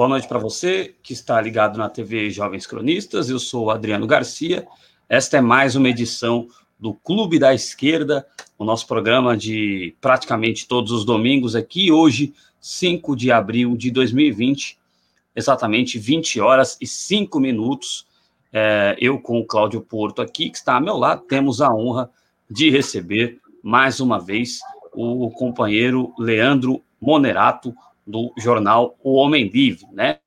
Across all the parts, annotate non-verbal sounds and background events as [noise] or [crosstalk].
Boa noite para você que está ligado na TV Jovens Cronistas. Eu sou Adriano Garcia. Esta é mais uma edição do Clube da Esquerda, o nosso programa de praticamente todos os domingos aqui. Hoje, 5 de abril de 2020, exatamente 20 horas e 5 minutos. É, eu com o Cláudio Porto aqui, que está ao meu lado, temos a honra de receber mais uma vez o companheiro Leandro Monerato, do jornal O Homem Livre, né?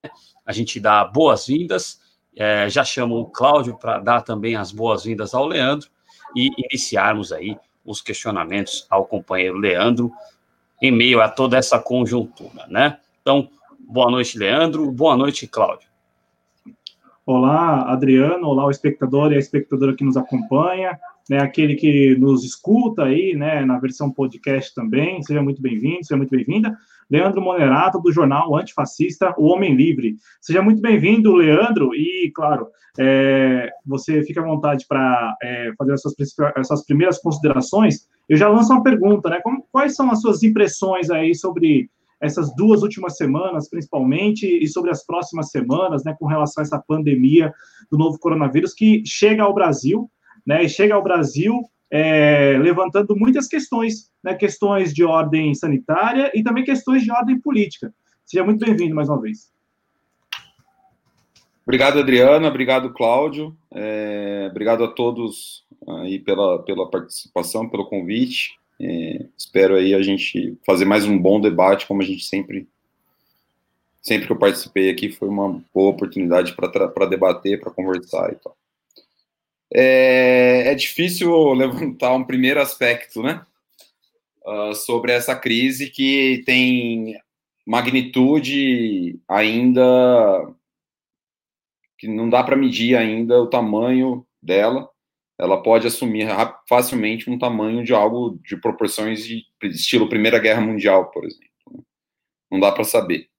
A gente dá boas-vindas, é, já chamo o Cláudio para dar também as boas-vindas ao Leandro e iniciarmos aí os questionamentos ao companheiro Leandro em meio a toda essa conjuntura, né? Então, boa noite, Leandro, boa noite, Cláudio. Olá, Adriano, olá o espectador e a espectadora que nos acompanha, né, aquele que nos escuta aí, né, na versão podcast também, seja muito bem-vindo, seja muito bem-vinda. Leandro Monerato, do jornal antifascista O Homem Livre. Seja muito bem-vindo, Leandro, e, claro, é, você fica à vontade para é, fazer as suas, as suas, primeiras considerações. Eu já lanço uma pergunta, né? Como, quais são as suas impressões aí sobre essas duas últimas semanas, principalmente, e sobre as próximas semanas, né, com relação a essa pandemia do novo coronavírus que chega ao Brasil, né, chega ao Brasil é, levantando muitas questões, né, questões de ordem sanitária e também questões de ordem política. Seja muito bem-vindo mais uma vez. Obrigado, Adriana. Obrigado, Cláudio. É, obrigado a todos aí pela, pela participação, pelo convite. É, espero aí a gente fazer mais um bom debate, como a gente sempre sempre que eu participei aqui foi uma boa oportunidade para debater, para conversar e tal é, é difícil levantar um primeiro aspecto, né? Uh, sobre essa crise que tem magnitude ainda que não dá para medir ainda o tamanho dela. Ela pode assumir facilmente um tamanho de algo de proporções de estilo Primeira Guerra Mundial, por exemplo. Né? Não dá para saber.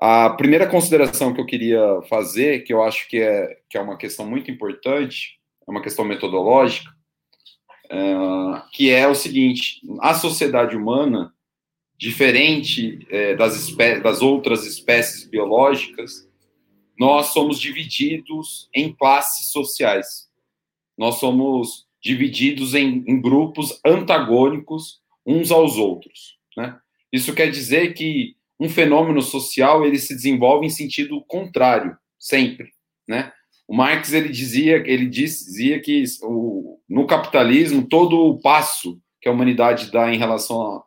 A primeira consideração que eu queria fazer, que eu acho que é, que é uma questão muito importante, é uma questão metodológica, é, que é o seguinte: a sociedade humana, diferente é, das, das outras espécies biológicas, nós somos divididos em classes sociais. Nós somos divididos em, em grupos antagônicos uns aos outros. Né? Isso quer dizer que um fenômeno social ele se desenvolve em sentido contrário, sempre. Né? O Marx ele dizia, ele dizia que o, no capitalismo todo o passo que a humanidade dá em relação a,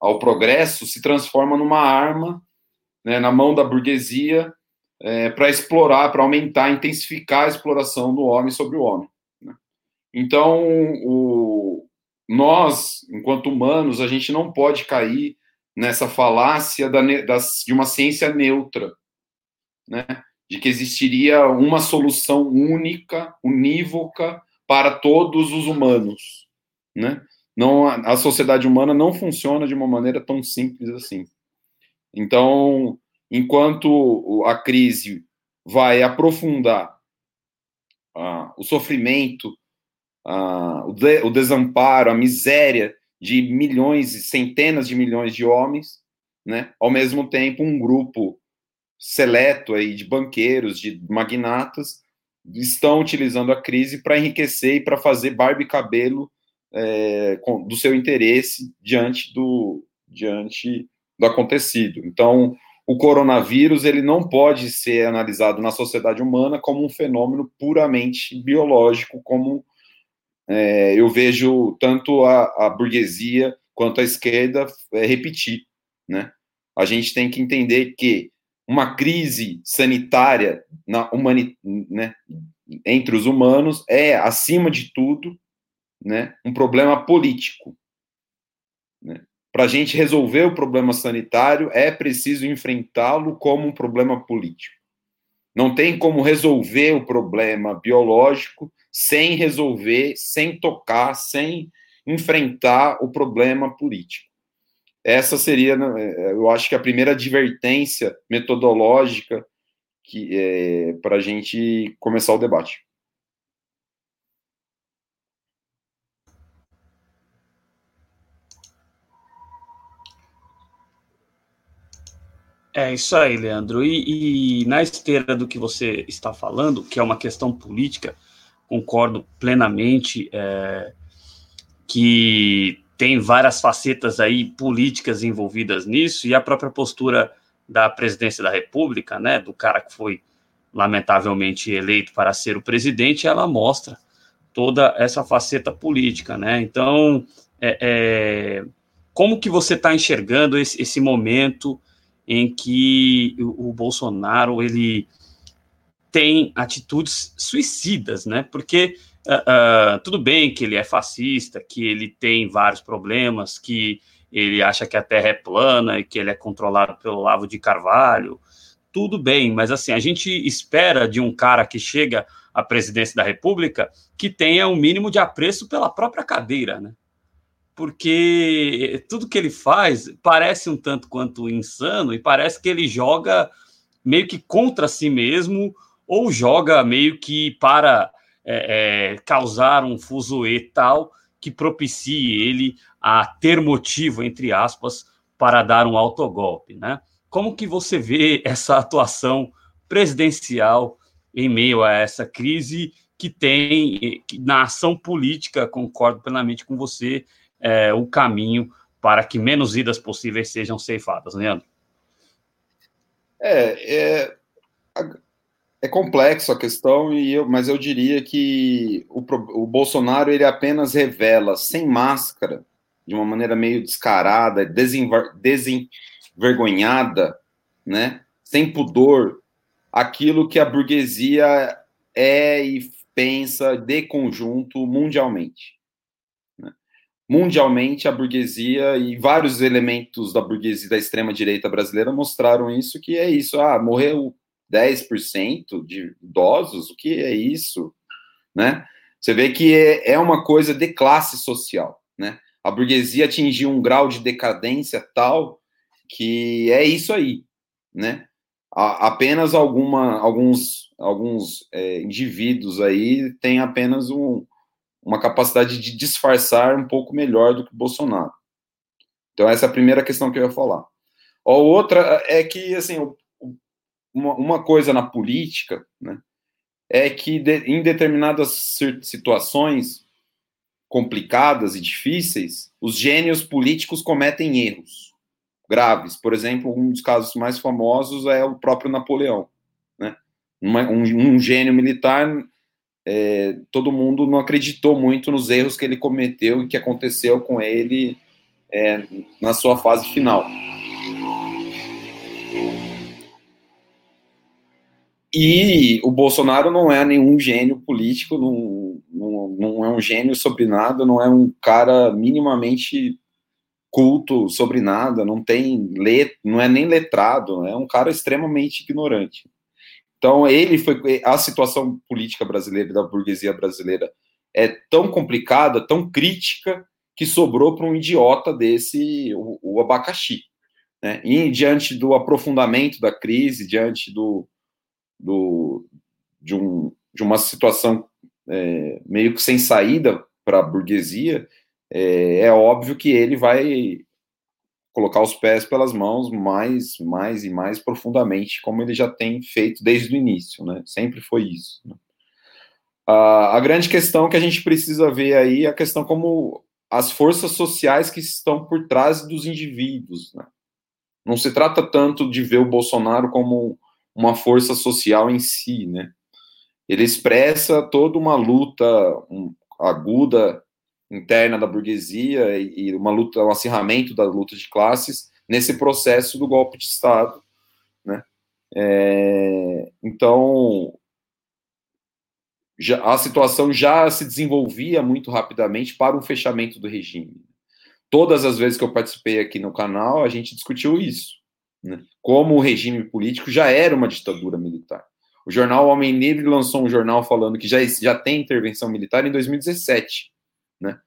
ao progresso se transforma numa arma né, na mão da burguesia é, para explorar, para aumentar, intensificar a exploração do homem sobre o homem. Né? Então, o, nós, enquanto humanos, a gente não pode cair nessa falácia da, das, de uma ciência neutra, né? De que existiria uma solução única, unívoca para todos os humanos, né? Não, a sociedade humana não funciona de uma maneira tão simples assim. Então, enquanto a crise vai aprofundar ah, o sofrimento, ah, o, de, o desamparo, a miséria de milhões e centenas de milhões de homens, né? Ao mesmo tempo, um grupo seleto aí de banqueiros, de magnatas, estão utilizando a crise para enriquecer e para fazer barba e cabelo é, com, do seu interesse diante do, diante do acontecido. Então, o coronavírus ele não pode ser analisado na sociedade humana como um fenômeno puramente biológico, como é, eu vejo tanto a, a, burguesia quanto a esquerda é, repetir. Né? A gente tem que entender que uma crise sanitária na humani né, entre os humanos é, acima de tudo, né, um problema político. Né? Para a gente resolver o problema sanitário, é preciso enfrentá-lo como um problema político. Não tem como resolver o problema biológico sem resolver, sem tocar, sem enfrentar o problema político essa seria, né, é, eu acho que a primeira advertência metodológica que é, para a gente começar o debate. É isso aí, Leandro. E, e, na esteira do que você está falando, que é uma questão política, concordo plenamente é, que tem várias facetas aí políticas envolvidas nisso, e a própria postura da presidência da República, né, do cara que foi lamentavelmente eleito para ser o presidente, ela mostra toda essa faceta política, né? Então, é, é, como que você está enxergando esse, esse momento em que o, o Bolsonaro ele tem atitudes suicidas, né? Porque uh, uh, tudo bem que ele é fascista, que ele tem vários problemas, que ele acha que a Terra é plana e que ele é controlado pelo Lavo de Carvalho, tudo bem, mas assim, a gente espera de um cara que chega à presidência da República que tenha um mínimo de apreço pela própria cadeira, né? Porque tudo que ele faz parece um tanto quanto insano e parece que ele joga meio que contra si mesmo ou joga meio que para é, é, causar um fuzuê tal que propicie ele a ter motivo, entre aspas, para dar um autogolpe, né? Como que você vê [laughs] essa atuação presidencial em meio a essa crise que tem na ação política, concordo plenamente com você, é, o caminho para que menos vidas possíveis sejam ceifadas, Leandro? É, é, é complexo a questão, e eu, mas eu diria que o, o Bolsonaro ele apenas revela, sem máscara, de uma maneira meio descarada, desenvergonhada, né, sem pudor, aquilo que a burguesia é e pensa de conjunto mundialmente. Né? Mundialmente, a burguesia e vários elementos da burguesia da extrema-direita brasileira mostraram isso, que é isso, ah, morreu 10% de idosos, o que é isso? Né? Você vê que é, é uma coisa de classe social, né? A burguesia atingiu um grau de decadência tal que é isso aí, né? Apenas alguma, alguns, alguns é, indivíduos aí têm apenas um, uma capacidade de disfarçar um pouco melhor do que o Bolsonaro. Então essa é a primeira questão que eu ia falar. A outra é que assim o uma, uma coisa na política, né, é que de, em determinadas situações complicadas e difíceis, os gênios políticos cometem erros graves. Por exemplo, um dos casos mais famosos é o próprio Napoleão. Né? Uma, um, um, gênio militar, é, todo mundo não acreditou muito nos erros que ele cometeu e que aconteceu com ele é, na sua fase final. E o Bolsonaro não é nenhum gênio político, não, não, não, é um gênio sobre nada, não é um cara minimamente culto sobre nada, não tem let, não é nem letrado, é um cara extremamente ignorante. Então ele foi a situação política brasileira da burguesia brasileira é tão complicada, tão crítica que sobrou para um idiota desse o, o abacaxi, né? E diante do aprofundamento da crise, diante do do, de, um, de uma situação é, meio que sem saída para a burguesia, é, é, óbvio que ele vai colocar os pés pelas mãos mais, mais e mais profundamente, como ele já tem feito desde o início, né? Sempre foi isso. Né? A, a grande questão que a gente precisa ver aí é a questão como as forças sociais que estão por trás dos indivíduos, né? Não se trata tanto de ver o Bolsonaro como uma força social em si, né? Ele expressa toda uma luta aguda interna da burguesia e, e, uma luta, um acirramento da luta de classes nesse processo do golpe de Estado, né? É, então, já, a situação já se desenvolvia muito rapidamente para um fechamento do regime. Todas as vezes que eu participei aqui no canal, a gente discutiu isso. Né? Como o regime político já era uma ditadura militar. O jornal Homem Livre lançou um jornal falando que já, já tem intervenção militar em 2017. Né?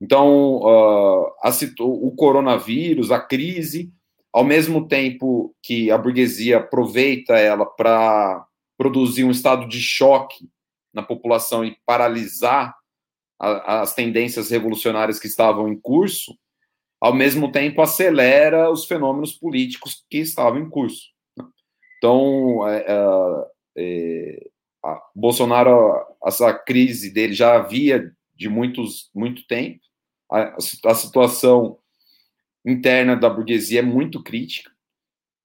Então, uh, a, o coronavírus, a crise, ao mesmo tempo que a burguesia aproveita ela para produzir um estado de choque na população e paralisar a, as tendências revolucionárias que estavam em curso, ao mesmo tempo acelera os fenômenos políticos que estavam em curso. Né? Então, é, é, é, a Bolsonaro, essa crise dele já havia de muitos, muito tempo, a, a situação interna da burguesia é muito crítica,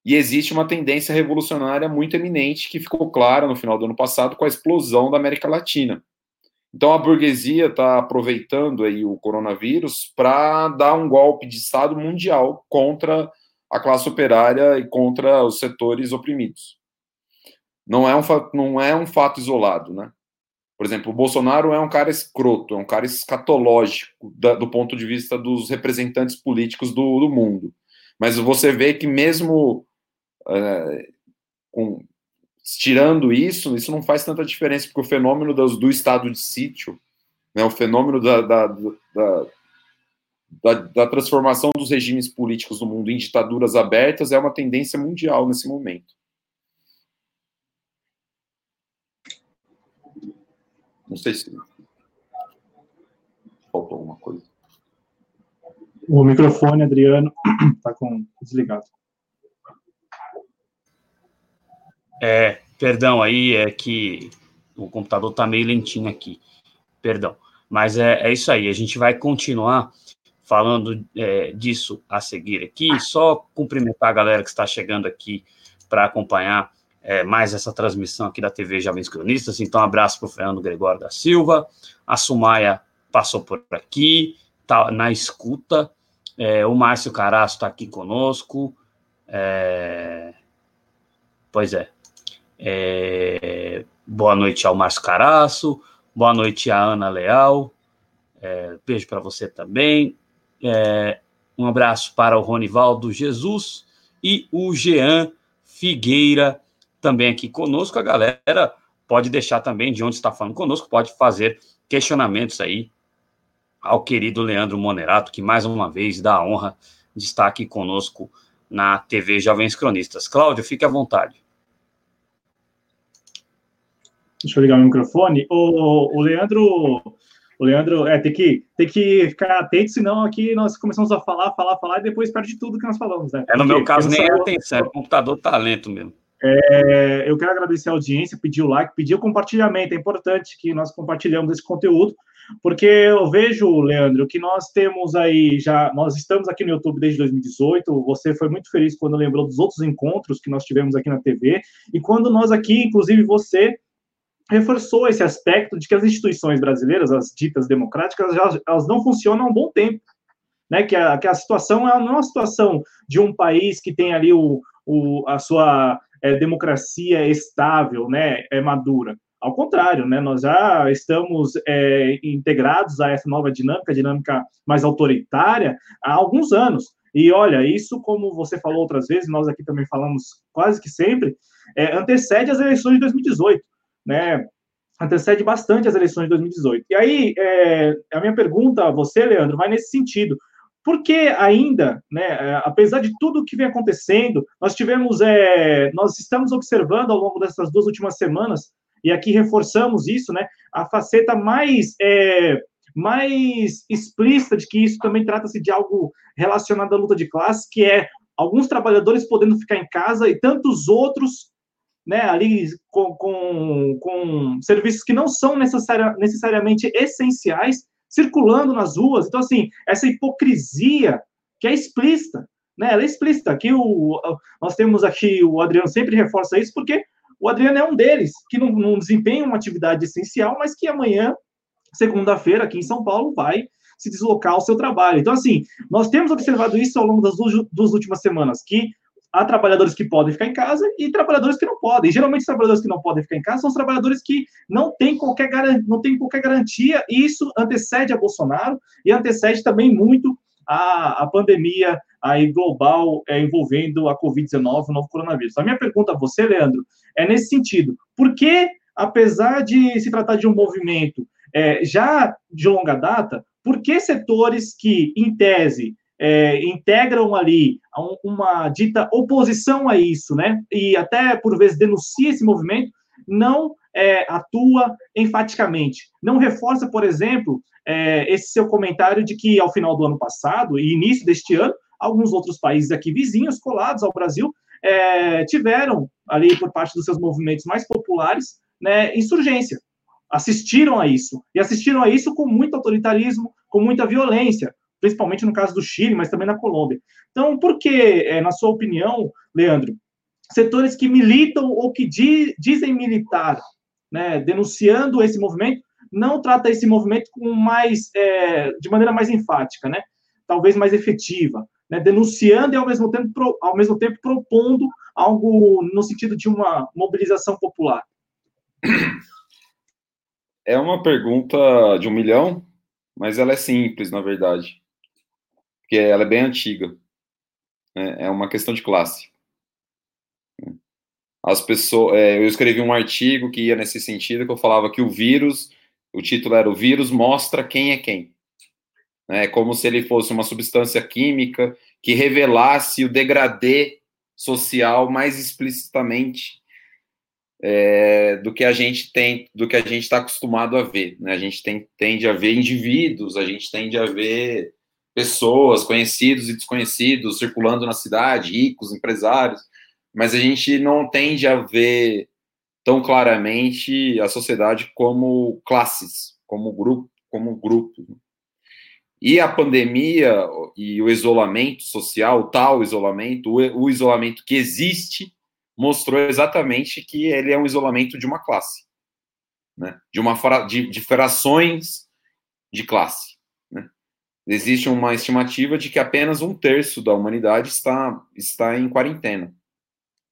e existe uma tendência revolucionária muito eminente que ficou clara no final do ano passado com a explosão da América Latina. Então a burguesia está aproveitando aí o coronavírus para dar um golpe de Estado mundial contra a classe operária e contra os setores oprimidos. Não é um, não é um fato isolado, né? Por exemplo, o Bolsonaro é um cara escroto, é um cara escatológico da, do ponto de vista dos representantes políticos do, do mundo. Mas você vê que mesmo é, com, tirando isso, isso não faz tanta diferença, porque o fenômeno do, do estado de sítio, né, o fenômeno da, da, da, da, da transformação dos regimes políticos no mundo em ditaduras abertas é uma tendência mundial nesse momento. Não sei se faltou alguma coisa. O microfone, Adriano, [clears throat] está desligado. É, perdão aí, é que o computador está meio lentinho aqui. Perdão. Mas é, é isso aí, a gente vai continuar falando é, disso a seguir aqui. Só cumprimentar a galera que está chegando aqui para acompanhar é, mais essa transmissão aqui da TV Jovens Cronistas. Então, um abraço para o Fernando Gregório da Silva. A Sumaia passou por aqui, está na escuta. É, o Márcio Caraço está aqui conosco. É, pois é, é, boa noite ao Márcio Caraço, boa noite à Ana Leal, é, beijo para você também. É, um abraço para o Ronivaldo Jesus e o Jean Figueira também aqui conosco. A galera pode deixar também de onde está falando conosco, pode fazer questionamentos aí ao querido Leandro Monerato, que mais uma vez dá a honra de estar aqui conosco na TV Jovens Cronistas. Cláudio, fique à vontade. Deixa eu ligar o microfone. O, o Leandro, o Leandro, é, tem que, tem que ficar atento, senão aqui nós começamos a falar, falar, falar e depois perde tudo que nós falamos, né? É, no meu caso, nem é atenção, é o computador tá lento mesmo. É, eu quero agradecer a audiência, pedir o like, pedir o compartilhamento. É importante que nós compartilhamos esse conteúdo, porque eu vejo, Leandro, que nós temos aí já, nós estamos aqui no YouTube desde 2018. Você foi muito feliz quando lembrou dos outros encontros que nós tivemos aqui na TV e quando nós aqui, inclusive você, reforçou esse aspecto de que as instituições brasileiras, as ditas democráticas, elas, elas não funcionam há um bom tempo. Né, que, a, que a situação é não é uma situação de um país que tem ali o, o, a sua é, democracia estável, né, é madura. Ao contrário, né, nós já estamos é, integrados a essa nova dinâmica, dinâmica mais autoritária, há alguns anos. E olha, isso, como você falou outras vezes, nós aqui também falamos quase que sempre, é, antecede as eleições de 2018 né, antecede bastante as eleições de 2018. E aí, é, a minha pergunta a você, Leandro, vai nesse sentido. Por que ainda, né, é, apesar de tudo o que vem acontecendo, nós tivemos, é, nós estamos observando ao longo dessas duas últimas semanas, e aqui reforçamos isso, né, a faceta mais, é, mais explícita de que isso também trata-se de algo relacionado à luta de classe, que é alguns trabalhadores podendo ficar em casa e tantos outros né, ali com, com, com serviços que não são necessária, necessariamente essenciais circulando nas ruas. Então, assim, essa hipocrisia que é explícita, né, ela é explícita. Aqui o, nós temos aqui, o Adriano sempre reforça isso, porque o Adriano é um deles, que não, não desempenha uma atividade essencial, mas que amanhã, segunda-feira, aqui em São Paulo, vai se deslocar ao seu trabalho. Então, assim, nós temos observado isso ao longo das duas últimas semanas, que há trabalhadores que podem ficar em casa e trabalhadores que não podem. geralmente, os trabalhadores que não podem ficar em casa são os trabalhadores que não têm qualquer, não têm qualquer garantia, e isso antecede a Bolsonaro e antecede também muito a, a pandemia aí global é, envolvendo a Covid-19, o novo coronavírus. A minha pergunta a você, Leandro, é nesse sentido. Por que, apesar de se tratar de um movimento é, já de longa data, por que setores que, em tese, é, integram ali uma dita oposição a isso, né? E até por vezes denuncia esse movimento, não é, atua enfaticamente. Não reforça, por exemplo, é, esse seu comentário de que ao final do ano passado e início deste ano, alguns outros países aqui vizinhos, colados ao Brasil, é, tiveram ali por parte dos seus movimentos mais populares, né, insurgência. Assistiram a isso e assistiram a isso com muito autoritarismo, com muita violência, principalmente no caso do Chile, mas também na Colômbia. Então, por que, é, na sua opinião, Leandro, setores que militam ou que di, dizem militar, né, denunciando esse movimento, não trata esse movimento com mais, é, de maneira mais enfática, né? Talvez mais efetiva, né? Denunciando e ao mesmo tempo, pro, ao mesmo tempo propondo algo no sentido de uma mobilização popular. É uma pergunta de um milhão, mas ela é simples, na verdade, porque ela é bem antiga. Né? É uma questão de classe. As pessoas, é, eu escrevi um artigo que ia nesse sentido, que eu falava que o vírus o título era O Vírus Mostra Quem é Quem. É como se ele fosse uma substância química que revelasse o degradê social mais explicitamente é, do que a gente tem, do que a gente está acostumado a ver. Né? A gente tem, tende a ver indivíduos, a gente tende a ver pessoas, conhecidos e desconhecidos, circulando na cidade, ricos, empresários, mas a gente não tende a ver tão claramente a sociedade como classes, como grupo, como grupo. E a pandemia e o isolamento social, o tal isolamento, o, isolamento que existe, mostrou exatamente que ele é um isolamento de uma classe, né? de, uma, de, de frações de classe. Existe uma estimativa de que apenas um terço da humanidade está, está em quarentena.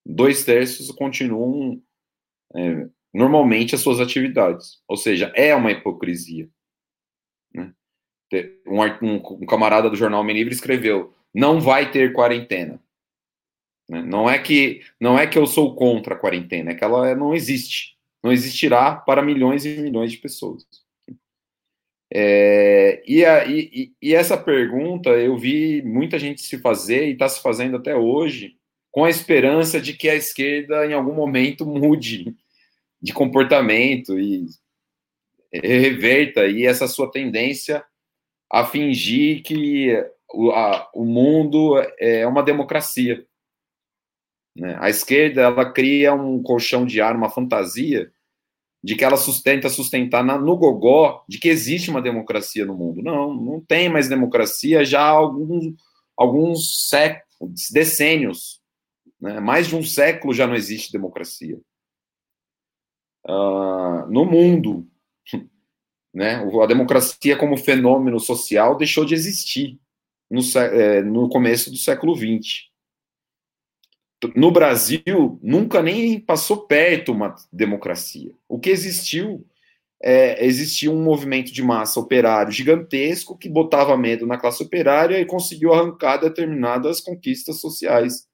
Dois terços continuam é, normalmente as suas atividades. Ou seja, é uma hipocrisia. Né? Um, um, um, camarada do jornal Me Livre escreveu: não vai ter quarentena. Né? Não é que não é que eu sou contra a quarentena, é que ela não existe. Não existirá para milhões e milhões de pessoas. É, e, a, e, e, essa pergunta eu vi muita gente se fazer e está se fazendo até hoje com a esperança de que a esquerda em algum momento mude de comportamento e reverta e essa sua tendência a fingir que o, a, o mundo é uma democracia. Né? A esquerda ela cria um colchão de ar, uma fantasia de que ela sustenta sustentar na, no gogó de que existe uma democracia no mundo. Não, não tem mais democracia já há alguns, alguns séculos, decênios. Né? Mais de um século já não existe democracia. Uh, no mundo, [laughs] né? A democracia como fenômeno social deixou de existir no, é, no começo do século XX. No Brasil, nunca nem passou perto uma democracia. O que existiu é, existia um movimento de massa operário gigantesco que botava medo na classe operária e conseguiu arrancar determinadas conquistas sociais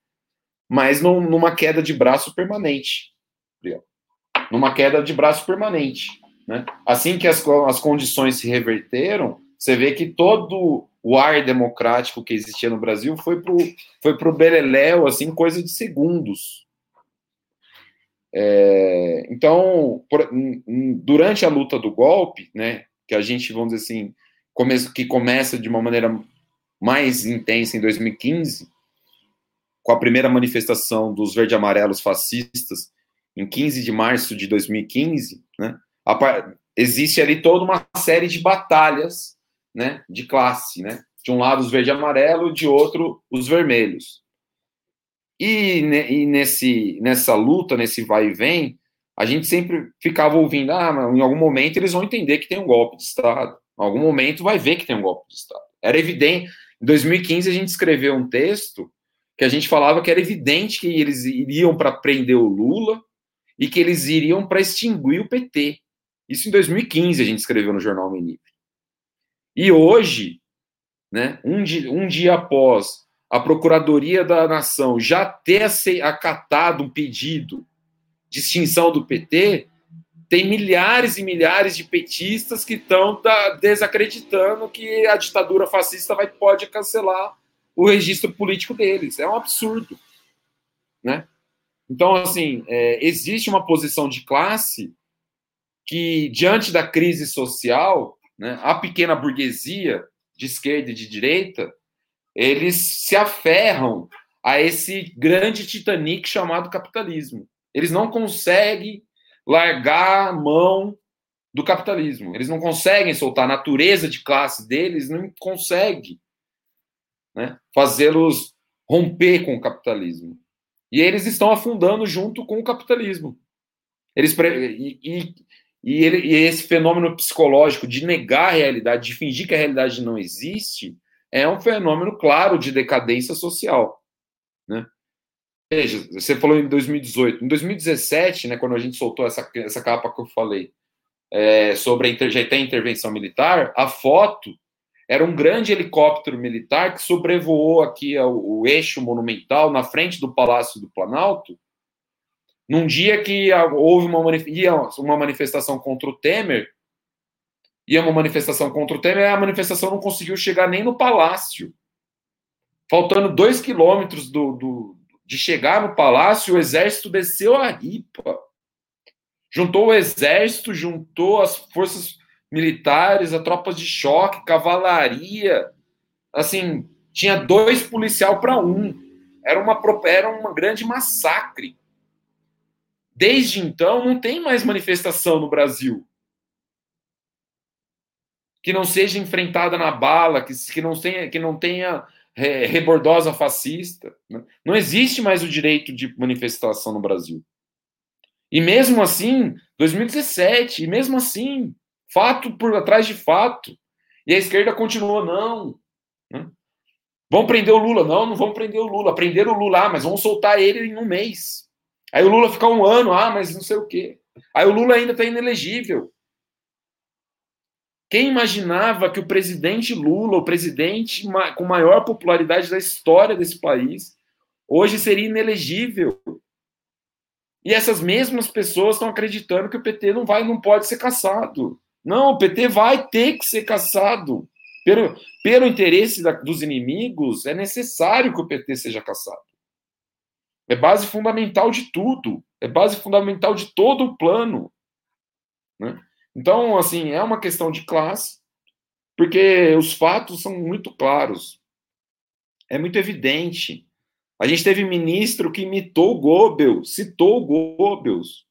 mas num, numa queda de braço permanente, numa queda de braço permanente. Né? Assim que as, as condições se reverteram, você vê que todo o ar democrático que existia no Brasil foi para o foi pro Beleléu, assim, coisa de segundos. É, então, por, durante a luta do golpe, né, que a gente, vamos dizer assim, que começa de uma maneira mais intensa em 2015, com a primeira manifestação dos verde-amarelos fascistas em 15 de março de 2015, né, existe ali toda uma série de batalhas né, de classe. Né? De um lado os verde-amarelo, de outro os vermelhos. E, e, nesse, nessa luta, nesse vai e vem, a gente sempre ficava ouvindo, ah, em algum momento eles vão entender que tem um golpe de Estado. Em algum momento vai ver que tem um golpe de Estado. Era evidente. Em 2015 a gente escreveu um texto que a gente falava que era evidente que eles iriam para prender o Lula e que eles iriam para extinguir o PT. Isso em 2015 a gente escreveu no Jornal Menip. E hoje, né, um, dia, um dia após a Procuradoria da Nação já ter acatado um pedido de extinção do PT, tem milhares e milhares de petistas que estão desacreditando que a ditadura fascista vai, pode cancelar o registro político deles. É um absurdo. Né? Então, assim, é, existe uma posição de classe que, diante da crise social, né, a pequena burguesia, de esquerda e de direita, eles se aferram a esse grande Titanic chamado capitalismo. Eles não conseguem largar a mão do capitalismo. Eles não conseguem soltar a natureza de classe deles, não consegue né, fazê-los romper com o capitalismo. E eles estão afundando junto com o capitalismo. Eles e, e, e, ele, e esse fenômeno psicológico de negar a realidade, de fingir que a realidade não existe, é um fenômeno claro de decadência social. Né? Veja, você falou em 2018. Em 2017, né, quando a gente soltou essa, essa capa que eu falei é, sobre a inter, intervenção militar, a foto era um grande helicóptero militar que sobrevoou aqui o, o eixo monumental na frente do Palácio do Planalto, num dia que houve uma, uma manifestação contra o Temer, ia uma manifestação contra o Temer, a manifestação não conseguiu chegar nem no palácio. Faltando dois quilômetros do, do, de chegar no palácio, o exército desceu a ripa. Juntou o exército, juntou as forças militares, a tropas de choque, cavalaria. Assim, tinha dois policial para um. Era uma, era uma grande massacre. Desde então, não tem mais manifestação no Brasil que não seja enfrentada na bala, que, que, não, tenha, que não tenha é, rebordosa fascista. Né? Não existe mais o direito de manifestação no Brasil. E mesmo assim, 2017, e mesmo assim, fato por atrás de fato. E a esquerda continua, não. Né? Vão prender o Lula? Não, não vão prender o Lula. Prenderam o Lula, ah, mas vão soltar ele em um mês. Aí o Lula fica um ano, ah, mas não sei o quê. Aí o Lula ainda está inelegível. Quem imaginava que o presidente Lula, o presidente com maior popularidade da história desse país, hoje seria inelegível? E essas mesmas pessoas estão acreditando que o PT não vai, não pode ser caçado. Não, o PT vai ter que ser caçado. Pelo, pelo interesse da, dos inimigos, é necessário que o PT seja caçado. É base fundamental de tudo. É base fundamental de todo o plano. Né? Então, assim, é uma questão de classe, porque os fatos são muito claros. É muito evidente. A gente teve ministro que imitou Goebbels, citou Goebbels.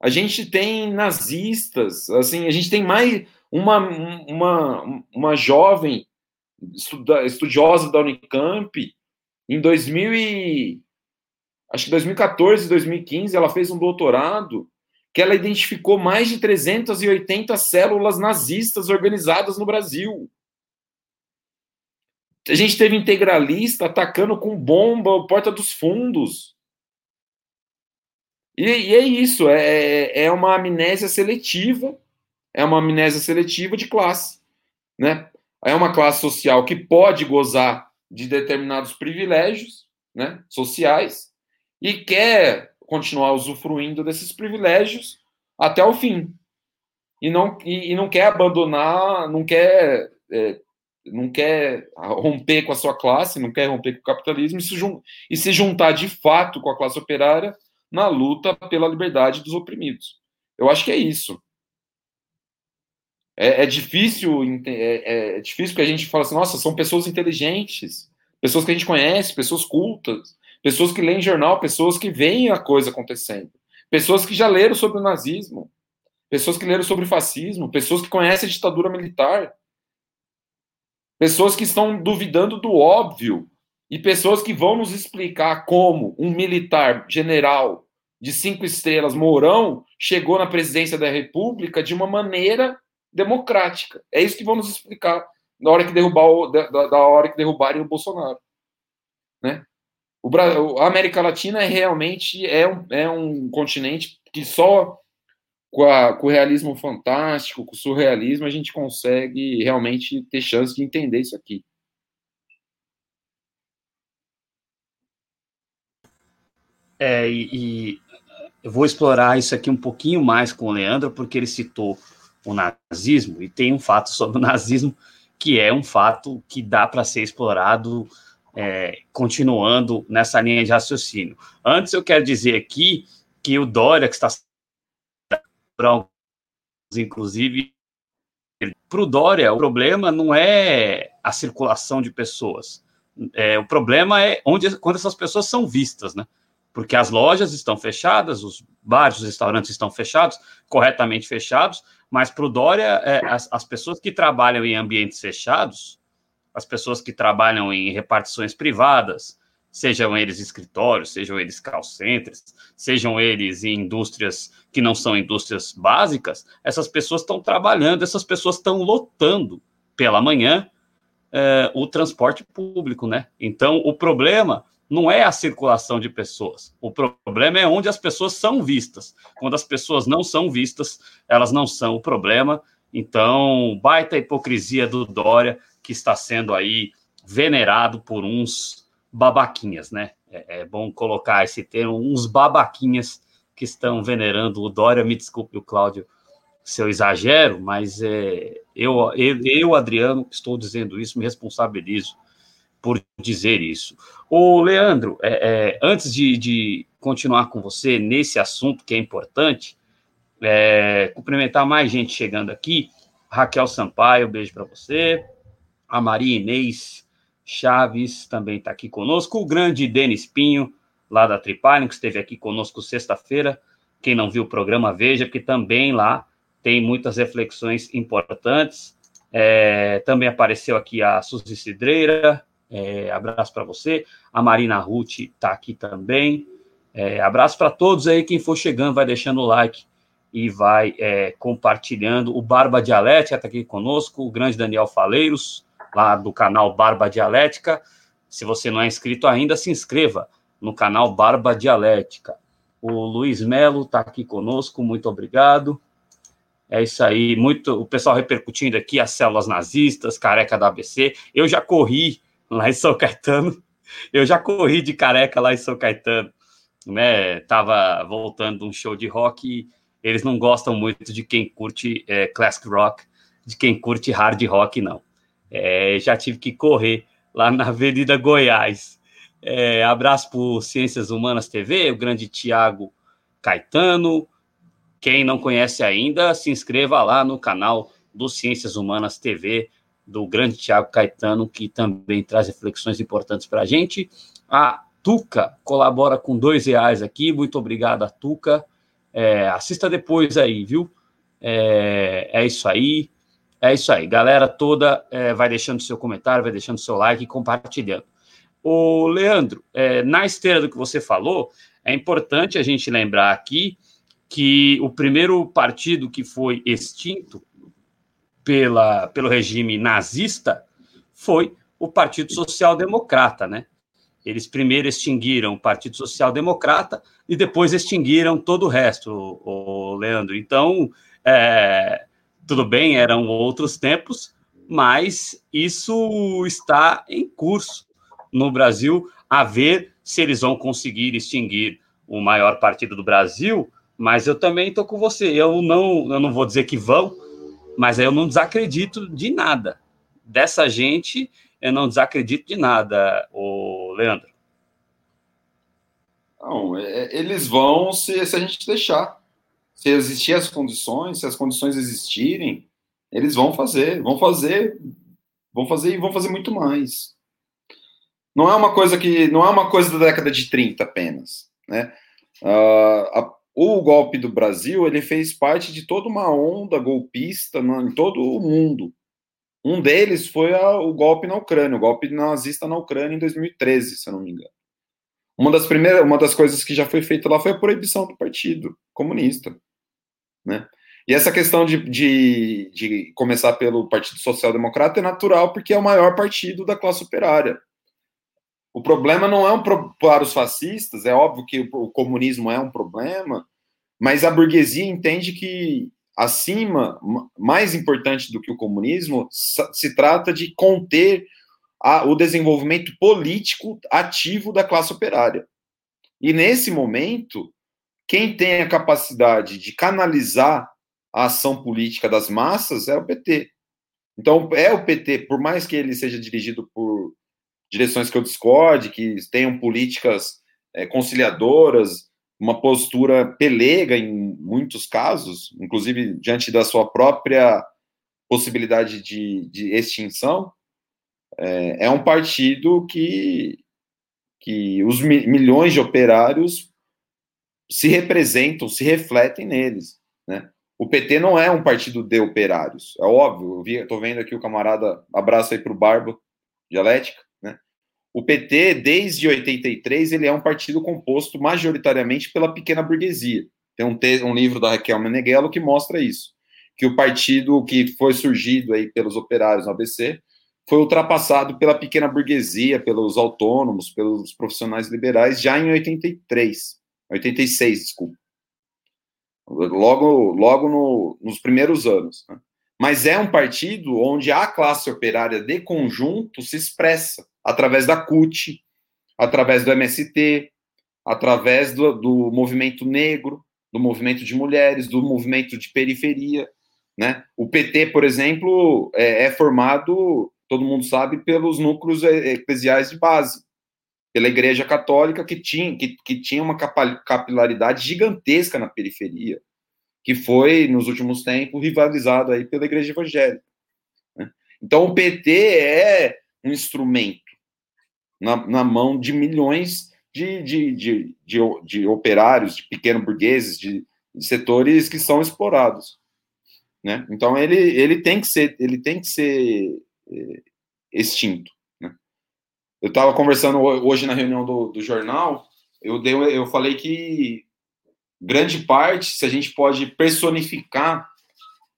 A gente tem nazistas, assim, a gente tem mais uma, uma, uma jovem estudiosa da Unicamp, em 2000 e, acho que 2014, 2015, ela fez um doutorado que ela identificou mais de 380 células nazistas organizadas no Brasil. A gente teve integralista atacando com bomba a porta dos fundos. E, e é isso, é, é uma amnésia seletiva, é uma amnésia seletiva de classe. Né? É uma classe social que pode gozar de determinados privilégios né, sociais e quer continuar usufruindo desses privilégios até o fim. E não, e, e não quer abandonar, não quer, é, não quer romper com a sua classe, não quer romper com o capitalismo e se, jun, e se juntar de fato com a classe operária na luta pela liberdade dos oprimidos. Eu acho que é isso. É, é difícil, é, é, é difícil que a gente fala assim, nossa, são pessoas inteligentes, pessoas que a gente conhece, pessoas cultas, pessoas que leem jornal, pessoas que veem a coisa acontecendo, pessoas que já leram sobre o nazismo, pessoas que leram sobre o fascismo, pessoas que conhecem a ditadura militar, pessoas que estão duvidando do óbvio. E pessoas que vão nos explicar como um militar general de cinco estrelas, Mourão, chegou na presidência da República de uma maneira democrática. É isso que vão nos explicar na hora que derrubar o, da, da hora que derrubarem o Bolsonaro? O Brasil, a América Latina é realmente é um, é um continente que só com, a, com o realismo fantástico, com o surrealismo, a gente consegue realmente ter chance de entender isso aqui. É, e, e, eu vou explorar isso aqui um pouquinho mais com o Leandro, porque ele citou o nazismo, e tem um fato sobre o [laughs] nazismo que é um fato que dá para ser explorado é, continuando nessa linha de raciocínio. Antes, eu quero dizer aqui que o Dória, que está inclusive, para o Dória, o problema não é a circulação de pessoas. É, o problema é onde, quando essas pessoas são vistas, né? Porque as lojas estão fechadas, os bares, os restaurantes estão fechados, corretamente fechados, mas para o Dória, é, as, as pessoas que trabalham em ambientes fechados, as pessoas que trabalham em repartições privadas, sejam eles escritórios, sejam eles call centers, sejam eles em indústrias que não são indústrias básicas, essas pessoas estão trabalhando, essas pessoas estão lotando pela manhã é, o transporte público, né? Então, o problema não é a circulação de pessoas, o problema é onde as pessoas são vistas. Quando as pessoas não são vistas, elas não são o problema. Então, baita hipocrisia do Dória, que está sendo aí venerado por uns babaquinhas, né? É, é, bom colocar esse termo, uns babaquinhas que estão venerando o Dória. Me desculpe, o Cláudio, se eu exagero, mas é, eu, eu, eu, Adriano, estou dizendo isso, me responsabilizo por dizer isso. O Leandro, é, é, antes de, de, continuar com você nesse assunto que é importante, é, cumprimentar mais gente chegando aqui. Raquel Sampaio, beijo para você. A Maria Inês Chaves também está aqui conosco. O grande Denis Pinho, lá da Tripalho, que esteve aqui conosco sexta-feira. Quem não viu o programa, veja, que também lá tem muitas reflexões importantes. É, também apareceu aqui a Suzy Cidreira, é, abraço para você. A Marina Ruth está aqui também. É, abraço para todos aí. Quem for chegando, vai deixando o like e vai é, compartilhando. O Barba Dialética está aqui conosco. O grande Daniel Faleiros, lá do canal Barba Dialética. Se você não é inscrito ainda, se inscreva no canal Barba Dialética. O Luiz Melo está aqui conosco, muito obrigado. É isso aí, muito o pessoal repercutindo aqui as células nazistas, careca da ABC. Eu já corri lá em São Caetano, eu já corri de careca lá em São Caetano, né? Tava voltando um show de rock eles não gostam muito de quem curte é, classic rock, de quem curte hard rock, não. É, já tive que correr lá na Avenida Goiás. É, abraço para Ciências Humanas TV, o grande Tiago Caetano. Quem não conhece ainda, se inscreva lá no canal do Ciências Humanas TV, do grande Tiago Caetano, que também traz reflexões importantes para a gente. A Tuca colabora com dois reais aqui, muito obrigado, Tuca. É, assista depois aí, viu? É, é isso aí. É isso aí, galera toda é, vai deixando seu comentário, vai deixando seu like e compartilhando. O Leandro, é, na esteira do que você falou, é importante a gente lembrar aqui que o primeiro partido que foi extinto pela, pelo regime nazista foi o Partido Social Democrata, né? Eles primeiro extinguiram o Partido Social Democrata e depois extinguiram todo o resto, o, Leandro. Então, é, tudo bem, eram outros tempos, mas isso está em curso no Brasil, a ver se eles vão conseguir extinguir o maior partido do Brasil. Mas eu também estou com você. Eu não, eu não vou dizer que vão, mas eu não desacredito de nada. Dessa gente, eu não desacredito de nada, o Leandro. Não, é, eles vão se, se a gente deixar se existir as condições, se as condições existirem, eles vão fazer, vão fazer, vão fazer e vão fazer muito mais. Não é uma coisa que não é uma coisa da década de 30 apenas, né? Uh, a, o golpe do Brasil ele fez parte de toda uma onda golpista no, em todo o mundo. Um deles foi a, o golpe na Ucrânia, o golpe nazista na Ucrânia em 2013, se eu não me engano. Uma das primeiras, uma das coisas que já foi feita lá foi a proibição do Partido Comunista. Né? E essa questão de, de, de começar pelo Partido Social Democrata é natural porque é o maior partido da classe operária. O problema não é um pro, para os fascistas, é óbvio que o, o comunismo é um problema, mas a burguesia entende que acima, mais importante do que o comunismo, se trata de conter a, o desenvolvimento político ativo da classe operária. E nesse momento, quem tem a capacidade de canalizar a ação política das massas é o PT. Então, é o PT, por mais que ele seja dirigido por, direções que eu discorde, que tenham políticas é, conciliadoras, uma postura pelega em muitos casos, inclusive diante da sua própria possibilidade de, de extinção, é, é, um partido que, que os mi milhões de operários se representam, se refletem neles. Né? O PT não é um partido de operários, é óbvio. Estou vendo aqui o camarada, abraço aí para o Barba, dialética. O PT, desde 83, ele é um partido composto majoritariamente pela pequena burguesia. Tem um, um livro da Raquel Meneghello que mostra isso, que o partido que foi surgido aí pelos operários no ABC foi ultrapassado pela pequena burguesia, pelos autônomos, pelos profissionais liberais já em 83, 86, desculpa logo, logo no, nos primeiros anos. Né? Mas é um partido onde a classe operária de conjunto se expressa através da CUT, através do MST, através do, do movimento negro, do movimento de mulheres, do movimento de periferia. Né? O PT, por exemplo, é, é formado, todo mundo sabe, pelos núcleos eclesiais de base pela Igreja Católica, que tinha, que, que tinha uma capilaridade gigantesca na periferia, que foi, nos últimos tempos, rivalizado aí pela Igreja Evangélica. Né? Então, o PT é um instrumento na, na mão de milhões de, de, de, de, de operários, de pequenos burgueses, de, de, setores que são explorados. Né? Então, ele, ele tem que ser, ele tem que ser é, extinto. Eu estava conversando hoje na reunião do, do jornal, eu, dei, eu falei que grande parte, se a gente pode personificar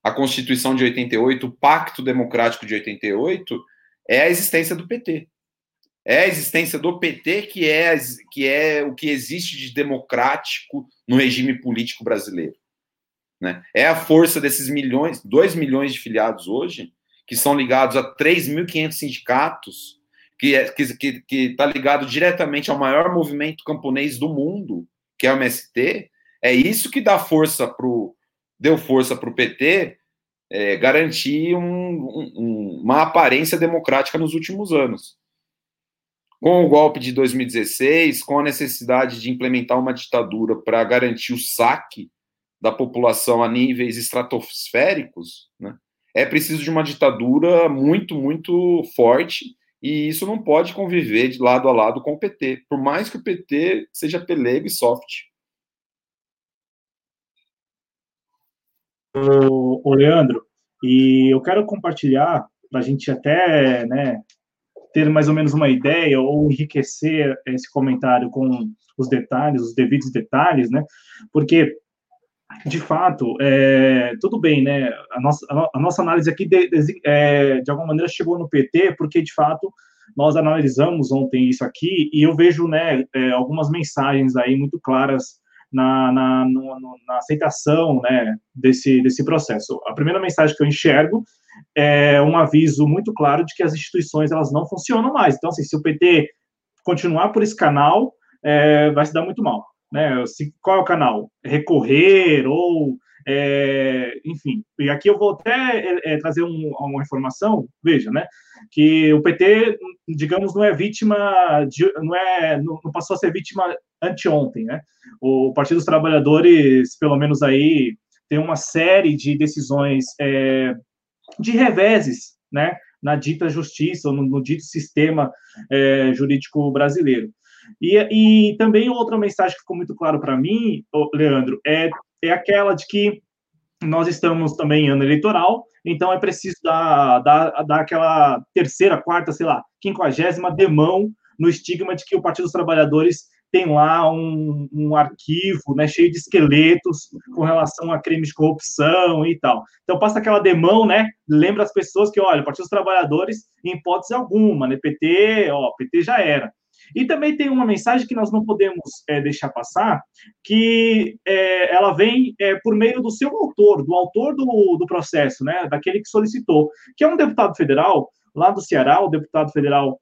a Constituição de 88, o Pacto Democrático de 88, é a existência do PT. É a existência do PT que é, que é o que existe de democrático no regime político brasileiro. Né? É a força desses milhões, 2 milhões de filiados hoje, que são ligados a 3.500 sindicatos, que é, que está ligado diretamente ao maior movimento camponês do mundo, que é o MST, é isso que dá força pro, deu força para o PT é, garantir um, um, uma aparência democrática nos últimos anos. Com o golpe de 2016, com a necessidade de implementar uma ditadura para garantir o saque da população a níveis estratosféricos, né, é preciso de uma ditadura muito, muito forte e isso não pode conviver de lado a lado com o PT, por mais que o PT seja pelego e soft. O, Leandro, e eu quero compartilhar para a gente até né, ter mais ou menos uma ideia ou enriquecer esse comentário com os detalhes, os devidos detalhes, né? Porque de fato, é, tudo bem, né? A nossa, a nossa análise aqui, de, de, é, de alguma maneira, chegou no PT, porque, de fato, nós analisamos ontem isso aqui, e eu vejo, né, é, algumas mensagens aí muito claras na, na, no, na aceitação, né, desse, desse processo. A primeira mensagem que eu enxergo é um aviso muito claro de que as instituições, elas não funcionam mais. Então, assim, se o PT continuar por esse canal, é, vai se dar muito mal né? Se, qual é o canal? Recorrer ou, é, enfim. E aqui eu vou até é, é, trazer um, uma informação, veja, né? Que o PT, digamos, não é vítima, de, não é, não, passou a ser vítima anteontem, né? O Partido dos Trabalhadores, pelo menos aí, tem uma série de decisões é, de reveses, né? Na dita justiça, ou no, no dito sistema é, jurídico brasileiro. E, e também outra mensagem que ficou muito claro para mim, Leandro, é, é aquela de que nós estamos também em ano eleitoral, então é preciso dar, dar, dar aquela terceira, quarta, sei lá, quinquagésima demão no estigma de que o Partido dos Trabalhadores tem lá um, um, arquivo né, cheio de esqueletos com relação a crimes de corrupção e tal. Então passa aquela demão, né? Lembra as pessoas que, olha, Partido dos Trabalhadores, em hipótese alguma, né? PT, ó, PT já era. E também tem uma mensagem que nós não podemos é, deixar passar, que é, ela vem é, por meio do seu autor, do autor do, do processo, né, daquele que solicitou, que é um deputado federal lá do Ceará, o deputado federal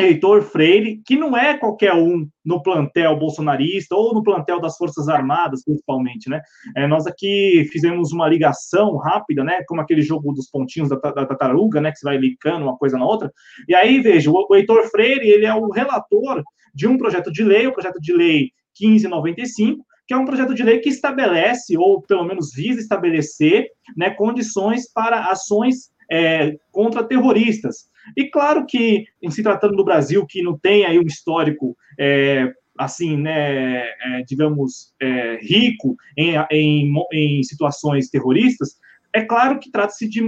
Heitor Freire, que não é qualquer um no plantel bolsonarista ou no plantel das Forças Armadas, principalmente, né? É, nós aqui fizemos uma ligação rápida, né? Como aquele jogo dos pontinhos da, da, tartaruga, né? Que você vai ligando uma coisa na outra. E aí, veja, o, o Heitor Freire, ele é o relator de um projeto de lei, o projeto de lei 1595, que é um projeto de lei que estabelece, ou pelo menos visa estabelecer, né, condições para ações é, contra terroristas. E claro que, em se tratando do Brasil, que não tem aí um histórico é, assim, né, é, digamos, é, rico em, em, em, situações terroristas, é claro que trata-se de,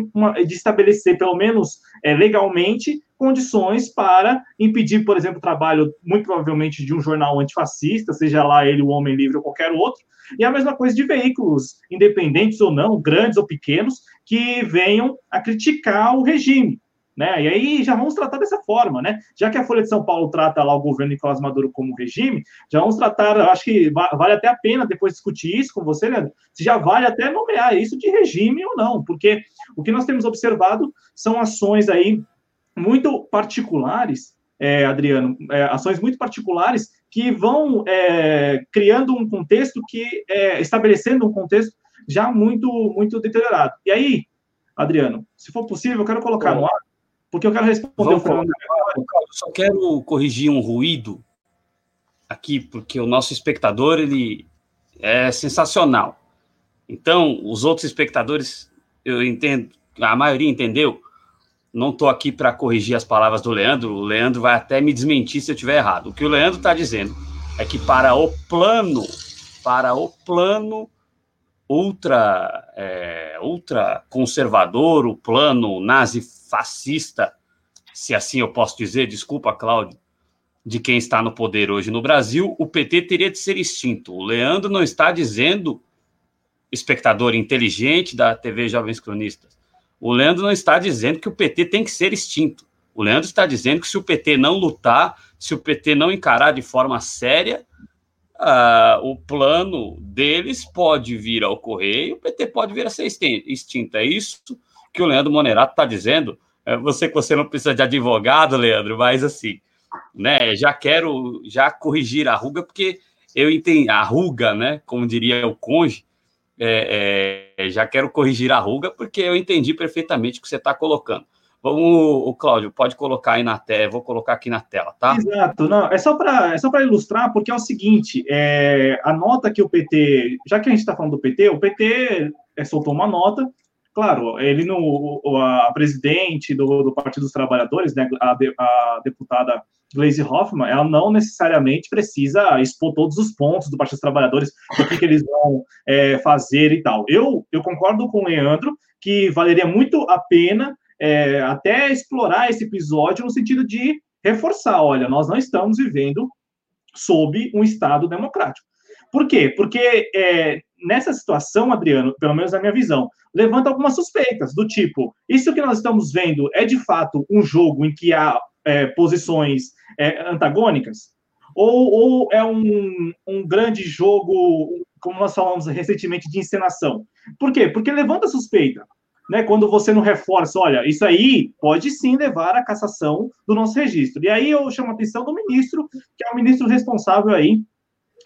de, estabelecer, pelo menos é, legalmente, condições para impedir, por exemplo, o trabalho, muito provavelmente, de um jornal antifascista, seja lá ele o Homem Livre ou qualquer outro, e a mesma coisa de veículos, independentes ou não, grandes ou pequenos, que venham a criticar o regime. Né? E aí já vamos tratar dessa forma, né? Já que a Folha de São Paulo trata lá o governo Nicolás Maduro como regime, já vamos tratar, acho que vale até a pena depois discutir isso com você, Leandro, se já vale até nomear isso de regime ou não, porque o que nós temos observado são ações aí muito particulares, é, Adriano, é, ações muito particulares que vão é, criando um contexto que, é, estabelecendo um contexto já muito, muito deteriorado. E aí, Adriano, se for possível, eu quero colocar no ar porque eu quero responder Vamos, Eu só quero corrigir um ruído aqui, porque o nosso espectador ele é sensacional. Então, os outros espectadores, eu entendo, a maioria entendeu. Não estou aqui para corrigir as palavras do Leandro. O Leandro vai até me desmentir se eu estiver errado. O que o Leandro está dizendo é que para o plano, para o plano ultra, é, ultra conservador, o plano nazi-fascista, se assim eu posso dizer, desculpa, Cláudio, de quem está no poder hoje no Brasil, o PT teria de ser extinto. O Leandro não está dizendo, espectador inteligente da TV Jovens Cronistas, o Leandro não está dizendo que o PT tem que ser extinto. O Leandro está dizendo que se o PT não lutar, se o PT não encarar de forma séria, uh, o plano deles pode vir a ocorrer e o PT pode vir a ser extinto. É isso que o Leandro Monerato está dizendo. É, você que você não precisa de advogado, Leandro, mas assim, né? Já quero já corrigir a ruga, porque eu entendo a ruga, né? Como diria o conge, é, é, já quero corrigir a ruga, porque eu entendi perfeitamente o que você está colocando. Vamos, o Cláudio, pode colocar aí na tela, vou colocar aqui na tela, tá? Exato, não, é só para é só ilustrar, porque é o seguinte, é, a nota que o PT, já que a gente está falando do PT, o PT é, soltou uma nota, claro, ele no a presidente do, do Partido dos Trabalhadores, né, a, a deputada Glaze Hoffman, ela não necessariamente precisa expor todos os pontos do Partido dos Trabalhadores, o que, que eles vão é, fazer e tal. Eu, eu concordo com o Leandro que valeria muito a pena é, até explorar esse episódio no sentido de reforçar: olha, nós não estamos vivendo sob um Estado democrático. Por quê? Porque é, nessa situação, Adriano, pelo menos na minha visão, levanta algumas suspeitas, do tipo: isso que nós estamos vendo é de fato um jogo em que há é, posições é, antagônicas? Ou, ou é um, um grande jogo, como nós falamos recentemente, de encenação? Por quê? Porque levanta suspeita né, quando você não reforça, olha, isso aí pode sim levar à cassação do nosso registro. E aí eu chamo a atenção do ministro, que é o ministro responsável aí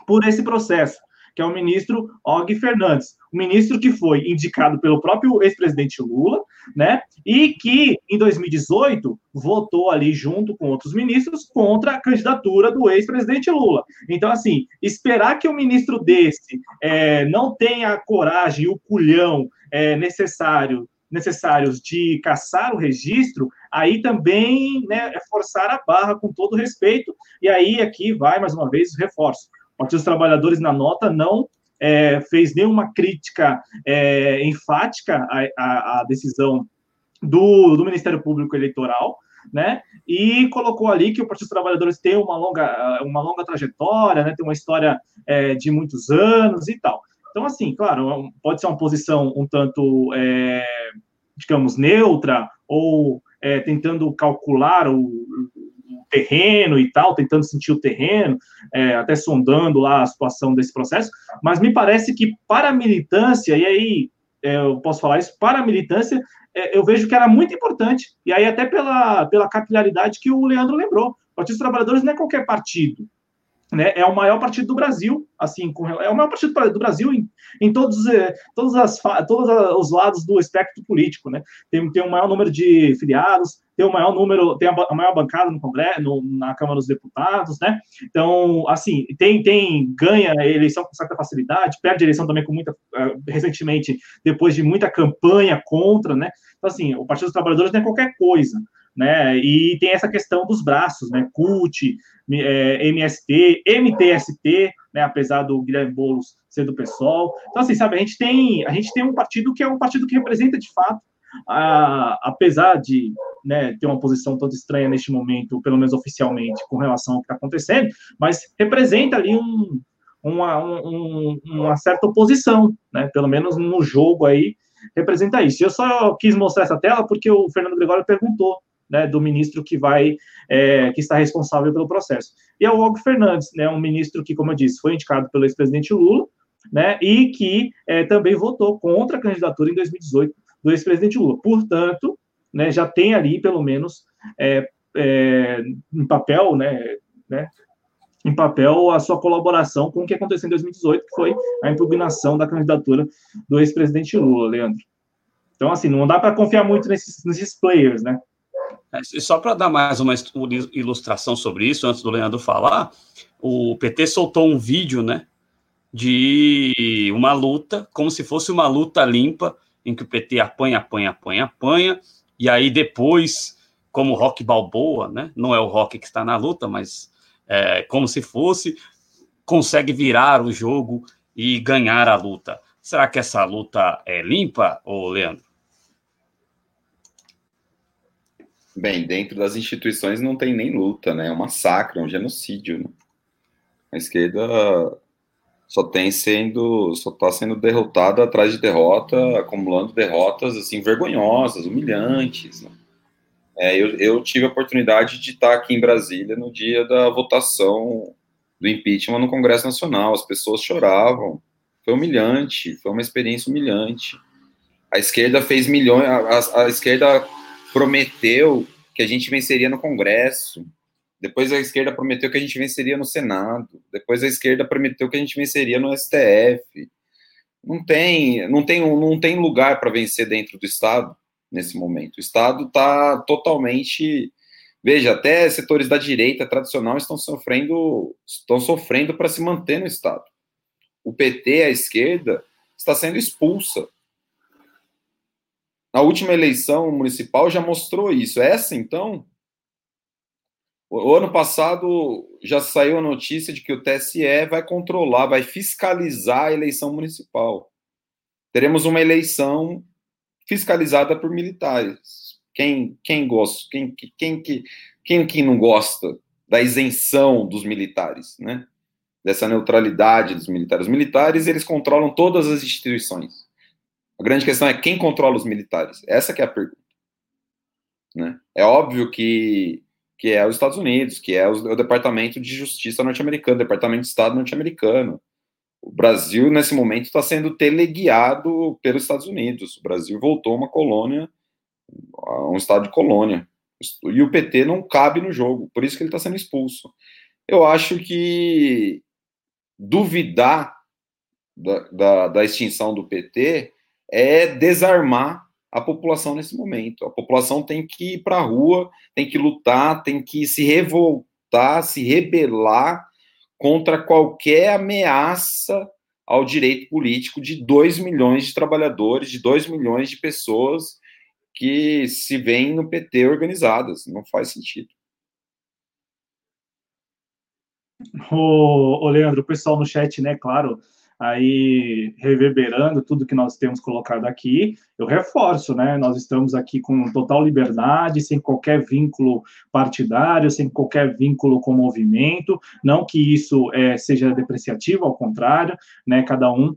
por esse processo, que é o ministro Og Fernandes, o ministro que foi indicado pelo próprio ex-presidente Lula, né, e que em 2018 votou ali junto com outros ministros contra a candidatura do ex-presidente Lula. Então, assim, esperar que um ministro desse é, não tenha a coragem e o culhão é, necessário necessários de caçar o registro, aí também né, é forçar a barra com todo respeito, e aí aqui vai mais uma vez o reforço. Partido dos Trabalhadores, na nota, não é, fez nenhuma crítica é, enfática à, à, à decisão do, do, Ministério Público Eleitoral, né? E colocou ali que o Partido dos Trabalhadores tem uma longa, uma longa trajetória, né? Tem uma história é, de muitos anos e tal. Então, assim, claro, pode ser uma posição um tanto, é, digamos, neutra ou é, tentando calcular o, terreno e tal, tentando sentir o terreno, é, até sondando lá a situação desse processo, mas me parece que para a militância, e aí é, eu posso falar isso, para a militância, é, eu vejo que era muito importante, e aí até pela, pela capilaridade que o Leandro lembrou, Partido dos Trabalhadores não é qualquer partido, né, é o maior partido do Brasil, assim, com, é o maior partido do Brasil em, em todos, eh, todos, as, todos os lados do espectro político, né? Tem, tem o maior número de filiados, tem o maior número, tem a, maior bancada no Congresso, no, na Câmara dos Deputados, né? Então, assim, tem, tem ganha eleição com certa facilidade, perde eleição também com muita, uh, recentemente, depois de muita campanha contra, né? Então, assim, o Partido dos Trabalhadores não é qualquer coisa né? E tem essa questão dos braços, né? CUT, é, MST, MTST, né? Apesar do Guilherme Boulos ser do PSOL. Então, assim, sabe, a gente tem, a gente tem um partido que é um partido que representa de fato, a, apesar de né, ter uma posição toda estranha neste momento, pelo menos oficialmente, com relação ao que está acontecendo, mas representa ali um, uma, um, uma certa oposição, né? Pelo menos no jogo aí representa isso. Eu só quis mostrar essa tela porque o Fernando Gregório perguntou né, do ministro que vai, é, que está responsável pelo processo. E é o Hugo Fernandes, né, um ministro que, como eu disse, foi indicado pelo ex-presidente Lula, né, e que é, também votou contra a candidatura em 2018 do ex-presidente Lula. Portanto, né, já tem ali, pelo menos, é, é, em papel, né, né, em papel a sua colaboração com o que aconteceu em 2018, que foi a impugnação da candidatura do ex-presidente Lula, Leandro. Então, assim, não dá para confiar muito nesses, nesses players, né? É, só para dar mais uma ilustração sobre isso, antes do Leandro falar, o PT soltou um vídeo, né, de uma luta, como se fosse uma luta limpa, em que o PT apanha, apanha, apanha, apanha, e aí depois, como o Rock Balboa, né, não é o Rock que está na luta, mas é, como se fosse, consegue virar o jogo e ganhar a luta. Será que essa luta é limpa, ô Leandro? Bem, dentro das instituições não tem nem luta, né? É um massacre, é um genocídio. Né? A esquerda só tem sendo, só está sendo derrotada atrás de derrota, acumulando derrotas assim vergonhosas, humilhantes. Né? É, eu, eu, tive a oportunidade de estar aqui em Brasília no dia da votação do impeachment no Congresso Nacional. As pessoas choravam. Foi humilhante, foi uma experiência humilhante. A esquerda fez milhões, a, a esquerda prometeu que a gente venceria no Congresso, depois a esquerda prometeu que a gente venceria no Senado, depois a esquerda prometeu que a gente venceria no STF. Não tem, não tem, não tem lugar para vencer dentro do Estado nesse momento. O Estado está totalmente, veja, até setores da direita tradicional estão sofrendo, estão sofrendo para se manter no Estado. O PT, a esquerda, está sendo expulsa a última eleição municipal já mostrou isso. Essa, então, o ano passado já saiu a notícia de que o TSE vai controlar, vai fiscalizar a eleição municipal. Teremos uma eleição fiscalizada por militares. Quem, quem gosta, quem, quem, quem, quem que não gosta da isenção dos militares, né? Dessa neutralidade dos militares. Os militares, eles controlam todas as instituições. A grande questão é quem controla os militares. Essa é a pergunta. Né? É óbvio que, que é os Estados Unidos, que é o, Departamento de Justiça norte-americano, Departamento de Estado norte-americano. O Brasil, nesse momento, está sendo teleguiado pelos Estados Unidos. O Brasil voltou uma colônia, um estado de colônia. E o PT não cabe no jogo, por isso que ele está sendo expulso. Eu acho que duvidar da, da, da extinção do PT é desarmar a população nesse momento. A população tem que ir para a rua, tem que lutar, tem que se revoltar, se rebelar contra qualquer ameaça ao direito político de 2 milhões de trabalhadores, de 2 milhões de pessoas que se veem no PT organizadas. Não faz sentido. O, Leandro, o pessoal no chat, né, claro, aí reverberando tudo que nós temos colocado aqui. Eu reforço, né? Nós estamos aqui com total liberdade, sem qualquer vínculo partidário, sem qualquer vínculo com o movimento. Não que isso é, seja depreciativo, ao contrário, né? Cada um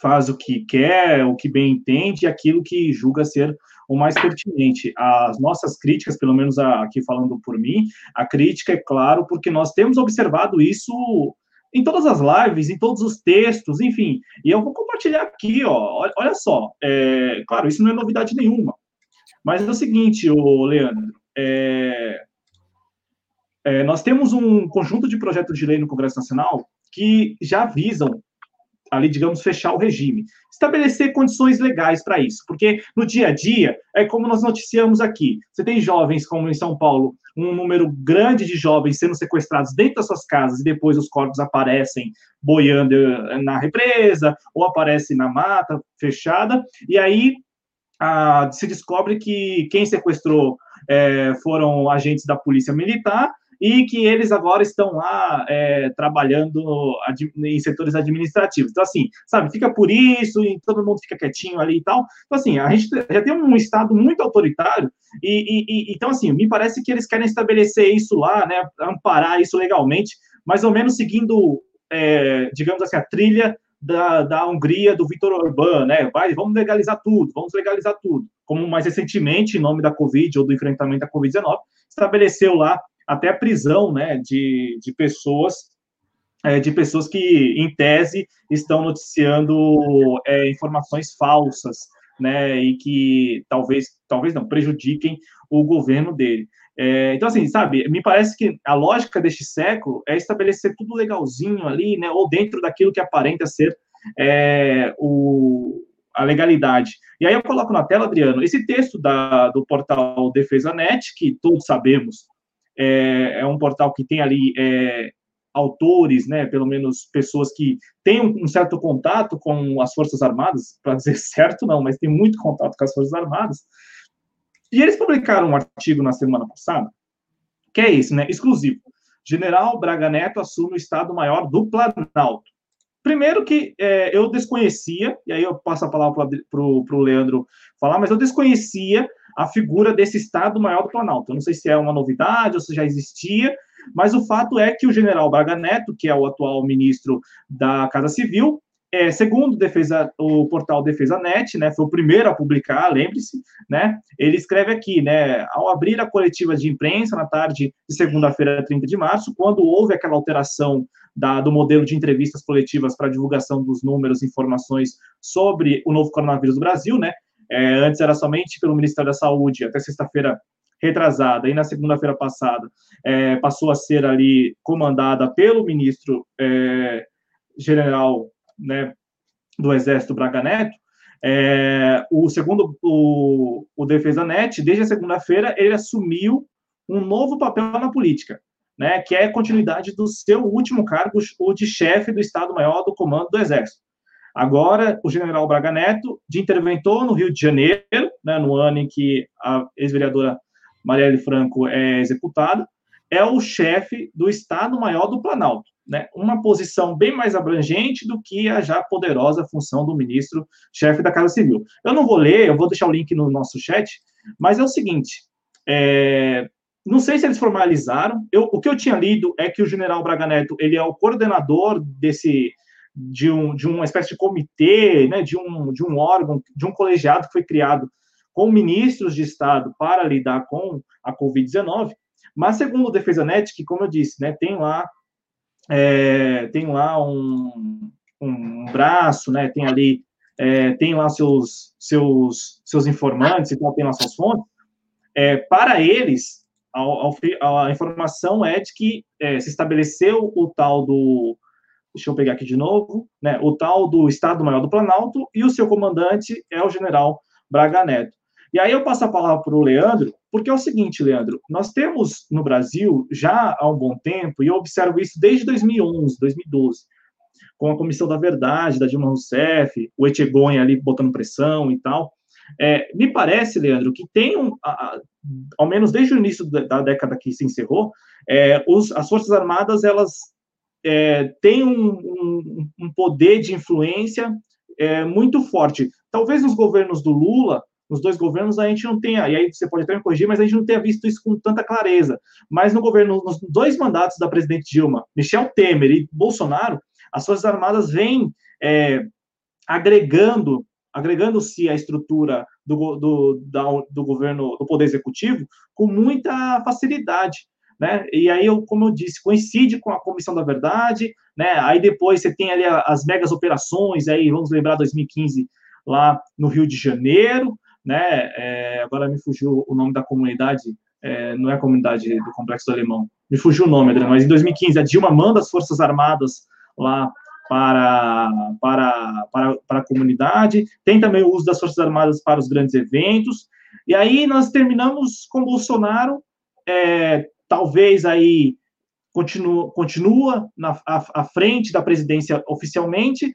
faz o que quer, o que bem entende, e aquilo que julga ser o mais pertinente. As nossas críticas, pelo menos aqui falando por mim, a crítica é claro, porque nós temos observado isso em todas as lives, em todos os textos, enfim. E eu vou compartilhar aqui, ó. Olha só. É, claro, isso não é novidade nenhuma. Mas é o seguinte, o Leandro. É, é, nós temos um conjunto de projetos de lei no Congresso Nacional que já visam ali, digamos, fechar o regime. Estabelecer condições legais para isso, porque no dia a dia, é como nós noticiamos aqui, você tem jovens, como em São Paulo, um número grande de jovens sendo sequestrados dentro das suas casas e depois os corpos aparecem boiando eh, na represa ou aparecem na mata fechada, e aí ah, se descobre que quem sequestrou é, foram agentes da polícia militar e que eles agora estão lá é, trabalhando em setores administrativos. Então, assim, sabe, fica por isso e todo mundo fica quietinho ali e tal. Então, assim, a gente já tem um Estado muito autoritário e, e, e então, assim, me parece que eles querem estabelecer isso lá, né, amparar isso legalmente, mais ou menos seguindo, é, digamos assim, a trilha da, da Hungria, do Viktor Orbán, né? Vai, vamos legalizar tudo, vamos legalizar tudo. Como mais recentemente, em nome da Covid ou do enfrentamento da Covid-19, estabeleceu lá até a prisão né, de, de pessoas é, de pessoas que, em tese, estão noticiando é, informações falsas, né, e que talvez, talvez não, prejudiquem o governo dele. É, então, assim, sabe, me parece que a lógica deste século é estabelecer tudo legalzinho ali, né, ou dentro daquilo que aparenta ser é, o, a legalidade. E aí eu coloco na tela, Adriano, esse texto da, do portal Defesa Net, que todos sabemos é, é um portal que tem ali é, autores, né, pelo menos pessoas que têm um, certo contato com as Forças Armadas, [laughs] para dizer certo não, mas tem muito contato com as Forças Armadas. E eles publicaram um artigo na semana passada, que é esse, né, exclusivo. General Braga Neto assume o Estado-Maior do Planalto. Primeiro que é, eu desconhecia, e aí eu passo a palavra para o Leandro falar, mas eu desconhecia a figura desse Estado-Maior do Planalto. Eu não sei se é uma novidade ou se já existia, mas o fato é que o general Braga Neto, que é o atual ministro da Casa Civil, é, segundo defesa, o portal Defesa Net, né, foi o primeiro a publicar, lembre-se, né, ele escreve aqui, né, ao abrir a coletiva de imprensa na tarde de segunda-feira, 30 de março, quando houve aquela alteração da, do modelo de entrevistas coletivas para divulgação dos números e informações sobre o novo coronavírus do Brasil, né, é, antes era somente pelo Ministério da Saúde, até sexta-feira retrasada, e na segunda-feira passada é, passou a ser ali comandada pelo ministro é, general né, do Exército Braga Neto, é, o segundo, o, o Defesa Net, desde a segunda-feira, ele assumiu um novo papel na política, né, que é a continuidade do seu último cargo, o de chefe do Estado-Maior do Comando do Exército. Agora, o general Braga Neto, de interventor no Rio de Janeiro, né, no ano em que a ex-vereadora Marielle Franco é executada, é o chefe do Estado-Maior do Planalto. Né, uma posição bem mais abrangente do que a já poderosa função do ministro chefe da Casa Civil. Eu não vou ler, eu vou deixar o link no nosso chat, mas é o seguinte: é, não sei se eles formalizaram. Eu, o que eu tinha lido é que o general Braga Neto ele é o coordenador desse de, um, de uma espécie de comitê, né, de, um, de um órgão, de um colegiado que foi criado com ministros de Estado para lidar com a Covid-19, mas segundo o Defesa Net, que como eu disse, né, tem lá é, tem lá um, um braço, né, tem ali é, tem lá seus seus seus informantes, então tem lá suas fontes. É, para eles, a, a, informação é de que é, se estabeleceu o tal do deixa eu pegar aqui de novo, né, o tal do Estado-Maior do Planalto, e o seu comandante é o general Braga Neto. E aí eu passo a palavra para o Leandro, porque é o seguinte, Leandro, nós temos no Brasil já há um bom tempo, e eu observo isso desde 2011, 2012, com a Comissão da Verdade, da Dilma Rousseff, o Etchegonha ali botando pressão e tal, é, me parece, Leandro, que tem, um, a, ao menos desde o início da, da década que se encerrou, é, os, as Forças Armadas, elas é, tem um, um, um, poder de influência é, muito forte. Talvez nos governos do Lula, nos dois governos, a gente não tenha, e aí você pode até me corrigir, mas a gente não tenha visto isso com tanta clareza. Mas no governo, nos dois mandatos da presidente Dilma, Michel Temer e Bolsonaro, as Forças Armadas vêm é, agregando agregando-se à estrutura do, do, da, do governo, do poder executivo, com muita facilidade né? E aí, eu, como eu disse, coincide com a Comissão da Verdade, né? Aí depois você tem ali as megas operações, aí vamos lembrar 2015 lá no Rio de Janeiro, né? É, agora me fugiu o nome da comunidade é, não é a comunidade do Complexo do Alemão, me fugiu o nome, Adriano, mas em 2015 a Dilma manda as Forças Armadas lá para, para, para, para a comunidade, tem também o uso das Forças Armadas para os grandes eventos, e aí nós terminamos com Bolsonaro, é, talvez aí continua, continua na, à, à, frente da presidência oficialmente,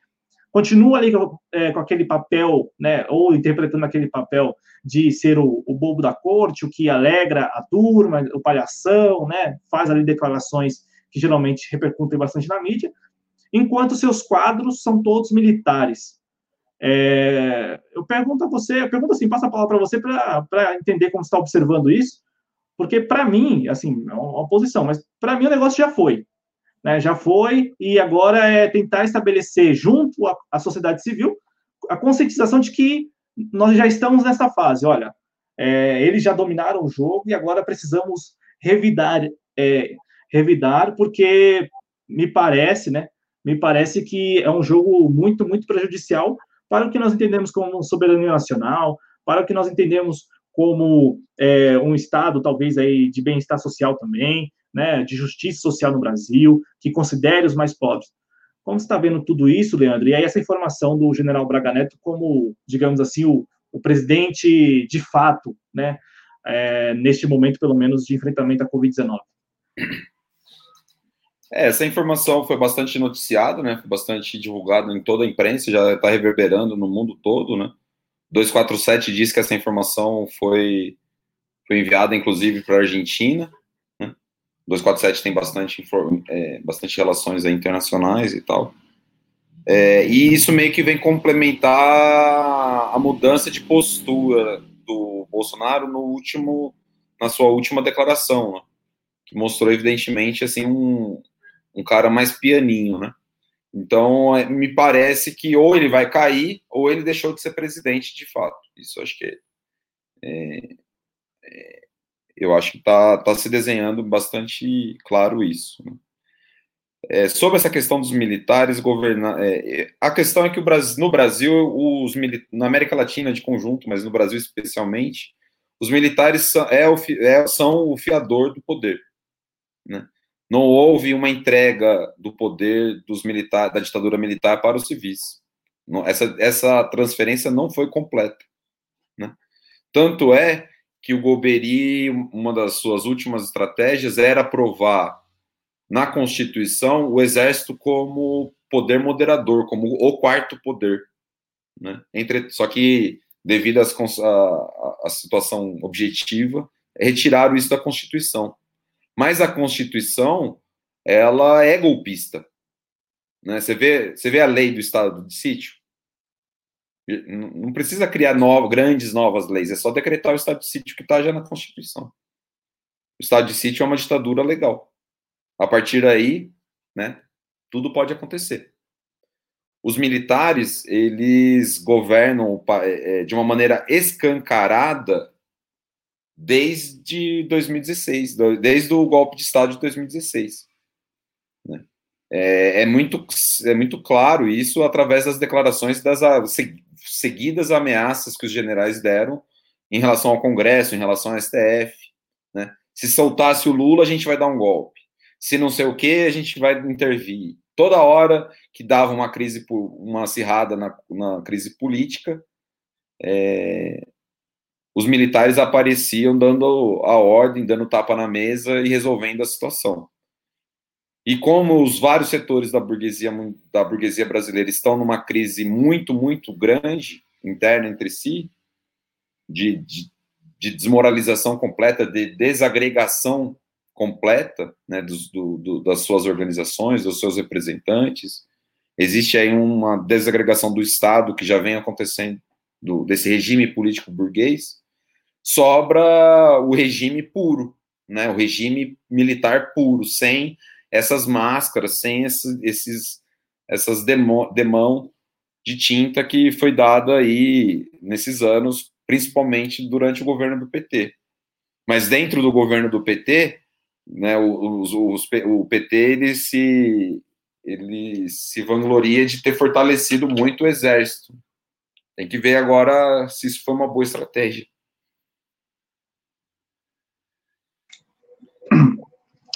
continua ali é, com aquele papel, né, ou interpretando aquele papel de ser o, o, bobo da corte, o que alegra a turma, o palhação, né, faz ali declarações que geralmente repercutem bastante na mídia, enquanto seus quadros são todos militares. É, eu pergunto a você, eu pergunto assim, passa a palavra para você para entender como está observando isso, porque para mim, assim, é uma oposição, mas para mim o negócio já foi. Né, já foi, e agora é tentar estabelecer junto à, à sociedade civil a conscientização de que nós já estamos nessa fase. Olha, é, eles já dominaram o jogo e agora precisamos revidar, é, revidar, porque me parece, né? Me parece que é um jogo muito, muito prejudicial para o que nós entendemos como soberania nacional, para o que nós entendemos como é, um Estado, talvez, aí, de bem-estar social também, né, de justiça social no Brasil, que considere os mais pobres. Como você está vendo tudo isso, Leandro? E aí essa informação do general Braga Neto como, digamos assim, o, o presidente de fato, né, é, neste momento, pelo menos, de enfrentamento à Covid-19. É, essa informação foi bastante noticiada, né? Foi bastante divulgada em toda a imprensa, já está reverberando no mundo todo, né? 247 diz que essa informação foi, foi enviada, inclusive, para a Argentina. Né? 247 tem bastante, é, bastante relações internacionais e tal. É, e isso meio que vem complementar a mudança de postura do Bolsonaro no último, na sua última declaração, né? que mostrou evidentemente assim um, um cara mais pianinho, né? Então, é, me parece que ou ele vai cair, ou ele deixou de ser presidente de fato. Isso acho que é, é, eu acho que está tá se desenhando bastante claro isso. Né? É, sobre essa questão dos militares governar, é, é, a questão é que Brasil, no Brasil, os na América Latina de conjunto, mas no Brasil especialmente, os militares são, o, são o fiador do poder. Né? Não houve uma entrega do poder dos militares, da ditadura militar para os civis. essa, essa transferência não foi completa. Né? Tanto é que o Golbery, uma das suas últimas estratégias era aprovar na Constituição o Exército como poder moderador, como o quarto poder. Né? Entre, só que, devido à situação objetiva, retiraram isso da Constituição. Mas a Constituição, ela é golpista. Né? Você, vê, você vê a lei do estado de sítio? Não precisa criar novo, grandes novas leis, é só decretar o estado de sítio que está já na Constituição. O estado de sítio é uma ditadura legal. A partir daí, né, tudo pode acontecer. Os militares, eles governam é, de uma maneira escancarada desde 2016, desde o golpe de Estado de 2016. Né? É, é, muito, é muito claro isso através das declarações das seguidas ameaças que os generais deram em relação ao Congresso, em relação ao STF. Né? Se soltasse o Lula, a gente vai dar um golpe. Se não sei o que, a gente vai intervir. Toda hora que dava uma crise, uma acirrada na, na crise política, é, os militares apareciam dando a ordem, dando tapa na mesa e resolvendo a situação. E como os vários setores da burguesia, da burguesia brasileira estão numa crise muito, muito grande, interna entre si, de, de, de desmoralização completa, de desagregação completa né, dos, do, do, das suas organizações, dos seus representantes, existe aí uma desagregação do Estado que já vem acontecendo, do, desse regime político burguês, sobra o regime puro, né? O regime militar puro, sem essas máscaras, sem esses, esses essas demão, demão de tinta que foi dada aí nesses anos, principalmente durante o governo do PT. Mas dentro do governo do PT, né, os, os, o PT ele se ele se vangloria de ter fortalecido muito o exército. Tem que ver agora se isso foi uma boa estratégia.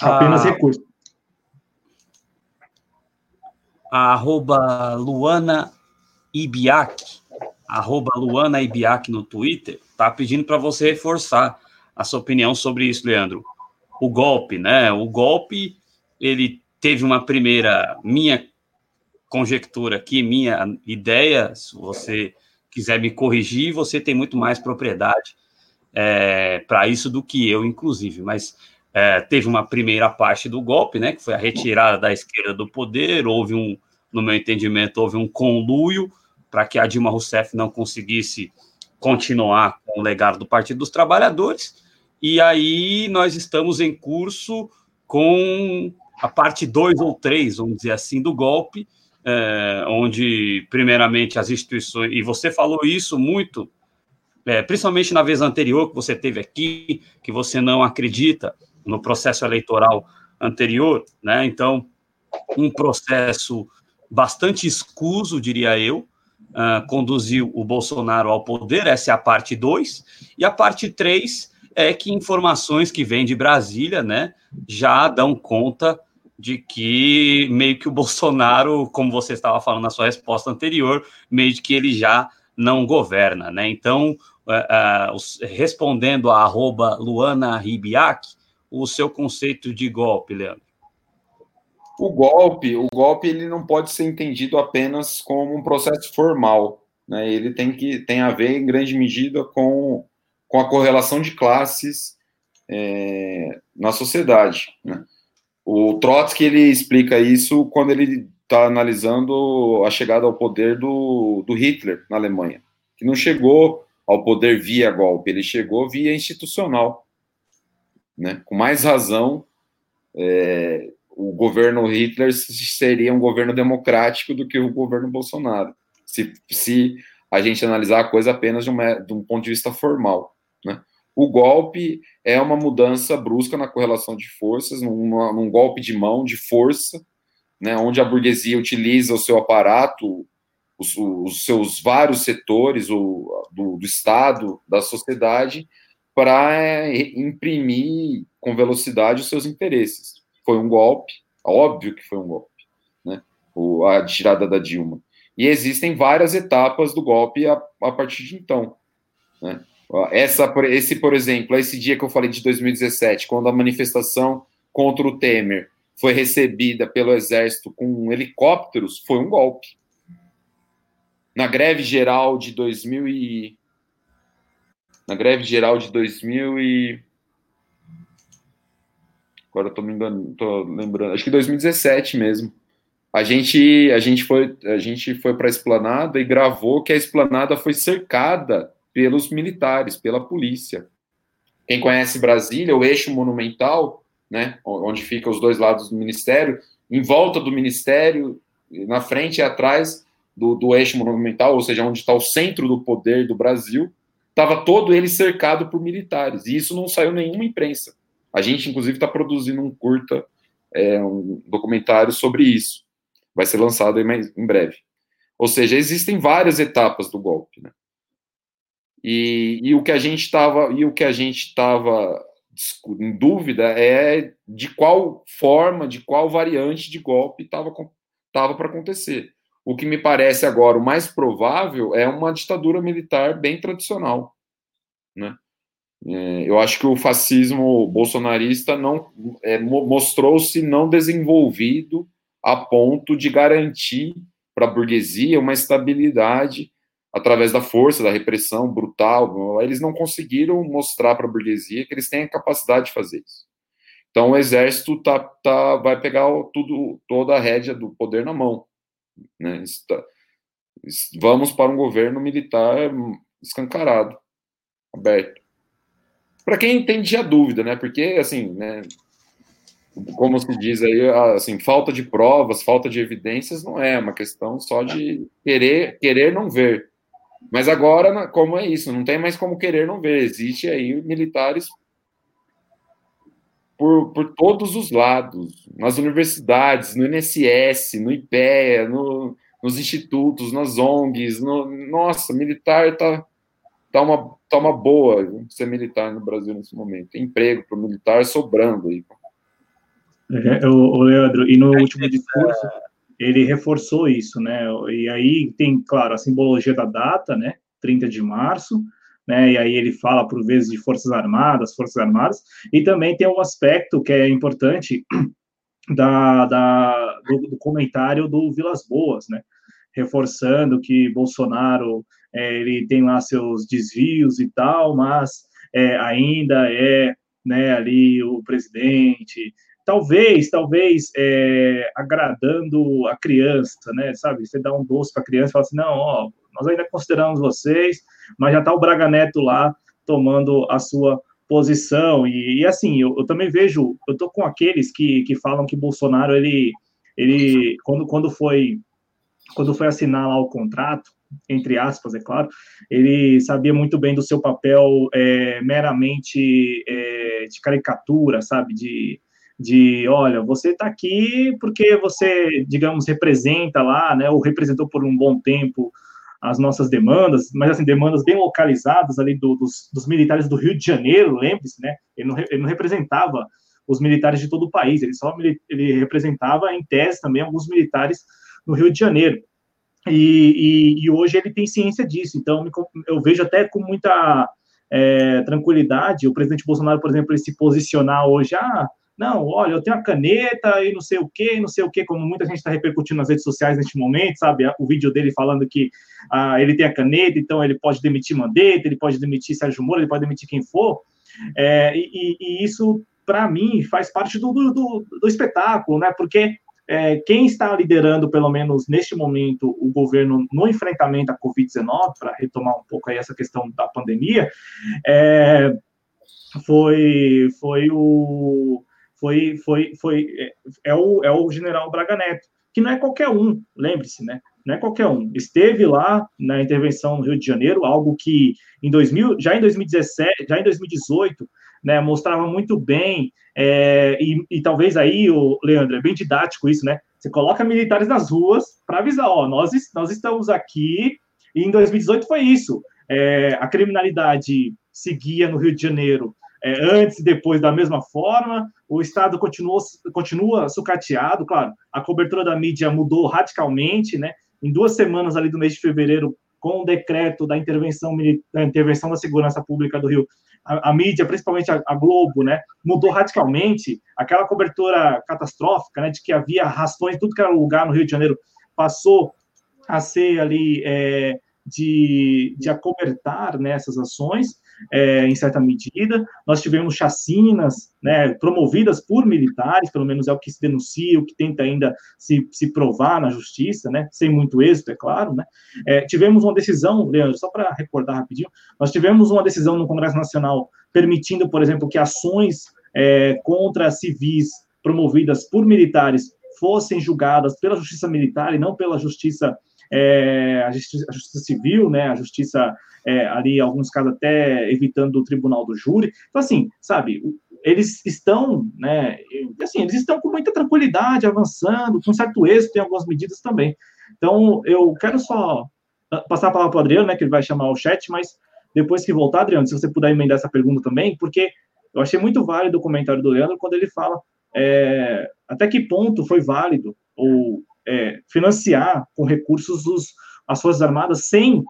Apenas a, recurso. A arroba Luana Ibiak, arroba Luana Ibiak no Twitter, tá pedindo para você reforçar a sua opinião sobre isso, Leandro. O golpe, né? O golpe, ele teve uma primeira, minha conjectura aqui, minha ideia, se você quiser me corrigir, você tem muito mais propriedade é, para isso do que eu, inclusive. Mas é, teve uma primeira parte do golpe, né, que foi a retirada da esquerda do poder. Houve um, no meu entendimento, houve um conluio para que a Dilma Rousseff não conseguisse continuar com o legado do Partido dos Trabalhadores. E aí nós estamos em curso com a parte 2 ou 3, vamos dizer assim, do golpe, é, onde, primeiramente, as instituições, e você falou isso muito, é, principalmente na vez anterior que você teve aqui, que você não acredita no processo eleitoral anterior, né? Então, um processo bastante escuso, diria eu, uh, conduziu o Bolsonaro ao poder, essa é a parte 2, e a parte 3 é que informações que vêm de Brasília, né, já dão conta de que meio que o Bolsonaro, como você estava falando na sua resposta anterior, meio que ele já não governa, né? Então, uh, uh, respondendo a arroba Luana Ribiak, o seu conceito de golpe, Leandro? O golpe, o golpe ele não pode ser entendido apenas como um processo formal, né? Ele tem que tem a ver em grande medida com, com a correlação de classes é, na sociedade, né? O Trotsky ele explica isso quando ele está analisando a chegada ao poder do, do Hitler na Alemanha, que não chegou ao poder via golpe, ele chegou via institucional, né? Com mais razão, é, o governo Hitler seria um governo democrático do que o governo Bolsonaro, se, se a gente analisar a coisa apenas de, uma, de um ponto de vista formal, né? O golpe é uma mudança brusca na correlação de forças, num golpe de mão, de força, né, onde a burguesia utiliza o seu aparato, os, os seus vários setores o, do, do, Estado, da sociedade, para é, imprimir com velocidade os seus interesses. Foi um golpe, óbvio que foi um golpe, né, o, a tirada da Dilma. E existem várias etapas do golpe a, a partir de então. Né? Essa, esse, por exemplo, esse dia que eu falei de 2017, quando a manifestação contra o Temer foi recebida pelo exército com helicópteros, foi um golpe. Na greve geral de 2000 e na greve geral de 2000 e agora eu tô me enganando, tô lembrando, acho que 2017 mesmo. A gente a gente foi a gente foi para a esplanada e gravou que a esplanada foi cercada pelos militares, pela polícia. Quem conhece Brasília, o eixo monumental, né, onde fica os dois lados do ministério, em volta do ministério, na frente e atrás do, do eixo monumental, ou seja, onde está o centro do poder do Brasil, estava todo ele cercado por militares. E isso não saiu nenhuma imprensa. A gente, inclusive, está produzindo um curta, é, um documentário sobre isso. Vai ser lançado em breve. Ou seja, existem várias etapas do golpe. Né? E, e o que a gente estava e o que a gente estava em dúvida é de qual forma, de qual variante de golpe estava tava para acontecer. O que me parece agora o mais provável é uma ditadura militar bem tradicional, né? É, eu acho que o fascismo bolsonarista não é, mostrou-se não desenvolvido a ponto de garantir para a burguesia uma estabilidade através da força, da repressão brutal, eles não conseguiram mostrar para a burguesia que eles têm a capacidade de fazer isso. Então o exército tá, tá, vai pegar tudo, toda a rédea do poder na mão. Né? Tá, vamos para um governo militar escancarado, aberto. Para quem entende a dúvida, né? Porque assim, né? Como se diz aí, assim, falta de provas, falta de evidências não é uma questão só de querer, querer não ver. Mas agora, como é isso? Não tem mais como querer não ver. Existe aí militares por, por todos os lados, nas universidades, no INSS, no IPEA, no, nos institutos, nas ONGs. No, nossa, militar tá, tá, uma, tá uma boa ser militar no Brasil nesse momento. Tem emprego para o militar sobrando aí. É, o, o Leandro, e no último discurso, ele reforçou isso, né? E aí tem, claro, a simbologia da data, né? 30 de março, né? E aí ele fala por vezes de Forças Armadas, Forças Armadas, e também tem um aspecto que é importante [clears throat] da, da do, do, comentário do Vilas Boas, né? Reforçando que Bolsonaro é, ele tem lá seus desvios e tal, mas é, ainda é né, ali o presidente, talvez, talvez é, agradando a criança, né? Sabe, você dá um doce para a criança e fala assim, não, ó, nós ainda consideramos vocês, mas já está o Braga Neto lá tomando a sua posição. E, e assim, eu, eu, também vejo, eu tô com aqueles que, que falam que Bolsonaro ele, ele quando, quando foi quando foi assinar lá o contrato, entre aspas, é claro, ele sabia muito bem do seu papel é, meramente é, de caricatura, sabe, de de, olha, você está aqui porque você, digamos, representa lá, né, ou representou por um bom tempo as nossas demandas, mas assim, demandas bem localizadas ali do, dos, dos, militares do Rio de Janeiro, lembre-se, né, ele não, ele não, representava os militares de todo o país, ele só ele representava, em tese, também alguns militares no Rio de Janeiro. E, e, e hoje ele tem ciência disso, então eu vejo até com muita é, tranquilidade o presidente Bolsonaro, por exemplo, ele se posicionar hoje, ah, não, olha, eu tenho a caneta e não sei o que, não sei o que, como muita gente está repercutindo nas redes sociais neste momento, sabe? O vídeo dele falando que ah, ele tem a caneta, então ele pode demitir Mandetta, ele pode demitir Sérgio Moro, ele pode demitir quem for. É, e, e, isso, para mim, faz parte do, do, do, espetáculo, né? Porque é, quem está liderando, pelo menos neste momento, o governo no enfrentamento à Covid-19, para retomar um pouco aí essa questão da pandemia, é, foi, foi o foi, foi, foi é, é, o, é o general Braga Neto, que não é qualquer um, lembre-se, né? Não é qualquer um. Esteve lá na intervenção no Rio de Janeiro, algo que em 2000, já em 2017, já em 2018, né, mostrava muito bem, é, e, e, talvez aí, o Leandro, é bem didático isso, né? Você coloca militares nas ruas para avisar, ó, nós, nós estamos aqui, e em 2018 foi isso. É, a criminalidade seguia no Rio de Janeiro é, antes e depois da mesma forma, o Estado continuou, continua sucateado, claro, a cobertura da mídia mudou radicalmente, né? Em duas semanas ali do mês de fevereiro, com o decreto da intervenção, da intervenção da segurança pública do Rio, a, a mídia, principalmente a, a, Globo, né, mudou radicalmente. Aquela cobertura catastrófica, né, de que havia rastões, tudo que era lugar no Rio de Janeiro, passou a ser ali é, de, de acobertar né, ações é, em certa medida. Nós tivemos chacinas né, promovidas por militares, pelo menos é o que se denuncia, o que tenta ainda se, se provar na justiça, né, sem muito êxito, é claro. Né. É, tivemos uma decisão, Leandro, só para recordar rapidinho, nós tivemos uma decisão no Congresso Nacional permitindo, por exemplo, que ações é, contra civis promovidas por militares fossem julgadas pela justiça militar e não pela justiça é, a, justiça, a, justiça, civil, né, a justiça é, ali, em alguns casos até evitando o tribunal do júri. Então, assim, sabe, eles estão, né, assim, eles estão com muita tranquilidade, avançando, com certo êxito em algumas medidas também. Então, eu quero só ah, passar a palavra para o Adriano, né, que ele vai chamar o chat, mas depois que voltar, Adriano, se você puder emendar essa pergunta também, porque eu achei muito válido o comentário do Leandro quando ele fala é, até que ponto foi válido ou é, financiar com recursos os, as Forças Armadas sem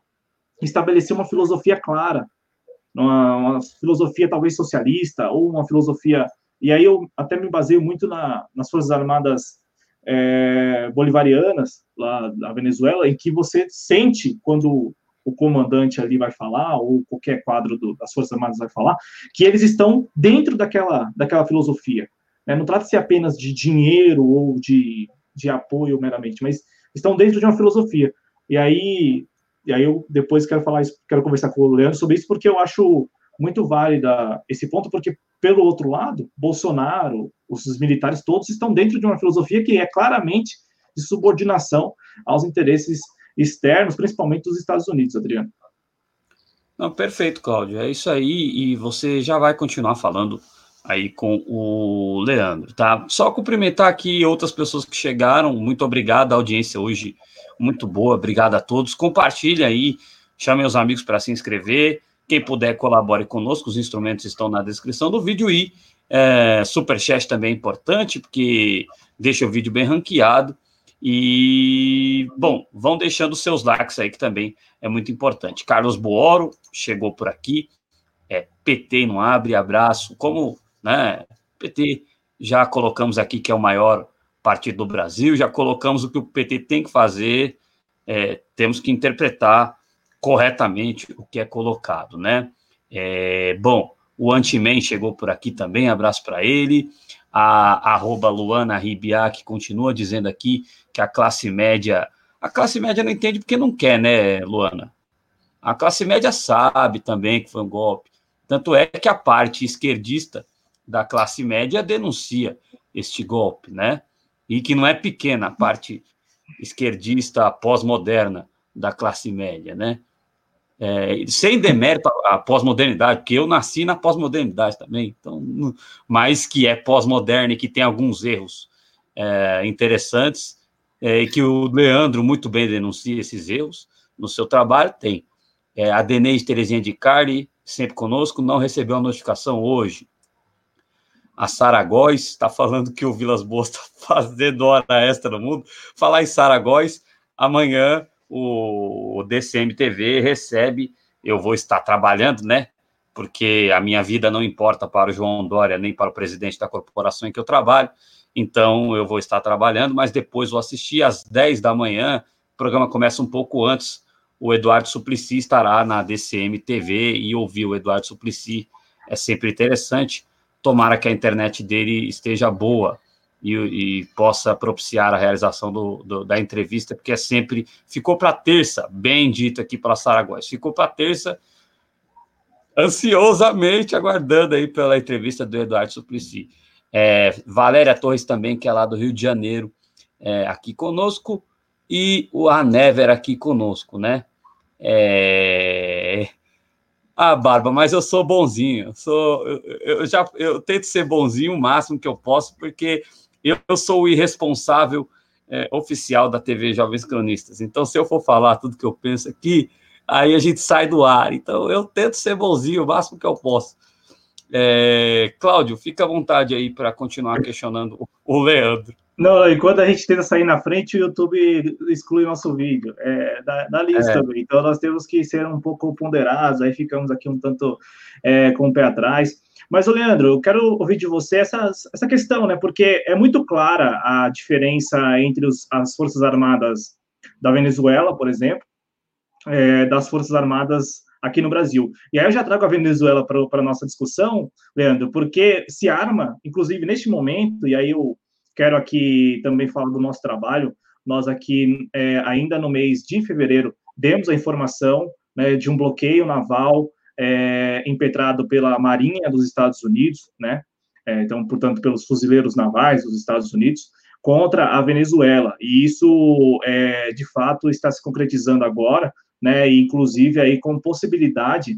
estabelecer uma filosofia clara, uma, uma, filosofia talvez socialista ou uma filosofia. E aí eu até me baseio muito na, nas Forças Armadas é, bolivarianas lá da Venezuela, em que você sente quando o comandante ali vai falar, ou qualquer quadro do, das Forças Armadas vai falar, que eles estão dentro daquela, daquela filosofia. Né? Não trata-se apenas de dinheiro ou de de apoio meramente, mas estão dentro de uma filosofia. E aí, e aí eu depois quero falar quero conversar com o Leandro sobre isso, porque eu acho muito válida esse ponto, porque pelo outro lado, Bolsonaro, os militares todos estão dentro de uma filosofia que é claramente de subordinação aos interesses externos, principalmente dos Estados Unidos, Adriano. Não, perfeito, Cláudio. É isso aí, e você já vai continuar falando aí com o Leandro, tá? Só cumprimentar aqui outras pessoas que chegaram. Muito obrigado, a audiência hoje muito boa. Obrigado a todos. Compartilhe aí, chame os amigos para se inscrever. Quem puder, colabore conosco. Os instrumentos estão na descrição do vídeo e É, Superchat também é importante, porque deixa o vídeo bem ranqueado. E, bom, vão deixando seus likes aí, que também é muito importante. Carlos Booro chegou por aqui. É, PT não abre, abraço. Como, né? PT já colocamos aqui que é o maior partido do Brasil, já colocamos o que o PT tem que fazer, é, temos que interpretar corretamente o que é colocado, né? É, bom, o Antiman chegou por aqui também, abraço para ele. A arroba Luana Ribiac continua dizendo aqui que a classe média. A classe média não entende porque não quer, né, Luana? A classe média sabe também que foi um golpe. Tanto é que a parte esquerdista da classe média denuncia este golpe, né? E que não é pequena a parte esquerdista pós-moderna da classe média, né? É, sem demérito à pós-modernidade, porque eu nasci na pós-modernidade também, então, mas que é pós-moderna e que tem alguns erros é, interessantes, é, e que o Leandro muito bem denuncia esses erros no seu trabalho, tem. É, a Denise Terezinha de Carli, sempre conosco, não recebeu a notificação hoje. A Sara Góes está falando que o Vilas Boas está [laughs] fazendo hora extra no mundo. Falar em Sara Góes, amanhã o DCM TV recebe, eu vou estar trabalhando, né? Porque a minha vida não importa para o João Dória nem para o presidente da corporação em que eu trabalho. Então eu vou estar trabalhando, mas depois vou assistir às 10 da manhã. O programa começa um pouco antes. O Eduardo Suplicy estará na DCM TV e ouvir o Eduardo Suplicy é sempre interessante. Tomara que a internet dele esteja boa e, e possa propiciar a realização do, do, da entrevista, porque é sempre. Ficou para terça, bem dito aqui para Saragóis, ficou para terça, ansiosamente aguardando aí pela entrevista do Eduardo Suplicy. É, Valéria Torres também, que é lá do Rio de Janeiro, é, aqui conosco, e o Anever aqui conosco, né? É... Ah, Barba, mas eu sou bonzinho, sou, eu, eu, já eu tento ser bonzinho o máximo que eu posso, porque eu, eu sou o irresponsável é, oficial da TV Jovens Cronistas. Então, se eu for falar tudo que eu penso aqui, aí a gente sai do ar. Então, eu tento ser bonzinho o máximo que eu posso. É, Cláudio, fica à vontade aí para continuar questionando o Leandro. Não, enquanto a gente tenta sair na frente, o YouTube exclui nosso vídeo é, da, da, lista é. também. Então, nós temos que ser um pouco ponderados, aí ficamos aqui um tanto é, com o pé atrás. Mas, Leandro, eu quero ouvir de você essa, essa questão, né? Porque é muito clara a diferença entre os, as Forças Armadas da Venezuela, por exemplo, é, das Forças Armadas aqui no Brasil. E aí eu já trago a Venezuela para a nossa discussão, Leandro, porque se arma, inclusive neste momento, e aí eu quero aqui também falar do nosso trabalho, nós aqui, é, ainda no mês de fevereiro, demos a informação né, de um bloqueio naval é, impetrado pela Marinha dos Estados Unidos, né? É, então, portanto, pelos fuzileiros navais dos Estados Unidos, contra a Venezuela. E isso, é, de fato, está se concretizando agora, né? Inclusive aí com possibilidade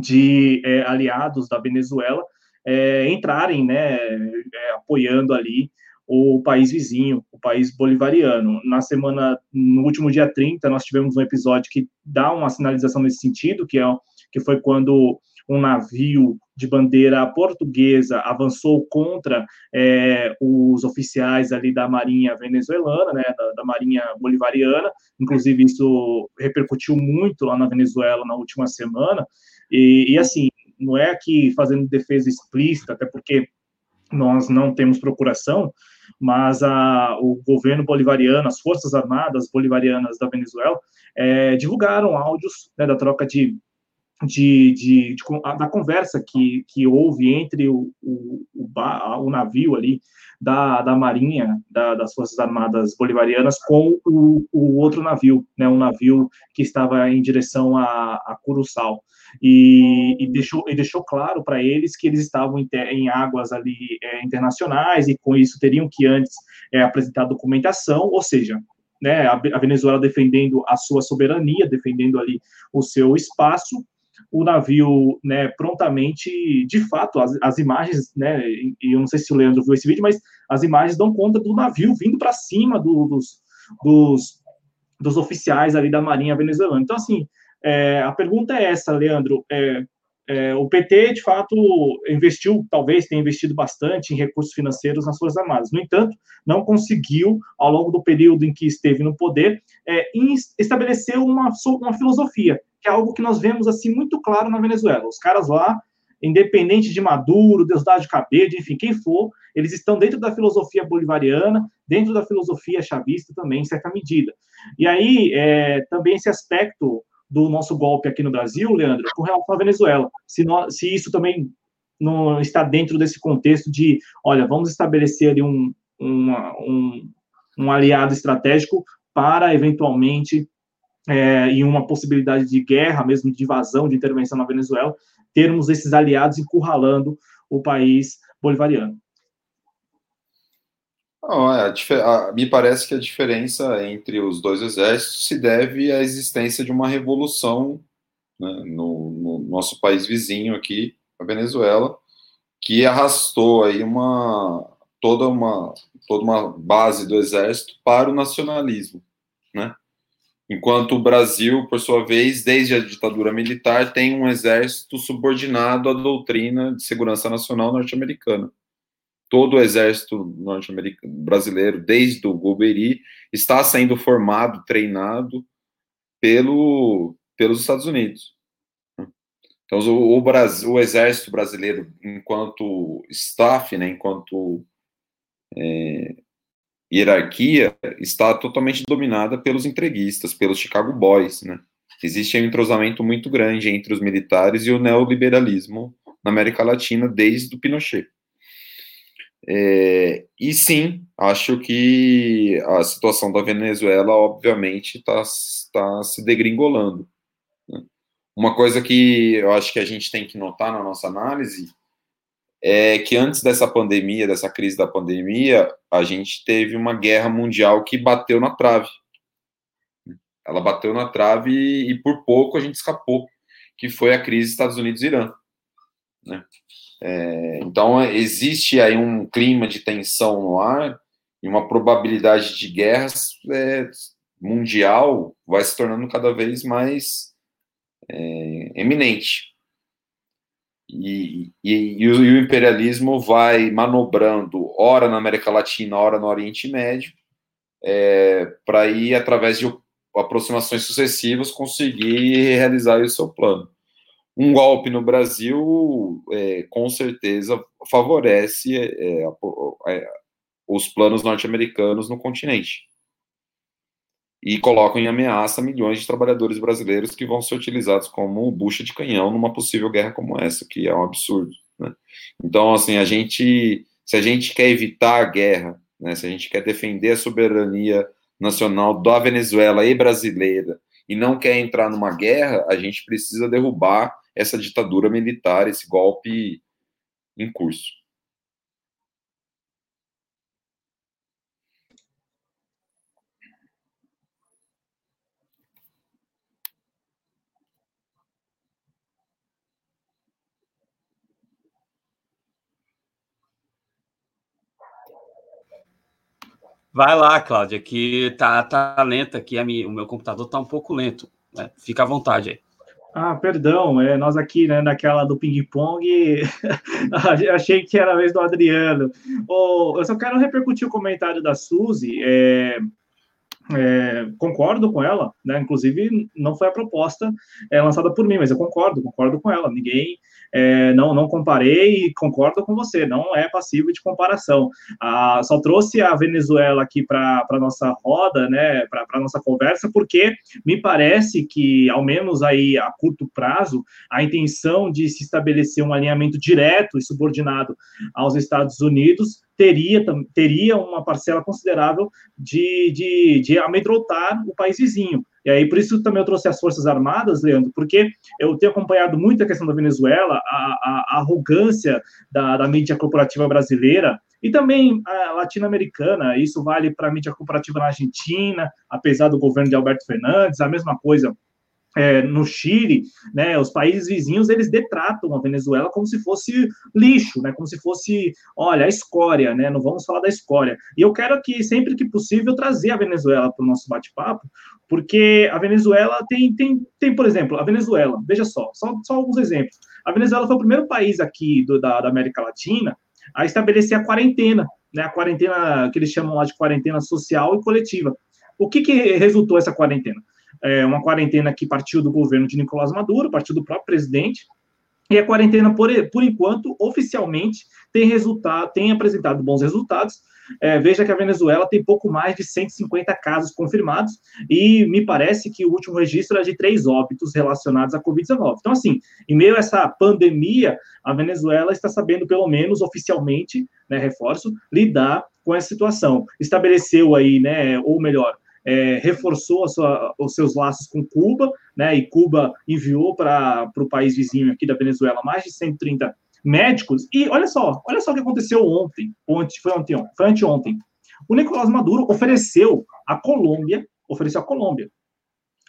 de é, aliados da Venezuela é, entrarem, né? É, apoiando ali o país vizinho, o país bolivariano. Na semana, no último dia 30, nós tivemos um episódio que dá uma sinalização nesse sentido, que é que foi quando um navio de bandeira portuguesa avançou contra é, os oficiais ali da Marinha venezuelana, né, da, da, Marinha bolivariana. Inclusive, isso repercutiu muito lá na Venezuela na última semana. E, e assim, não é aqui fazendo defesa explícita, até porque nós não temos procuração, mas a, o governo bolivariano, as forças armadas bolivarianas da Venezuela, é, divulgaram áudios né, da troca de de, de, de, da conversa que, que houve entre o, o, o, o navio ali da, da Marinha, da, das Forças Armadas Bolivarianas, com o, o outro navio, né, um navio que estava em direção a, a Curuçal. E, e, deixou, e deixou claro para eles que eles estavam em, em águas ali é, internacionais e com isso teriam que antes é, apresentar documentação, ou seja, né, a Venezuela defendendo a sua soberania, defendendo ali o seu espaço, o navio, né, prontamente, de fato, as, as imagens, né, e eu não sei se o Leandro viu esse vídeo, mas as imagens dão conta do navio vindo para cima do, dos, dos, dos, oficiais ali da Marinha venezuelana. Então, assim, é, a pergunta é essa, Leandro, é, é, o PT, de fato, investiu, talvez tenha investido bastante em recursos financeiros nas suas armadas. No entanto, não conseguiu, ao longo do período em que esteve no poder, é, estabelecer uma, uma filosofia, que é algo que nós vemos assim muito claro na Venezuela. Os caras lá, independente de Maduro, Deusdado Cabede, enfim, quem for, eles estão dentro da filosofia bolivariana, dentro da filosofia chavista também, em certa medida. E aí, é, também esse aspecto do nosso golpe aqui no Brasil, Leandro, com relação à Venezuela. Se, nós, se isso também não está dentro desse contexto de, olha, vamos estabelecer ali um, um, um aliado estratégico para, eventualmente, é, em uma possibilidade de guerra, mesmo de invasão, de intervenção na Venezuela, termos esses aliados encurralando o país bolivariano. Não, é, a, a, me parece que a diferença entre os dois exércitos se deve à existência de uma revolução né, no, no, nosso país vizinho aqui, a Venezuela, que arrastou aí uma toda uma toda uma base do exército para o nacionalismo, né? Enquanto o Brasil, por sua vez, desde a ditadura militar, tem um exército subordinado à doutrina de segurança nacional norte-americana todo o exército norte-americano brasileiro, desde o Golbery, está sendo formado, treinado pelo, pelos Estados Unidos. Então, o, o, Brasil, o exército brasileiro, enquanto staff, né, enquanto é, hierarquia, está totalmente dominada pelos entreguistas, pelos Chicago Boys. Né? Existe um entrosamento muito grande entre os militares e o neoliberalismo na América Latina desde o Pinochet. É, e sim, acho que a situação da Venezuela, obviamente, está tá se degringolando. Né? Uma coisa que eu acho que a gente tem que notar na nossa análise é que antes dessa pandemia, dessa crise da pandemia, a gente teve uma guerra mundial que bateu na trave. Ela bateu na trave e, por pouco a gente escapou, que foi a crise Estados Unidos-Irã. Né? É, então, existe aí um clima de tensão no ar e uma probabilidade de guerras é, mundial vai se tornando cada vez mais é, eminente. E, e, e, o, e, o, imperialismo vai manobrando, ora na América Latina, ora no Oriente Médio, é, para ir, através de aproximações sucessivas, conseguir realizar o seu plano um golpe no Brasil, é, com certeza, favorece é, é, os planos norte-americanos no continente. E colocam em ameaça milhões de trabalhadores brasileiros que vão ser utilizados como bucha de canhão numa possível guerra como essa, que é um absurdo. Né? Então, assim, a gente, se a gente quer evitar a guerra, né, se a gente quer defender a soberania nacional da Venezuela e brasileira, e não quer entrar numa guerra, a gente precisa derrubar essa ditadura militar, esse golpe em curso. Vai lá, Cláudia, que tá, tá lento aqui, a minha, o meu computador tá um pouco lento. Né? Fica à vontade aí. Ah, perdão, é, nós aqui, né, naquela do ping-pong, [laughs] achei que era a vez do Adriano. Oh, eu só quero repercutir o comentário da Suzy. É, é, concordo com ela, né? Inclusive, não foi a proposta é, lançada por mim, mas eu concordo, concordo com ela. Ninguém é, não, não comparei e concordo com você, não é passivo de comparação. Ah, só trouxe a Venezuela aqui para a nossa roda, né, para nossa conversa, porque me parece que, ao menos aí a curto prazo, a intenção de se estabelecer um alinhamento direto e subordinado aos Estados Unidos teria, teria uma parcela considerável de, de, de amedrontar o país vizinho. E aí, por isso também eu trouxe as Forças Armadas, Leandro, porque eu tenho acompanhado muito a questão da Venezuela, a, a, a arrogância da, da mídia corporativa brasileira e também latino-americana. Isso vale para a mídia corporativa na Argentina, apesar do governo de Alberto Fernandes, a mesma coisa é, no Chile, né, os países vizinhos, eles detratam a Venezuela como se fosse lixo, né, como se fosse, olha, a escória, né, não vamos falar da escória. E eu quero aqui, sempre que possível, trazer a Venezuela para o nosso bate-papo, porque a Venezuela tem, tem, tem, por exemplo, a Venezuela, veja só, só, só alguns exemplos. A Venezuela foi o primeiro país aqui do, da, da América Latina a estabelecer a quarentena, né, a quarentena que eles chamam lá de quarentena social e coletiva. O que, que resultou essa quarentena? É uma quarentena que partiu do governo de Nicolás Maduro, partiu do próprio presidente, e a quarentena, por, por enquanto, oficialmente, tem, resultado, tem apresentado bons resultados. É, veja que a Venezuela tem pouco mais de 150 casos confirmados, e me parece que o último registro é de três óbitos relacionados à Covid-19. Então, assim, em meio a essa pandemia, a Venezuela está sabendo, pelo menos oficialmente, né, reforço, lidar com essa situação. Estabeleceu aí, né, ou melhor, é, reforçou sua, os seus laços com Cuba, né, e Cuba enviou para o país vizinho aqui da Venezuela mais de 130 médicos. E olha só, olha só o que aconteceu ontem, ontem foi ontem, foi anteontem. O Nicolás Maduro ofereceu a Colômbia, ofereceu a Colômbia.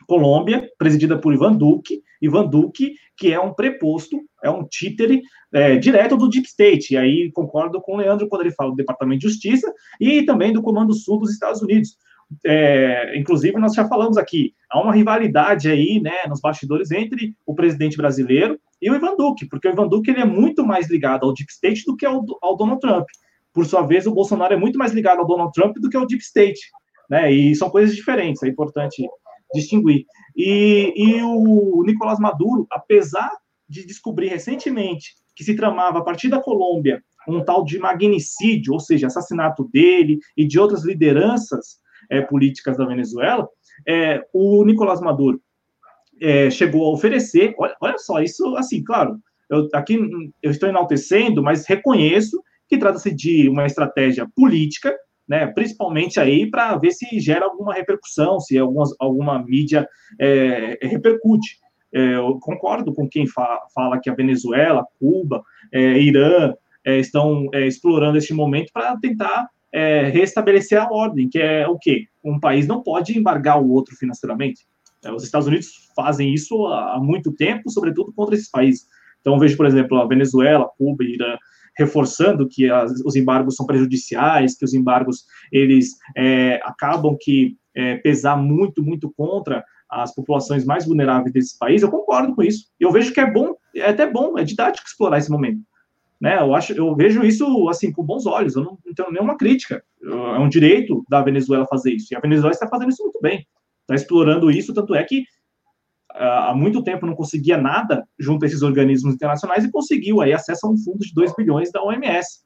Colômbia, presidida por Ivan Duque, Ivan Duque, que é um preposto, é um títere é, direto do Deep State. E aí concordo com o Leandro quando ele fala do Departamento de Justiça e também do Comando Sul dos Estados Unidos é, inclusive nós já falamos aqui, há uma rivalidade aí, né, nos bastidores entre o presidente brasileiro e o Ivan Duque, porque o Ivan Duque ele é muito mais ligado ao Deep State do que ao, ao Donald Trump. Por sua vez, o Bolsonaro é muito mais ligado ao Donald Trump do que ao Deep State, né, e são coisas diferentes, é importante distinguir. E, e o Nicolás Maduro, apesar de descobrir recentemente que se tramava a partir da Colômbia um tal de magnicídio, ou seja, assassinato dele e de outras lideranças é, políticas da Venezuela, é, o Nicolás Maduro é, chegou a oferecer, olha, olha, só, isso, assim, claro, eu, aqui eu estou enaltecendo, mas reconheço que trata-se de uma estratégia política, né, principalmente aí para ver se gera alguma repercussão, se algumas, alguma mídia é, repercute. É, eu concordo com quem fa fala que a Venezuela, Cuba, é, Irã estão explorando este momento para tentar é, restabelecer a ordem, que é o quê? Um país não pode embargar o outro financeiramente. É, os Estados Unidos fazem isso há muito tempo, sobretudo contra esses países. Então, vejo, por exemplo, a Venezuela, Cuba Irã reforçando que as, os embargos são prejudiciais, que os embargos eles é, acabam que é, pesar muito, muito contra as populações mais vulneráveis desse país. Eu concordo com isso. Eu vejo que é bom, é até bom, é didático explorar esse momento. Né? Eu acho, eu vejo isso assim com bons olhos. Eu não, não tenho nenhuma crítica. É um direito da Venezuela fazer isso. E a Venezuela está fazendo isso muito bem. Está explorando isso, tanto é que há muito tempo não conseguia nada junto a esses organismos internacionais e conseguiu aí acesso a um fundo de 2 bilhões da OMS.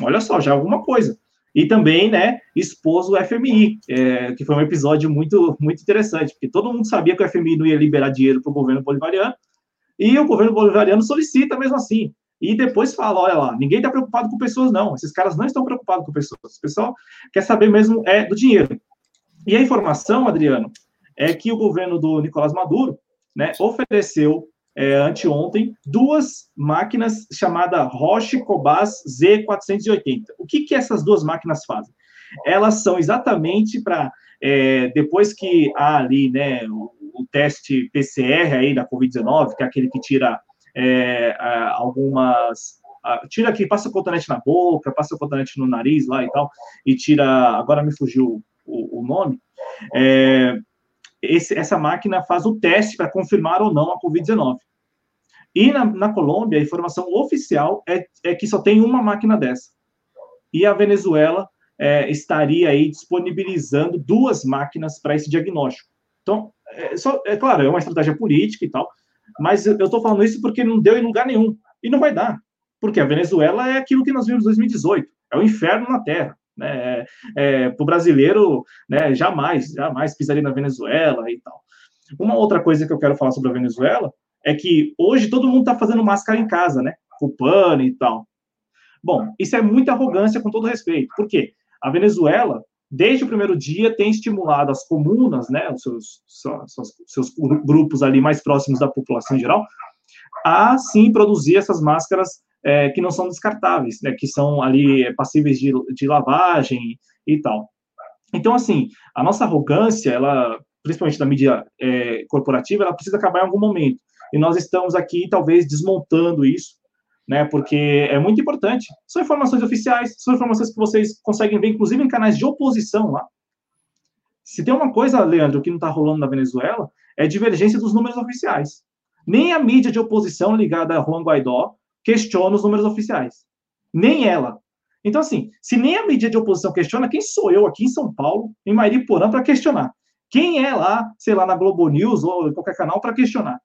Olha só, já é alguma coisa. E também, né, expôs o FMI, é, que foi um episódio muito, muito interessante, porque todo mundo sabia que o FMI não ia liberar dinheiro para o governo bolivariano, e o governo bolivariano solicita mesmo assim e depois fala, olha lá, ninguém está preocupado com pessoas, não. Esses caras não estão preocupados com pessoas. O pessoal quer saber mesmo é do dinheiro. E a informação, Adriano, é que o governo do Nicolás Maduro né, ofereceu é, anteontem duas máquinas chamadas Roche Cobas Z480. O que, que essas duas máquinas fazem? Elas são exatamente para, é, depois que há ali né, o, o teste PCR aí da Covid-19, que é aquele que tira é, algumas. tira aqui, passa o cotonete na boca, passa o cotonete no nariz lá e tal, e tira. Agora me fugiu o, o nome. É, esse, essa máquina faz o teste para confirmar ou não a Covid-19. E na, na, Colômbia, a informação oficial é, é, que só tem uma máquina dessa. E a Venezuela é, estaria aí disponibilizando duas máquinas para esse diagnóstico. Então, é, só, é claro, é uma estratégia política e tal, mas eu estou falando isso porque não deu em lugar nenhum. E não vai dar. Porque a Venezuela é aquilo que nós vimos em 2018. É o inferno na Terra. Né? É, é, Para o brasileiro, né, jamais, jamais pisaria na Venezuela e tal. Uma outra coisa que eu quero falar sobre a Venezuela é que hoje todo mundo está fazendo máscara em casa, né? Culpando e tal. Bom, isso é muita arrogância, com todo respeito. Por quê? A Venezuela desde o primeiro dia, tem estimulado as comunas, né, os seus, seus, seus grupos ali mais próximos da população em geral, a sim produzir essas máscaras é, que não são descartáveis, né, que são ali passíveis de, de lavagem e tal. Então, assim, a nossa arrogância, ela, principalmente da mídia é, corporativa, ela precisa acabar em algum momento. E nós estamos aqui, talvez, desmontando isso, né? Porque é muito importante. São informações oficiais, são informações que vocês conseguem ver, inclusive em canais de oposição lá. Se tem uma coisa, Leandro, que não está rolando na Venezuela, é divergência dos números oficiais. Nem a mídia de oposição ligada a Juan Guaidó questiona os números oficiais. Nem ela. Então, assim, se nem a mídia de oposição questiona, quem sou eu aqui em São Paulo, em Mariporã, para questionar? Quem é lá, sei lá, na Globo News ou em qualquer canal para questionar?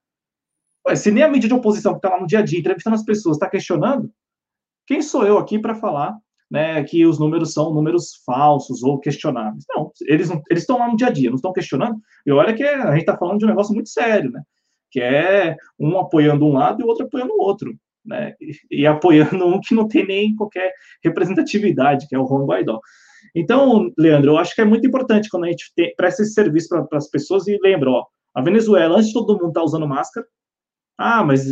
Se nem a mídia de oposição que está lá no dia a dia entrevistando as pessoas está questionando, quem sou eu aqui para falar né, que os números são números falsos ou questionáveis? Não, eles estão lá no dia a dia, não estão questionando. E olha que a gente está falando de um negócio muito sério, né? Que é um apoiando um lado e o outro apoiando o outro né, e, e, apoiando um que não tem nem qualquer representatividade, que é o Juan Guaidó. Então, Leandro, eu acho que é muito importante quando a gente tem, presta esse serviço para as pessoas e lembra, ó, a Venezuela, antes de todo mundo estar tá usando máscara, ah, mas,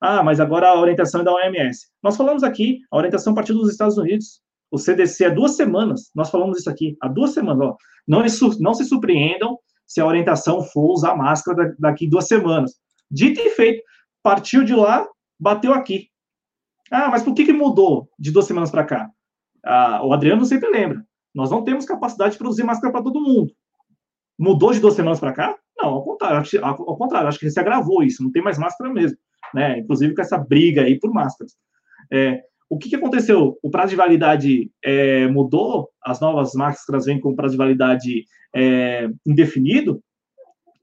ah, mas agora a orientação é da OMS. Nós falamos aqui, a orientação partiu dos Estados Unidos. O CDC há duas semanas, nós falamos isso aqui, há duas semanas, ó, não, não se surpreendam se a orientação for usar máscara daqui duas semanas. Dito e feito, partiu de lá, bateu aqui. Ah, mas por que, que mudou de duas semanas para cá? Ah, o Adriano sempre lembra. Nós não temos capacidade de produzir máscara para todo mundo. Mudou de duas semanas para cá? Não, ao contrário, ao contrário, acho que se agravou isso, não tem mais máscara mesmo, né? Inclusive com essa briga aí por máscaras. É, o que, que, aconteceu? O prazo de validade é, mudou, as novas máscaras vêm com prazo de validade é, indefinido,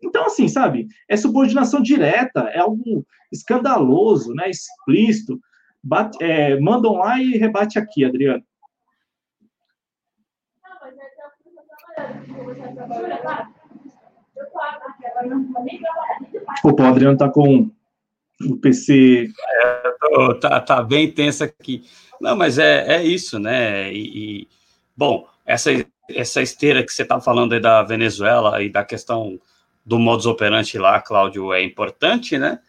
então, assim, sabe, é subordinação direta, é algo escandaloso, né, explícito. Bate, é, mandam lá e rebate aqui, Adriano. O Adriano está com o PC. É, tô, tá, tá bem tenso aqui. Não, mas é, é isso, né? E, e bom, essa, essa esteira que você está falando aí da Venezuela e da questão do modus operandi lá, Cláudio, é importante, né?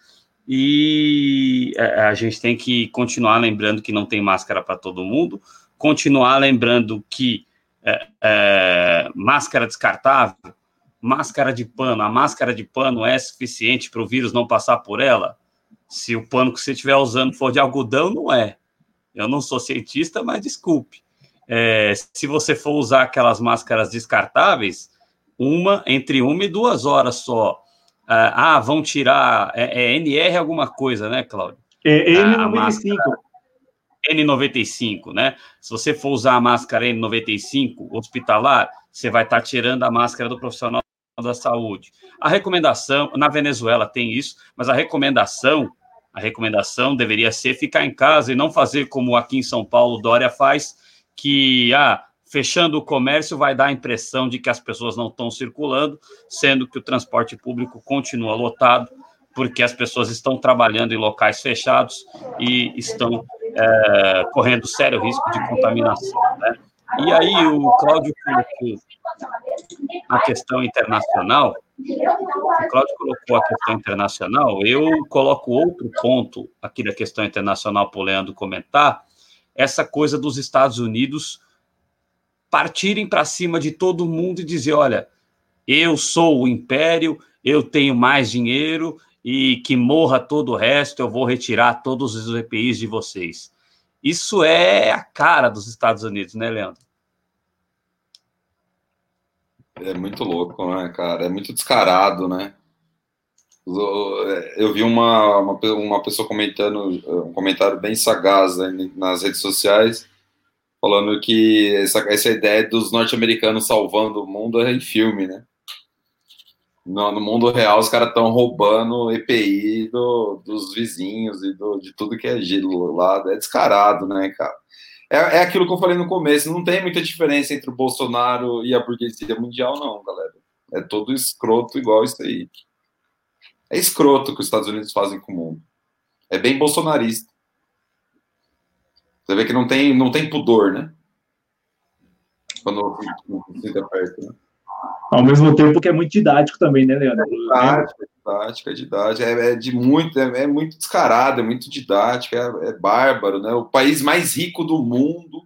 E é, a gente tem que continuar lembrando que não tem máscara para todo mundo, continuar lembrando que é, é, máscara descartável, máscara de pano, a máscara de pano é suficiente para o vírus não passar por ela? Se o pano que você estiver usando for de algodão, não é. Eu não sou cientista, mas desculpe. É, se você for usar aquelas máscaras descartáveis, uma entre uma e duas horas só. Ah, ah vão tirar. É, é, NR alguma coisa, né, Cláudio? É N95. N95, né? Se você for usar a máscara N95 hospitalar, você vai estar tá tirando a máscara do profissional da saúde. A recomendação, na Venezuela tem isso, mas a recomendação, a recomendação deveria ser ficar em casa e não fazer como aqui em São Paulo Dória faz, que ah, fechando o comércio vai dar a impressão de que as pessoas não estão circulando, sendo que o transporte público continua lotado, porque as pessoas estão trabalhando em locais fechados e estão é, correndo sério risco de contaminação. Né? E aí o Cláudio colocou a questão internacional, o Cláudio colocou a questão internacional, eu coloco outro ponto aqui da questão internacional para o Leandro comentar, essa coisa dos Estados Unidos partirem para cima de todo mundo e dizer: olha, eu sou o império, eu tenho mais dinheiro e que morra todo o resto, eu vou retirar todos os EPIs de vocês. Isso é a cara dos Estados Unidos, né, Leandro? É muito louco, né, cara? É muito descarado, né? Eu vi uma, uma, uma pessoa comentando, um comentário bem sagaz né, nas redes sociais, falando que essa, essa ideia dos norte-americanos salvando o mundo é em filme, né? No, no mundo real, os caras estão roubando EPI do, dos vizinhos e do, de tudo que é gelo lá. É descarado, né, cara? É, é aquilo que eu falei no começo, não tem muita diferença entre o Bolsonaro e a burguesia mundial, não, galera. É todo escroto igual isso aí. É escroto que os Estados Unidos fazem com o mundo. É bem bolsonarista. Você vê que não tem, não tem pudor, né? Quando fica perto, né? Ao mesmo tempo que é muito didático também, né, Leandro? É didático, é didático, é didático. É, é de muito, é, é, muito descarado, é muito didático, é, é bárbaro, né? O país mais rico do mundo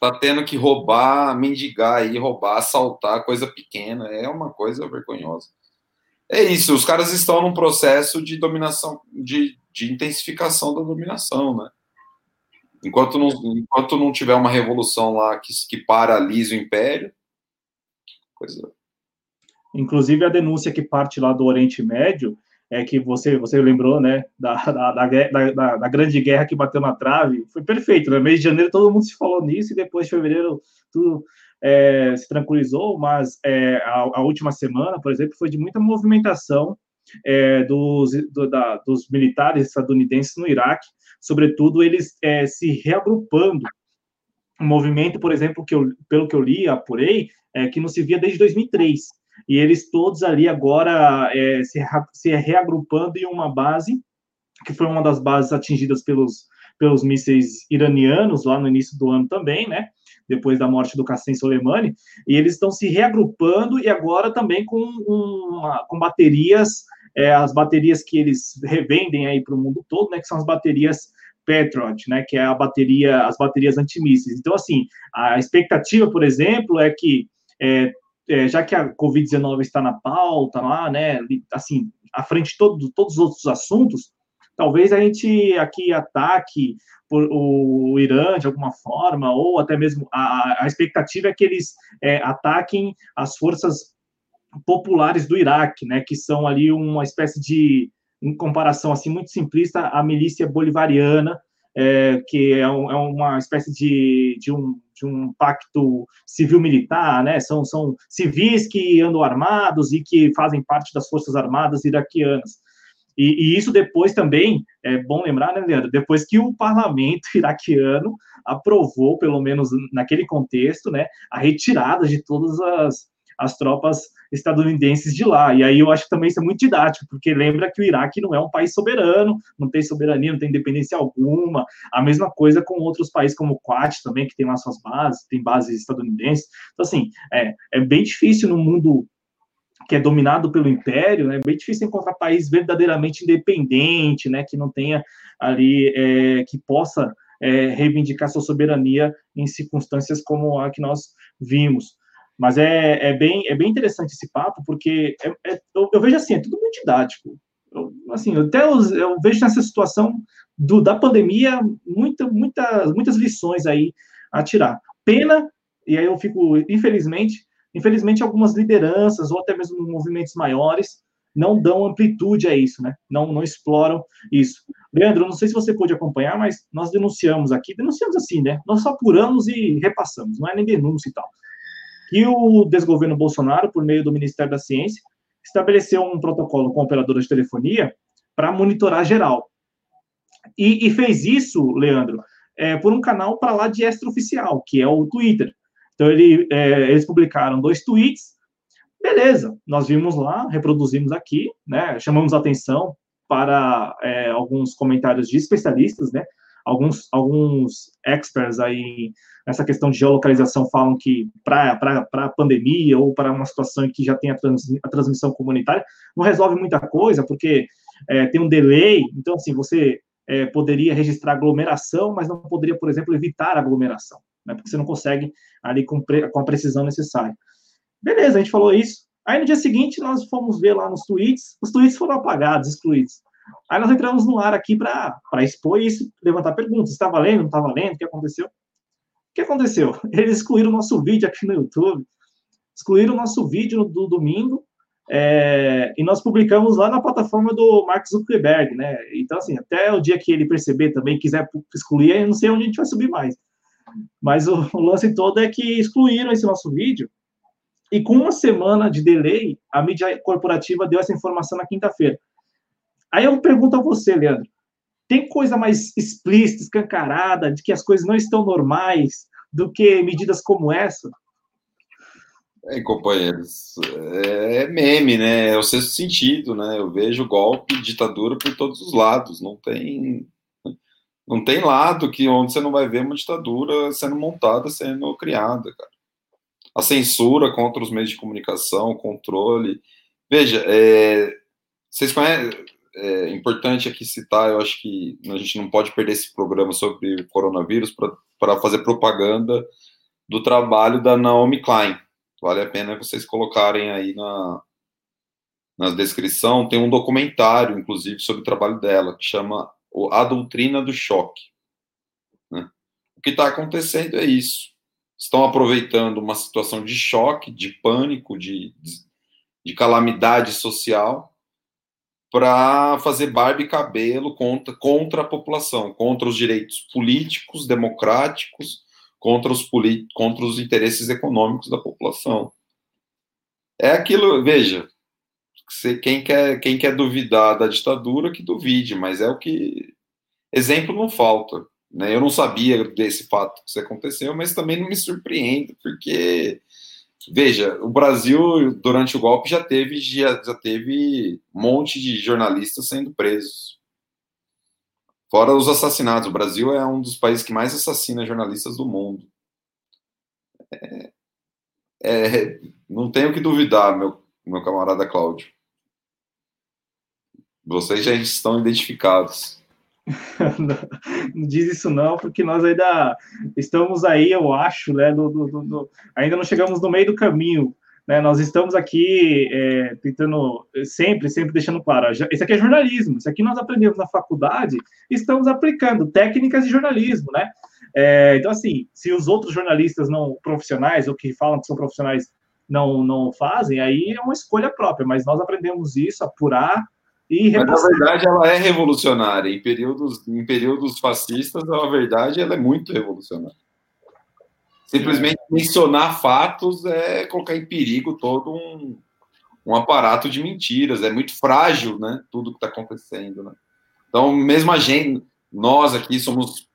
tá tendo que roubar, mendigar aí, roubar, assaltar, coisa pequena. É uma coisa vergonhosa. É isso, os caras estão num processo de dominação, de, de intensificação da dominação, né? Enquanto não, enquanto não tiver uma revolução lá que, que paralise o império, coisa. Inclusive a denúncia que parte lá do Oriente Médio é que você você lembrou, né, da, da, da, da, grande guerra que bateu na trave, foi perfeito, né? Mês de janeiro todo mundo se falou nisso e depois de fevereiro tudo é, se tranquilizou, mas é, a, a, última semana, por exemplo, foi de muita movimentação é, dos, do, da, dos militares estadunidenses no Iraque, sobretudo eles é, se reagrupando. Um movimento, por exemplo, que eu, pelo que eu li, apurei, é, que não se via desde 2003 e eles todos ali agora é, se, se reagrupando em uma base, que foi uma das bases atingidas pelos, pelos mísseis iranianos lá no início do ano também, né? Depois da morte do Qassem Soleimani, e eles estão se reagrupando e agora também com, uma, com baterias, é, as baterias que eles revendem aí para o mundo todo, né? Que são as baterias Patriot, né? Que é a bateria, as baterias antimísseis. Então, assim, a expectativa, por exemplo, é que é, é, já que a Covid-19 está na pauta lá, né, assim, à frente de todo, todos os outros assuntos, talvez a gente aqui ataque o Irã de alguma forma, ou até mesmo a, a expectativa é que eles é, ataquem as forças populares do Iraque, né, que são ali uma espécie de, em comparação assim muito simplista, a milícia bolivariana, é, que é, um, é, uma espécie de, de, um, de um pacto civil-militar, né? São, são civis que andam armados e que fazem parte das forças armadas iraquianas. E, e, isso depois também, é bom lembrar, né, Leandro? Depois que o parlamento [laughs] iraquiano aprovou, pelo menos naquele contexto, né, a retirada de todas as, as tropas estadunidenses de lá. E aí eu acho que também isso é muito didático, porque lembra que o Iraque não é um país soberano, não tem soberania, não tem independência alguma. A mesma coisa com outros países como o Quat também, que tem lá suas bases, tem bases estadunidenses. Então, assim, é, é bem difícil no mundo que é dominado pelo império, né, é bem difícil encontrar país verdadeiramente independente, né, que não tenha ali, é, que possa é, reivindicar sua soberania em circunstâncias como a que nós vimos. Mas é, é, bem, é bem interessante esse papo, porque é, é, eu, eu, vejo assim, é tudo muito didático. Eu, assim, até eu, eu vejo nessa situação do, da pandemia muita, muita, muitas lições aí a tirar. Pena, e aí eu fico, infelizmente, infelizmente algumas lideranças, ou até mesmo movimentos maiores, não dão amplitude a isso, né? Não, não exploram isso. Leandro, não sei se você pôde acompanhar, mas nós denunciamos aqui, denunciamos assim, né? Nós só apuramos e repassamos, não é nem denúncia e tal que o desgoverno Bolsonaro, por meio do Ministério da Ciência, estabeleceu um protocolo com operadoras de telefonia para monitorar geral. E, e, fez isso, Leandro, é, por um canal para lá de extraoficial, que é o Twitter. Então, ele, é, eles publicaram dois tweets, beleza, nós vimos lá, reproduzimos aqui, né, chamamos atenção para é, alguns comentários de especialistas, né, alguns, alguns experts aí nessa questão de geolocalização falam que para a pandemia ou para uma situação em que já tem a, trans, a transmissão comunitária, não resolve muita coisa, porque é, tem um delay, então, assim, você é, poderia registrar aglomeração, mas não poderia, por exemplo, evitar aglomeração, né, porque você não consegue ali com, com a precisão necessária. Beleza, a gente falou isso. Aí no dia seguinte nós fomos ver lá nos tweets, os tweets foram apagados, excluídos. Aí nós entramos no ar aqui para expor isso, levantar perguntas. Está valendo? Não está valendo? O que aconteceu? O que aconteceu? [laughs] Eles excluíram o nosso vídeo aqui no YouTube, excluíram o nosso vídeo do domingo, é, e nós publicamos lá na plataforma do Mark Zuckerberg, né? Então, assim, até o dia que ele perceber também, quiser excluir, eu não sei onde a gente vai subir mais. Mas o, o lance todo é que excluíram esse nosso vídeo, e com uma semana de delay, a mídia corporativa deu essa informação na quinta-feira. Aí eu pergunto a você, Leandro, tem coisa mais explícita, escancarada, de que as coisas não estão normais do que medidas como essa? É, companheiros, é meme, né? É o sexto sentido, né? Eu vejo golpe, ditadura por todos os lados. Não tem, não tem lado que onde você não vai ver uma ditadura sendo montada, sendo criada, cara. A censura contra os meios de comunicação, o controle. Veja, é, vocês conhecem, é importante aqui citar, eu acho que a gente não pode perder esse programa sobre o coronavírus para fazer propaganda do trabalho da Naomi Klein. Vale a pena vocês colocarem aí na, na descrição. Tem um documentário, inclusive, sobre o trabalho dela, que chama A Doutrina do Choque. Né? O que está acontecendo é isso. Estão aproveitando uma situação de choque, de pânico, de, de calamidade social para fazer barba e cabelo contra, contra a população, contra os direitos políticos, democráticos, contra os, contra os interesses econômicos da população. É aquilo, veja, quem quer, quem quer duvidar da ditadura, que duvide, mas é o que. Exemplo não falta. Né? Eu não sabia desse fato que isso aconteceu, mas também não me surpreende, porque Veja, o Brasil, durante o golpe, já teve, já, já teve um monte de jornalistas sendo presos. Fora os assassinatos. O Brasil é um dos países que mais assassina jornalistas do mundo. É, é, não tenho que duvidar, meu, meu camarada Cláudio. Vocês já estão identificados. [laughs] não diz isso não, porque nós ainda estamos aí, eu acho, né, do, do, do, ainda não chegamos no meio do caminho, né, nós estamos aqui é, tentando, sempre, sempre deixando claro, isso aqui é jornalismo, isso aqui nós aprendemos na faculdade, estamos aplicando técnicas de jornalismo, né, é, então assim, se os outros jornalistas não profissionais, ou que falam que são profissionais, não, não fazem, aí é uma escolha própria, mas nós aprendemos isso, apurar, e Mas, na verdade, ela é revolucionária. Em períodos, em períodos fascistas, na verdade, ela é muito revolucionária. Simplesmente mencionar fatos é colocar em perigo todo um, um aparato de mentiras. É muito frágil, né? Tudo que está acontecendo, né? Então, mesmo a gente, nós aqui somos,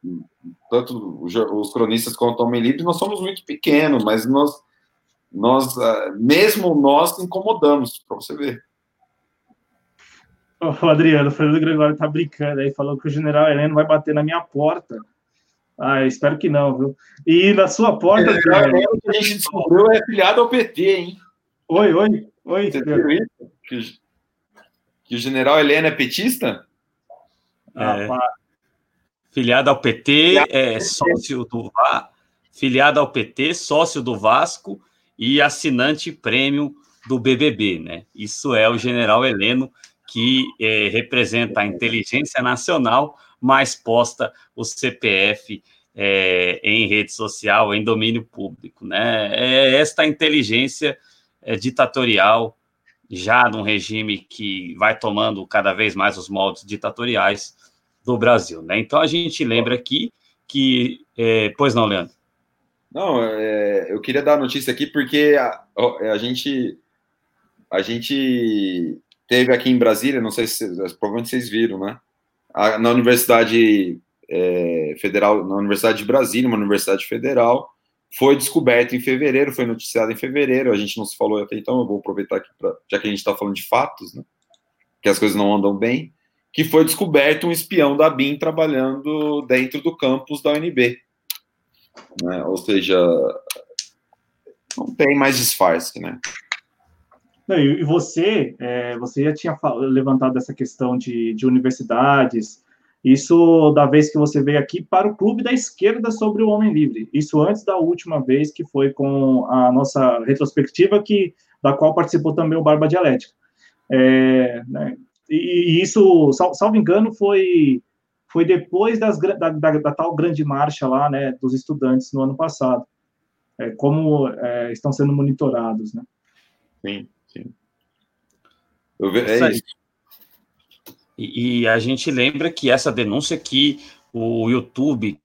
tanto os cronistas quanto o Homem Livre, nós somos muito pequenos, mas nós, nós ah, mesmo nós incomodamos, para você ver. O Adriano, o Fernando Gregório tá brincando aí, falou que o general Heleno vai bater na minha porta. Ah, espero que não, viu? E na sua porta. É, o que a gente descobriu é filiado ao PT, hein? Oi, oi, oi. Você viu isso? Que, que, o general Heleno é petista? É. Filiado ao PT, é sócio do filiado ao PT, sócio do Vasco e assinante prêmio do BBB, né? Isso é o general Heleno que é, representa a inteligência nacional, mas posta o CPF é, em rede social, em domínio público. Né? É esta inteligência é, ditatorial, já num regime que vai tomando cada vez mais os moldes ditatoriais do Brasil. Né? Então, a gente lembra aqui que. É, pois não, Leandro? Não, é, eu queria dar a notícia aqui porque a, a gente. A gente teve aqui em Brasília, não sei se provavelmente vocês viram, né? A, na Universidade é, Federal, na Universidade de Brasília, uma universidade federal, foi descoberto em fevereiro, foi noticiado em fevereiro, a gente não se falou até então, eu vou aproveitar aqui, pra, já que a gente está falando de fatos, né? Que as coisas não andam bem, que foi descoberto um espião da BIM trabalhando dentro do campus da UNB. Né? Ou seja, não tem mais disfarce, né? Não, e você, é, você já tinha levantado essa questão de, de universidades, isso da vez que você veio aqui para o Clube da Esquerda sobre o Homem Livre. Isso antes da última vez que foi com a nossa retrospectiva, que, da qual participou também o Barba Dialética. É, né, e, isso, sal, salvo engano, foi, foi depois das, da, da, da, tal grande marcha lá, né, dos estudantes no ano passado. É, como é, estão sendo monitorados, né? Sim. É isso. E, e a gente lembra que essa denúncia que o YouTube,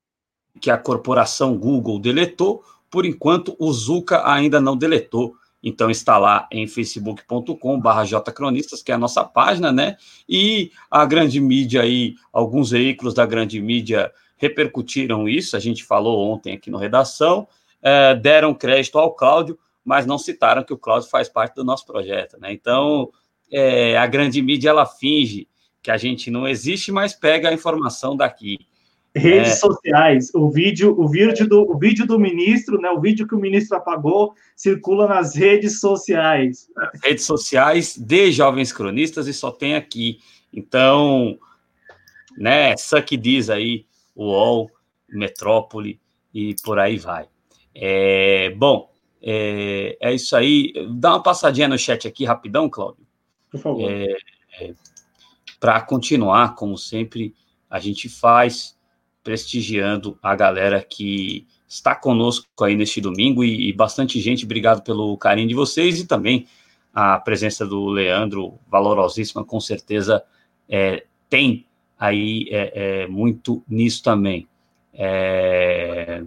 que a corporação Google deletou, por enquanto o Zuka ainda não deletou. Então está lá em facebook.com/barra jcronistas, que é a nossa página, né? E a grande mídia aí, alguns veículos da grande mídia repercutiram isso. A gente falou ontem aqui no redação, é, deram crédito ao Cláudio, mas não citaram que o Cláudio faz parte do nosso projeto, né? Então, é, a grande mídia, ela finge que a gente não existe, mas pega a informação daqui. Redes é. sociais, o vídeo, o vídeo do, o vídeo do ministro, né? O vídeo que o ministro apagou circula nas redes sociais. Redes sociais de jovens cronistas e só tem aqui. Então, né? Suck diz aí, o UOL, Metrópole e por aí vai. É, bom, é, é isso aí. Dá uma passadinha no chat aqui rapidão, Cláudio. Por favor. É, é, Para continuar, como sempre, a gente faz prestigiando a galera que está conosco aí neste domingo e, e, bastante gente. Obrigado pelo carinho de vocês e também a presença do Leandro, valorosíssima, com certeza é, tem aí é, é, muito nisso também. É...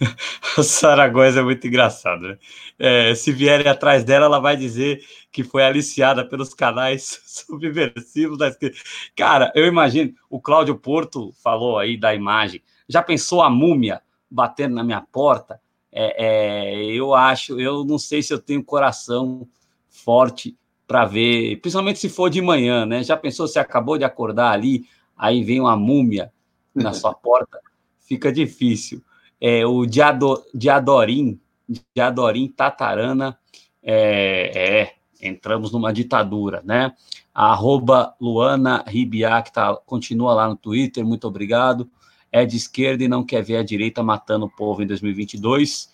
[laughs] a Saragossa é muito engraçado, né? É, se vierem atrás dela, ela vai dizer que foi aliciada pelos canais [laughs] subversivos da esquerda. Cara, eu imagino, o Cláudio Porto falou aí da imagem. Já pensou a múmia batendo na minha porta? É, é, eu acho, eu não sei se eu tenho coração forte para ver, principalmente se for de manhã, né? Já pensou se acabou de acordar ali, aí vem uma múmia na sua [laughs] porta? Fica difícil. É, o Diado, Diadorim, Diadorim Tatarana, é, é, entramos numa ditadura, né? A arroba Luana Ribiá, que tá, continua lá no Twitter, muito obrigado. É de esquerda e não quer ver a direita matando o povo em 2022.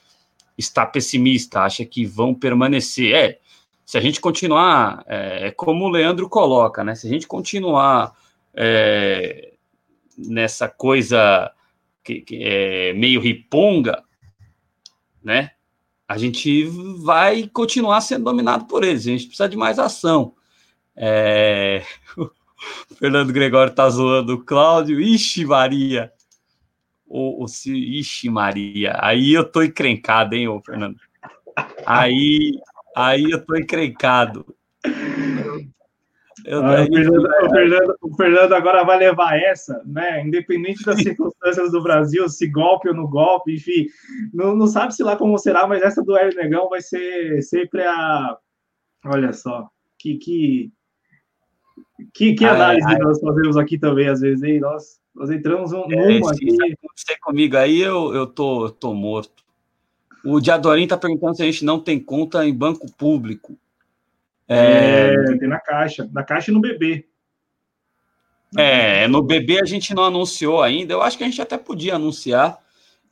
Está pessimista, acha que vão permanecer. É, se a gente continuar, é, é como o Leandro coloca, né? Se a gente continuar é, nessa coisa que, que é meio riponga, né? A gente vai continuar sendo dominado por eles. A gente precisa de mais ação. É... [laughs] O Fernando Gregório tá zoando o Cláudio. Ixi, Maria. O, o, ixi, Maria. Aí eu tô encrencado, hein, ô Fernando? Aí, aí eu tô encrencado. Eu, ah, o, Fernando, o, Fernando, o, Fernando, agora vai levar essa, né? Independente das circunstâncias do Brasil, se golpe ou no golpe, enfim, não, não sabe se lá como será, mas essa do Hélio Negão vai ser sempre a. Olha só, que que, que, que análise ai, ai. nós fazemos aqui também, às vezes, hein? Nós, nós entramos um, é, numa aqui. Se comigo aí, eu, eu, tô, eu tô morto. O Diadorim tá perguntando se a gente não tem conta em banco público. É... é... tem na caixa, na caixa e no bebê. É, no bebê a gente não anunciou ainda. Eu acho que a gente até podia anunciar,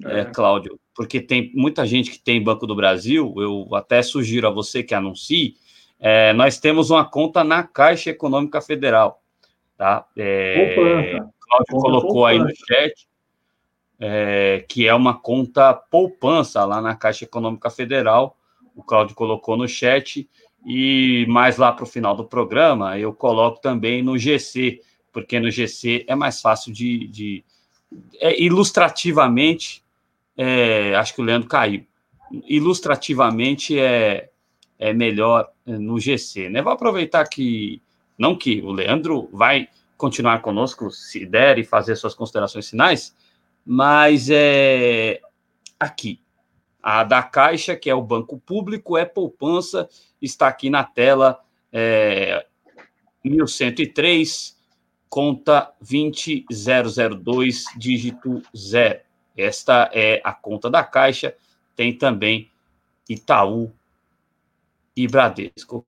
é. É, Cláudio, porque tem muita gente que tem Banco do Brasil. Eu até sugiro a você que anuncie. É, nós temos uma conta na Caixa Econômica Federal, tá? É, Cláudio colocou aí no chat é, que é uma conta poupança lá na Caixa Econômica Federal. O Cláudio colocou no chat. E mais lá para o final do programa, eu coloco também no GC, porque no GC é mais fácil de. de é, ilustrativamente, é, acho que o Leandro caiu. Ilustrativamente é, é melhor no GC. Né? Vou aproveitar que, não que o Leandro vai continuar conosco, se der, e fazer suas considerações finais, mas é aqui. A da Caixa, que é o banco público, é poupança, está aqui na tela, é, 1103, conta 20002, dígito 0. Esta é a conta da Caixa, tem também Itaú e Bradesco.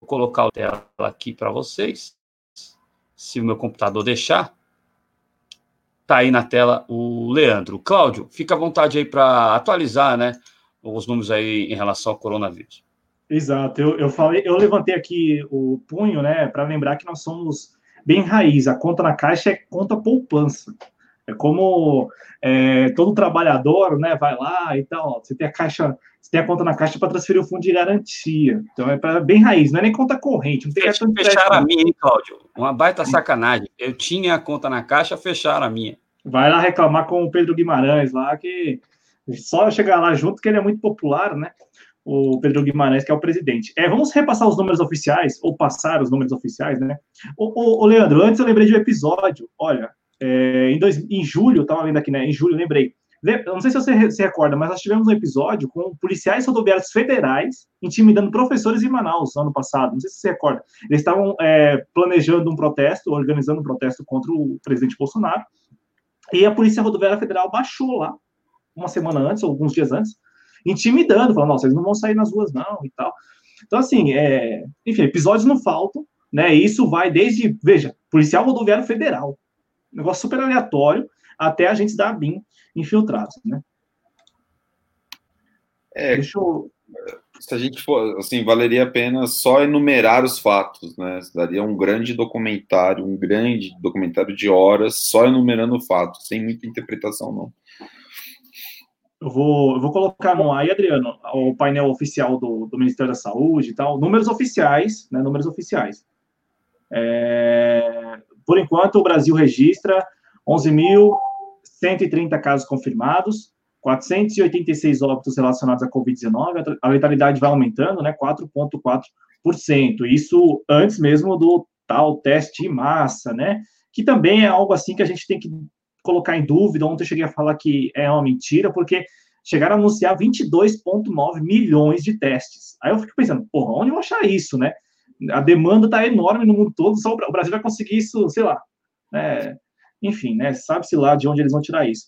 Vou colocar a tela aqui para vocês, se o meu computador deixar. Está aí na tela o Leandro. Cláudio, fica à vontade aí para atualizar né, os números aí em relação ao coronavírus. Exato, eu, eu falei, eu levantei aqui o punho, né, para lembrar que nós somos bem raiz. A conta na caixa é conta poupança. É como é, todo trabalhador, né, vai lá e tal. Você tem a caixa, você tem a conta na caixa para transferir o fundo de garantia. Então é para bem raiz, não é nem conta corrente. Não tem Fecharam fechar a minha, hein, Cláudio? Uma baita sacanagem. Eu tinha a conta na caixa, fecharam a minha. Vai lá reclamar com o Pedro Guimarães lá que só chegar lá junto que ele é muito popular, né? O Pedro Guimarães, que é o presidente. É, vamos repassar os números oficiais, ou passar os números oficiais, né? O, Leandro, antes eu lembrei de um episódio, olha, é, em, dois, em julho, estava vendo aqui, né? Em julho, lembrei. Não sei se você se recorda, mas nós tivemos um episódio com policiais rodoviários federais intimidando professores em Manaus ano passado. Não sei se você recorda. Eles estavam é, planejando um protesto, organizando um protesto contra o presidente Bolsonaro. E a Polícia Rodoviária Federal baixou lá, uma semana antes, ou alguns dias antes, intimidando, falando, nossa, eles não vão sair nas ruas não e tal. Então, assim, é, enfim, episódios não faltam, né? Isso vai desde, veja, policial rodoviário federal, negócio super aleatório, até agentes da ABIN infiltrados, né? É, Deixa eu... se a gente for, assim, valeria a pena só enumerar os fatos, né? Daria um grande documentário, um grande documentário de horas, só enumerando fatos, sem muita interpretação, não. Eu vou, eu vou colocar no aí, Adriano, o painel oficial do, do Ministério da Saúde e tal, números oficiais, né, números oficiais. É, por enquanto, o Brasil registra 11.130 casos confirmados, 486 óbitos relacionados à Covid-19, a letalidade vai aumentando, né, 4,4%. Isso antes mesmo do tal teste em massa, né, que também é algo assim que a gente tem que colocar em dúvida. Ontem eu cheguei a falar que é uma mentira, porque chegaram a anunciar 22,9 milhões de testes. Aí eu fico pensando, porra, onde eu achar isso, né? A demanda está enorme no mundo todo, só o Brasil vai conseguir isso, sei lá. É, enfim, né? Sabe-se lá de onde eles vão tirar isso.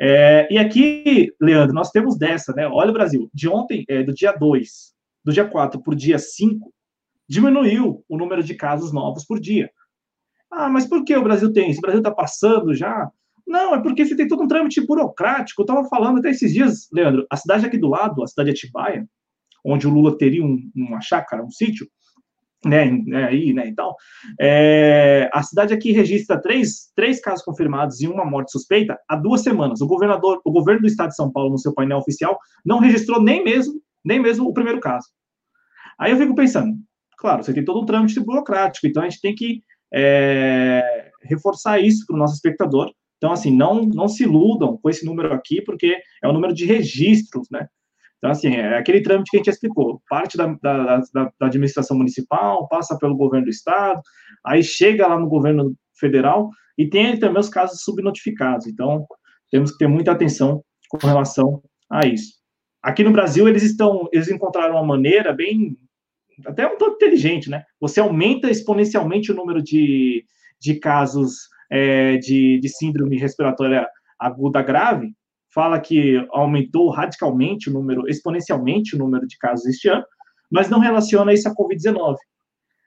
É, e aqui, Leandro, nós temos dessa, né? Olha o Brasil, de ontem, é, do dia 2, do dia 4 por dia 5, diminuiu o número de casos novos por dia. Ah, mas por que o Brasil tem isso? O Brasil está passando já não, é porque você tem todo um trâmite burocrático. Eu estava falando até esses dias, Leandro, a cidade aqui do lado, a cidade de Atibaia, onde o Lula teria um, uma chácara, um sítio, né, né, aí, né, e tal, é, a cidade aqui registra três, três casos confirmados e uma morte suspeita há duas semanas. O governador, o governo do estado de São Paulo, no seu painel oficial, não registrou nem mesmo, nem mesmo o primeiro caso. Aí eu fico pensando, claro, você tem todo um trâmite burocrático, então a gente tem que é, reforçar isso para o nosso espectador, então, assim, não, não se iludam com esse número aqui, porque é o número de registros, né? Então, assim, é aquele trâmite que a gente explicou. Parte da, da, da, da administração municipal, passa pelo governo do estado, aí chega lá no governo federal e tem também os casos subnotificados. Então, temos que ter muita atenção com relação a isso. Aqui no Brasil, eles estão, eles encontraram uma maneira bem, até um pouco inteligente, né? Você aumenta exponencialmente o número de, de casos é, de, de síndrome respiratória aguda grave, fala que aumentou radicalmente o número, exponencialmente o número de casos este ano, mas não relaciona isso à Covid-19.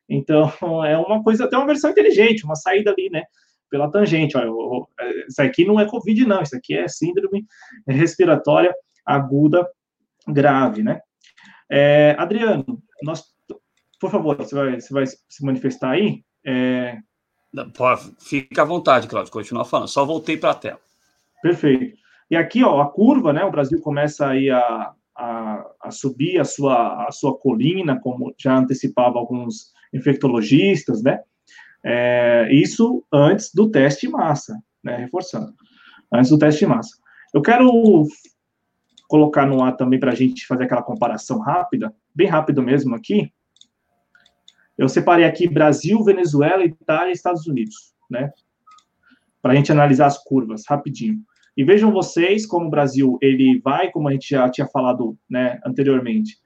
Então, [laughs] é uma coisa, até uma versão inteligente, uma saída ali, né, pela tangente. Olha, isso aqui não é Covid, não, isso aqui é síndrome respiratória aguda grave, né. É, Adriano, nós, por favor, você vai, você vai se manifestar aí? É, Fica à vontade, Claudio, continua falando. Só voltei para a tela. Perfeito. E aqui, ó, a curva, né? O Brasil começa aí a, a, a, subir a sua, a sua colina, como já antecipava alguns infectologistas, né? É, isso antes do teste massa, né? Reforçando. Antes do teste massa. Eu quero colocar no ar também para a gente fazer aquela comparação rápida, bem rápido mesmo aqui, eu separei aqui Brasil, Venezuela, Itália e Estados Unidos, né? Para a gente analisar as curvas rapidinho. E vejam vocês como o Brasil ele vai, como a gente já tinha falado, né, anteriormente.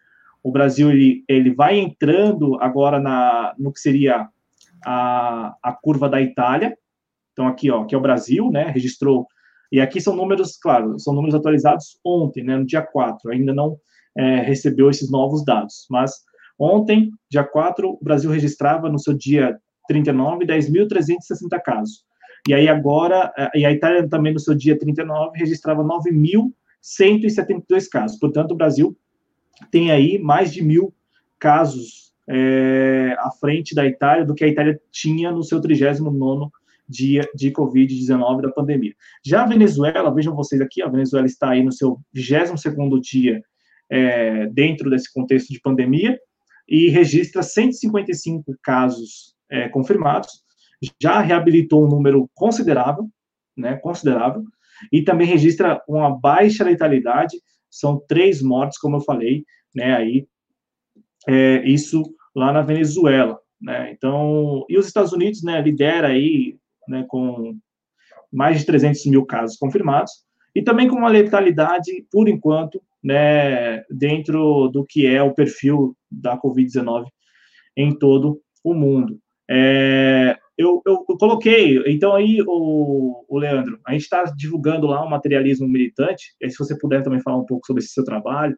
O Brasil ele, ele vai entrando agora na no que seria a, a curva da Itália. Então aqui, ó, que é o Brasil, né? Registrou e aqui são números, claro, são números atualizados ontem, né, no dia 4. Ainda não é, recebeu esses novos dados, mas Ontem, dia 4, o Brasil registrava no seu dia 39 10.360 casos. E aí agora, eh, e a Itália também no seu dia 39 registrava 9.172 casos. Portanto, o Brasil tem aí mais de mil casos é, à frente da Itália do que a Itália tinha no seu 39 dia de Covid-19 da pandemia. Já a Venezuela, vejam vocês aqui, a Venezuela está aí no seu 22º dia é, dentro desse contexto de pandemia, e registra 155 casos é, confirmados, já reabilitou um número considerável, né, considerável, e também registra uma baixa letalidade, são três mortes, como eu falei, né, aí, é, isso lá na Venezuela, né, então, e os Estados Unidos, né, lidera aí, né, com mais de 300 mil casos confirmados, e também com uma letalidade, por enquanto, né, dentro do que é o perfil da Covid-19 em todo o mundo. É, eu, eu, eu, coloquei, então aí, o, o Leandro, a gente está divulgando lá o materialismo militante, e se você puder também falar um pouco sobre esse seu trabalho,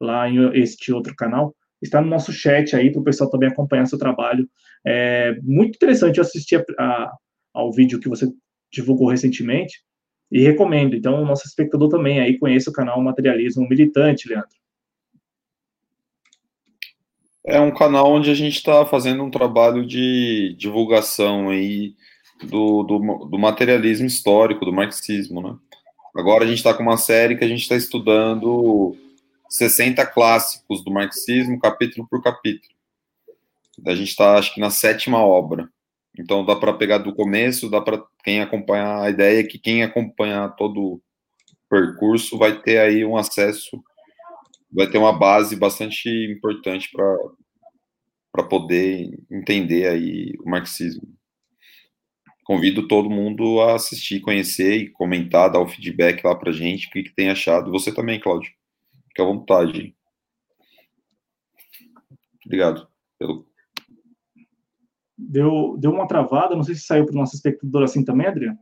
lá em este outro canal, está no nosso chat aí, para o pessoal também acompanhar seu trabalho. É muito interessante, eu assisti a, a, ao vídeo que você divulgou recentemente, e recomendo. Então, o nosso espectador também aí conheça o canal Materialismo Militante, Leandro. É um canal onde a gente está fazendo um trabalho de divulgação aí do, do, do, materialismo histórico, do marxismo, né? Agora a gente está com uma série que a gente está estudando 60 clássicos do marxismo, capítulo por capítulo. A gente está, acho que, na sétima obra. Então dá para pegar do começo, dá para quem acompanhar a ideia é que quem acompanhar todo o percurso vai ter aí um acesso, vai ter uma base bastante importante para poder entender aí o marxismo. Convido todo mundo a assistir, conhecer e comentar, dar o feedback lá para gente, o que, que tem achado. Você também, Cláudio. Fique à vontade. Obrigado pelo deu, deu uma travada, não sei se saiu para o nosso espectador assim também, Adriano.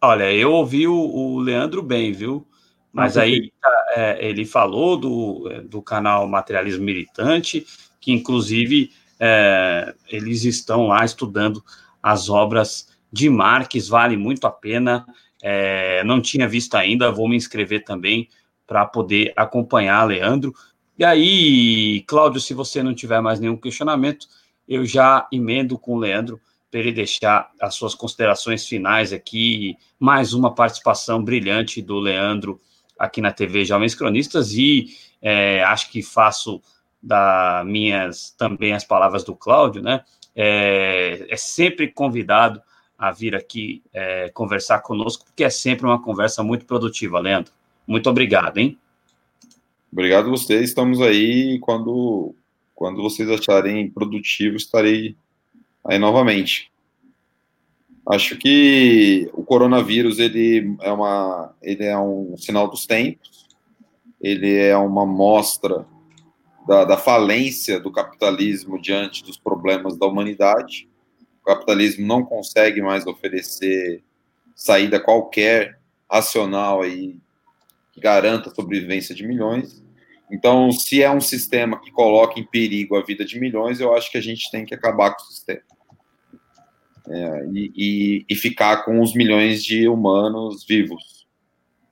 Olha, eu ouvi o, o Leandro bem, viu? Mas ah, aí é, ele falou do, é, do canal Materialismo Militante, que inclusive é, eles estão lá estudando as obras de Marx, vale muito a pena. É, não tinha visto ainda, vou me inscrever também para poder acompanhar, Leandro. E aí, Cláudio, se você não tiver mais nenhum questionamento, eu já emendo com o Leandro para ele deixar as suas considerações finais aqui, mais uma participação brilhante do Leandro aqui na TV Jovens Cronistas, e é, acho que faço da minhas também as palavras do Cláudio, né? É, é sempre convidado a vir aqui é, conversar conosco, porque é sempre uma conversa muito produtiva, Leandro. Muito obrigado, hein? Obrigado a vocês. Estamos aí. Quando, quando vocês acharem produtivo, estarei aí novamente. Acho que o coronavírus ele é, uma, ele é um sinal dos tempos. Ele é uma mostra da, da falência do capitalismo diante dos problemas da humanidade. O capitalismo não consegue mais oferecer saída qualquer racional aí garanta a sobrevivência de milhões. Então, se é um sistema que coloca em perigo a vida de milhões, eu acho que a gente tem que acabar com o sistema. É, e, e, ficar com os milhões de humanos vivos.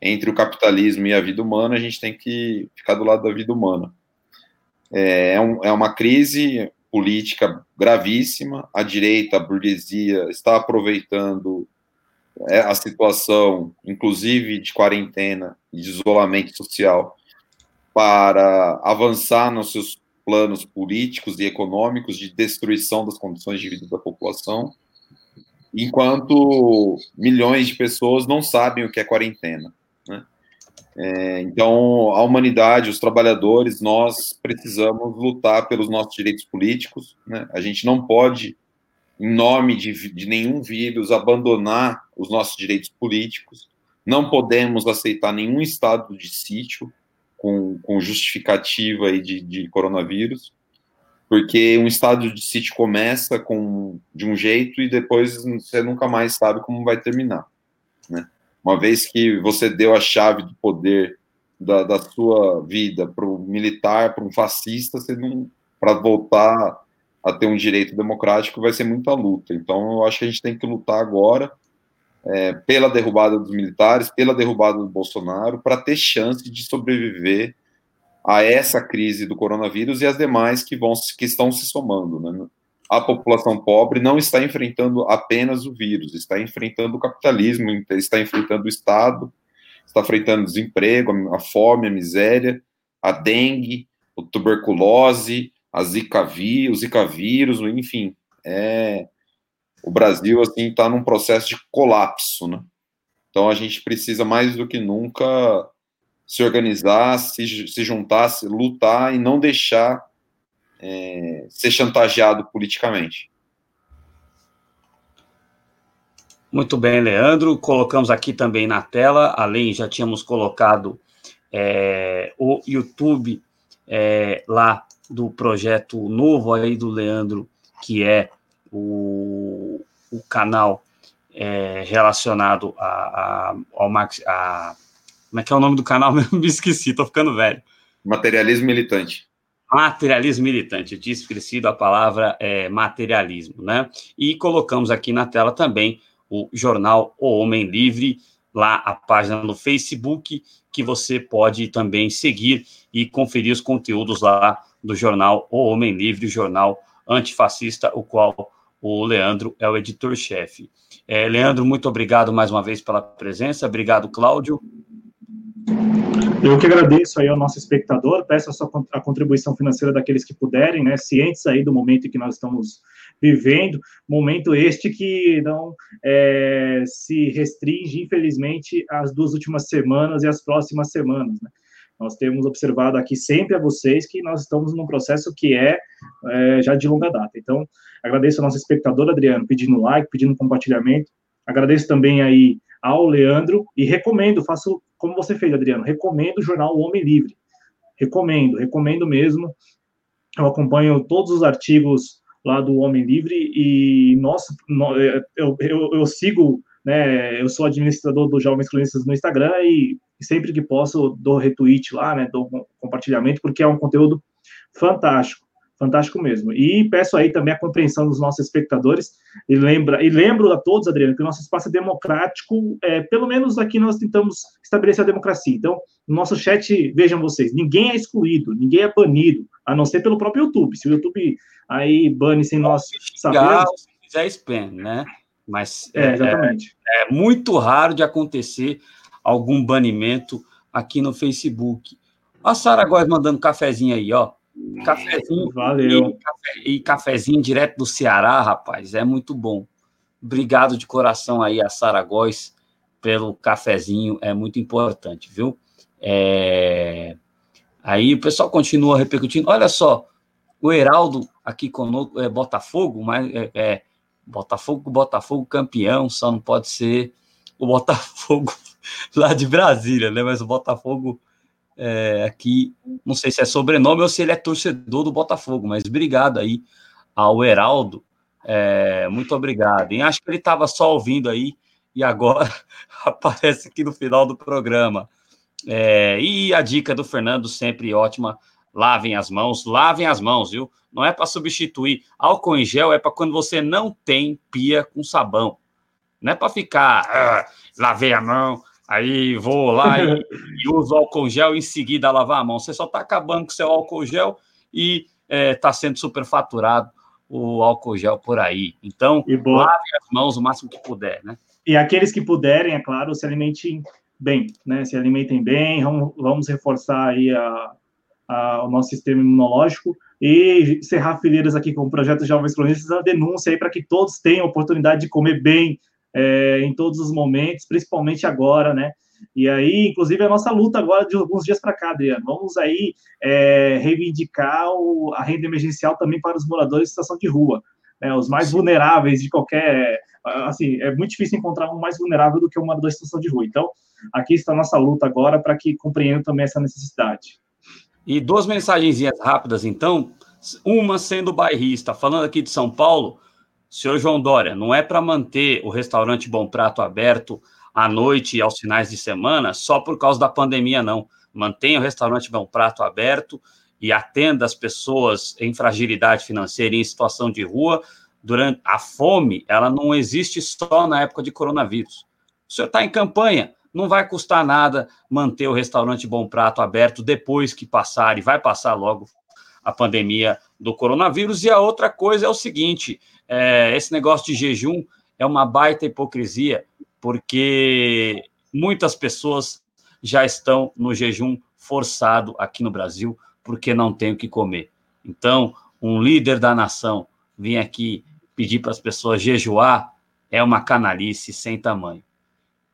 Entre o capitalismo e a vida humana, a gente tem que ficar do lado da vida humana. É, é, um, é uma crise política gravíssima. A direita, a burguesia, está aproveitando a situação, inclusive de quarentena, de isolamento social, para avançar nos seus planos políticos e econômicos de destruição das condições de vida da população, enquanto milhões de pessoas não sabem o que é quarentena. Né? É, então, a humanidade, os trabalhadores, nós precisamos lutar pelos nossos direitos políticos. Né? A gente não pode, em nome de, de nenhum vírus, abandonar os nossos direitos políticos. Não podemos aceitar nenhum estado de sítio com, com justificativa aí de, de coronavírus, porque um estado de sítio começa com de um jeito e depois você nunca mais sabe como vai terminar, né? Uma vez que você deu a chave do poder da, da sua vida para o militar, para um fascista, você não para voltar a ter um direito democrático vai ser muita luta. Então, eu acho que a gente tem que lutar agora é, pela derrubada dos militares, pela derrubada do Bolsonaro, para ter chance de sobreviver a essa crise do coronavírus e as demais que vão que estão se somando. Né? A população pobre não está enfrentando apenas o vírus, está enfrentando o capitalismo, está enfrentando o Estado, está enfrentando o desemprego, a fome, a miséria, a dengue, a tuberculose, a zika vírus, o zika vírus, enfim, é, o Brasil assim está num processo de colapso, né? Então a gente precisa mais do que nunca se organizar, se, se juntar, se lutar e não deixar é, ser chantageado politicamente. Muito bem, Leandro. Colocamos aqui também na tela, além já tínhamos colocado é, o YouTube é, lá do projeto novo aí do Leandro, que é o, o canal é, relacionado a, a, ao Max. A, como é que é o nome do canal [laughs] mesmo? Me esqueci, tô ficando velho. Materialismo Militante. Materialismo militante, eu tinha esquecido a palavra é, materialismo, né? E colocamos aqui na tela também o jornal O Homem Livre, lá a página no Facebook, que você pode também seguir e conferir os conteúdos lá do jornal O Homem Livre, o jornal antifascista, o qual o Leandro é o editor-chefe. É, Leandro, muito obrigado mais uma vez pela presença. Obrigado, Cláudio. Eu que agradeço aí ao nosso espectador, peço a sua a contribuição financeira daqueles que puderem, né, cientes aí do momento em que nós estamos vivendo, momento este que não é, se restringe, infelizmente, às duas últimas semanas e às próximas semanas, né? Nós temos observado aqui sempre a vocês que nós estamos num processo que é, é já de longa data. Então, agradeço ao nosso espectador, Adriano, pedindo like, pedindo compartilhamento. Agradeço também aí ao Leandro e recomendo, faço como você fez, Adriano, recomendo o jornal O Homem Livre. Recomendo, recomendo mesmo. Eu acompanho todos os artigos lá do Homem Livre e, nossa, eu, eu, eu sigo, né, eu sou administrador do Jovens Cronistas no Instagram e sempre que posso dou retweet lá, né, dou compartilhamento, porque é um conteúdo fantástico fantástico mesmo. E peço aí também a compreensão dos nossos espectadores e lembra e lembro a todos, Adriano, que o nosso espaço é democrático, é, pelo menos aqui nós tentamos estabelecer a democracia. Então, no nosso chat, vejam vocês, ninguém é excluído, ninguém é banido, a não ser pelo próprio YouTube. Se o YouTube aí bane sem nós sabermos... Se quiser spam, né? Mas é, é, exatamente. É, muito raro de acontecer algum banimento aqui no Facebook. A Sara Góes mandando cafezinho aí, ó. Cafezinho. Valeu. E, e, cafezinho direto do Ceará, rapaz, é muito bom. Obrigado de coração aí a Sara Góes pelo cafezinho, é muito importante, viu? É... Aí o pessoal continua repercutindo. Olha só, o Heraldo aqui conosco é Botafogo, mas é, é Botafogo, Botafogo campeão, só não pode ser o Botafogo [laughs] lá de Brasília, né? Mas o Botafogo é, aqui, não sei se é sobrenome ou se ele é torcedor do Botafogo, mas obrigado aí ao Heraldo, é, muito obrigado. E acho que ele estava só ouvindo aí e agora [laughs] aparece aqui no final do programa. É, e a dica do Fernando, sempre ótima, lavem as mãos, lavem as mãos, viu? Não é para substituir álcool em gel, é para quando você não tem pia com sabão. Não é para ficar, ah, lavei a mão, Aí vou lá e, [laughs] e uso álcool gel em seguida lavar a mão. Você só está acabando com seu álcool gel e está é, tá sendo superfaturado o álcool gel por aí. Então, lave as mãos o máximo que puder, né? E aqueles que puderem, é claro, se alimentem bem, né? Se alimentem bem, vamos, vamos reforçar aí a, a, o nosso sistema imunológico e cerrar fileiras aqui com o projeto Jovens Cronistas, a denúncia aí para que todos tenham oportunidade de comer bem, é, em todos os momentos, principalmente agora, né? E aí, inclusive, a nossa luta agora de alguns dias para cá, Adriano, vamos aí é, reivindicar o, a renda emergencial também para os moradores de situação de rua, né, os mais vulneráveis de qualquer. Assim, é muito difícil encontrar um mais vulnerável do que um morador de situação de rua. Então, aqui está a nossa luta agora para que compreendam também essa necessidade. E duas mensagenzinhas rápidas, então. Uma sendo bairrista, falando aqui de São Paulo, Senhor João Dória, não é para manter o restaurante Bom Prato aberto à noite e aos finais de semana só por causa da pandemia, não. Mantenha o restaurante Bom Prato aberto e atenda as pessoas em fragilidade financeira e em situação de rua. Durante a fome, ela não existe só na época de coronavírus. O senhor está em campanha, não vai custar nada manter o restaurante Bom Prato aberto depois que passar, e vai passar logo a pandemia do coronavírus. E a outra coisa é o seguinte: é, esse negócio de jejum é uma baita hipocrisia, porque muitas pessoas já estão no jejum forçado aqui no Brasil, porque não tem o que comer. Então, um líder da nação vir aqui pedir para as pessoas jejuar é uma canalice sem tamanho.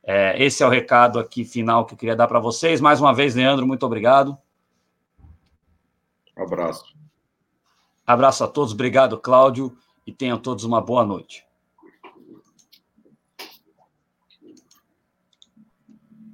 É, esse é o recado aqui final que eu queria dar para vocês. Mais uma vez, Leandro, muito obrigado. Um abraço. Abraço a todos, obrigado, Cláudio e tenham todos uma boa noite.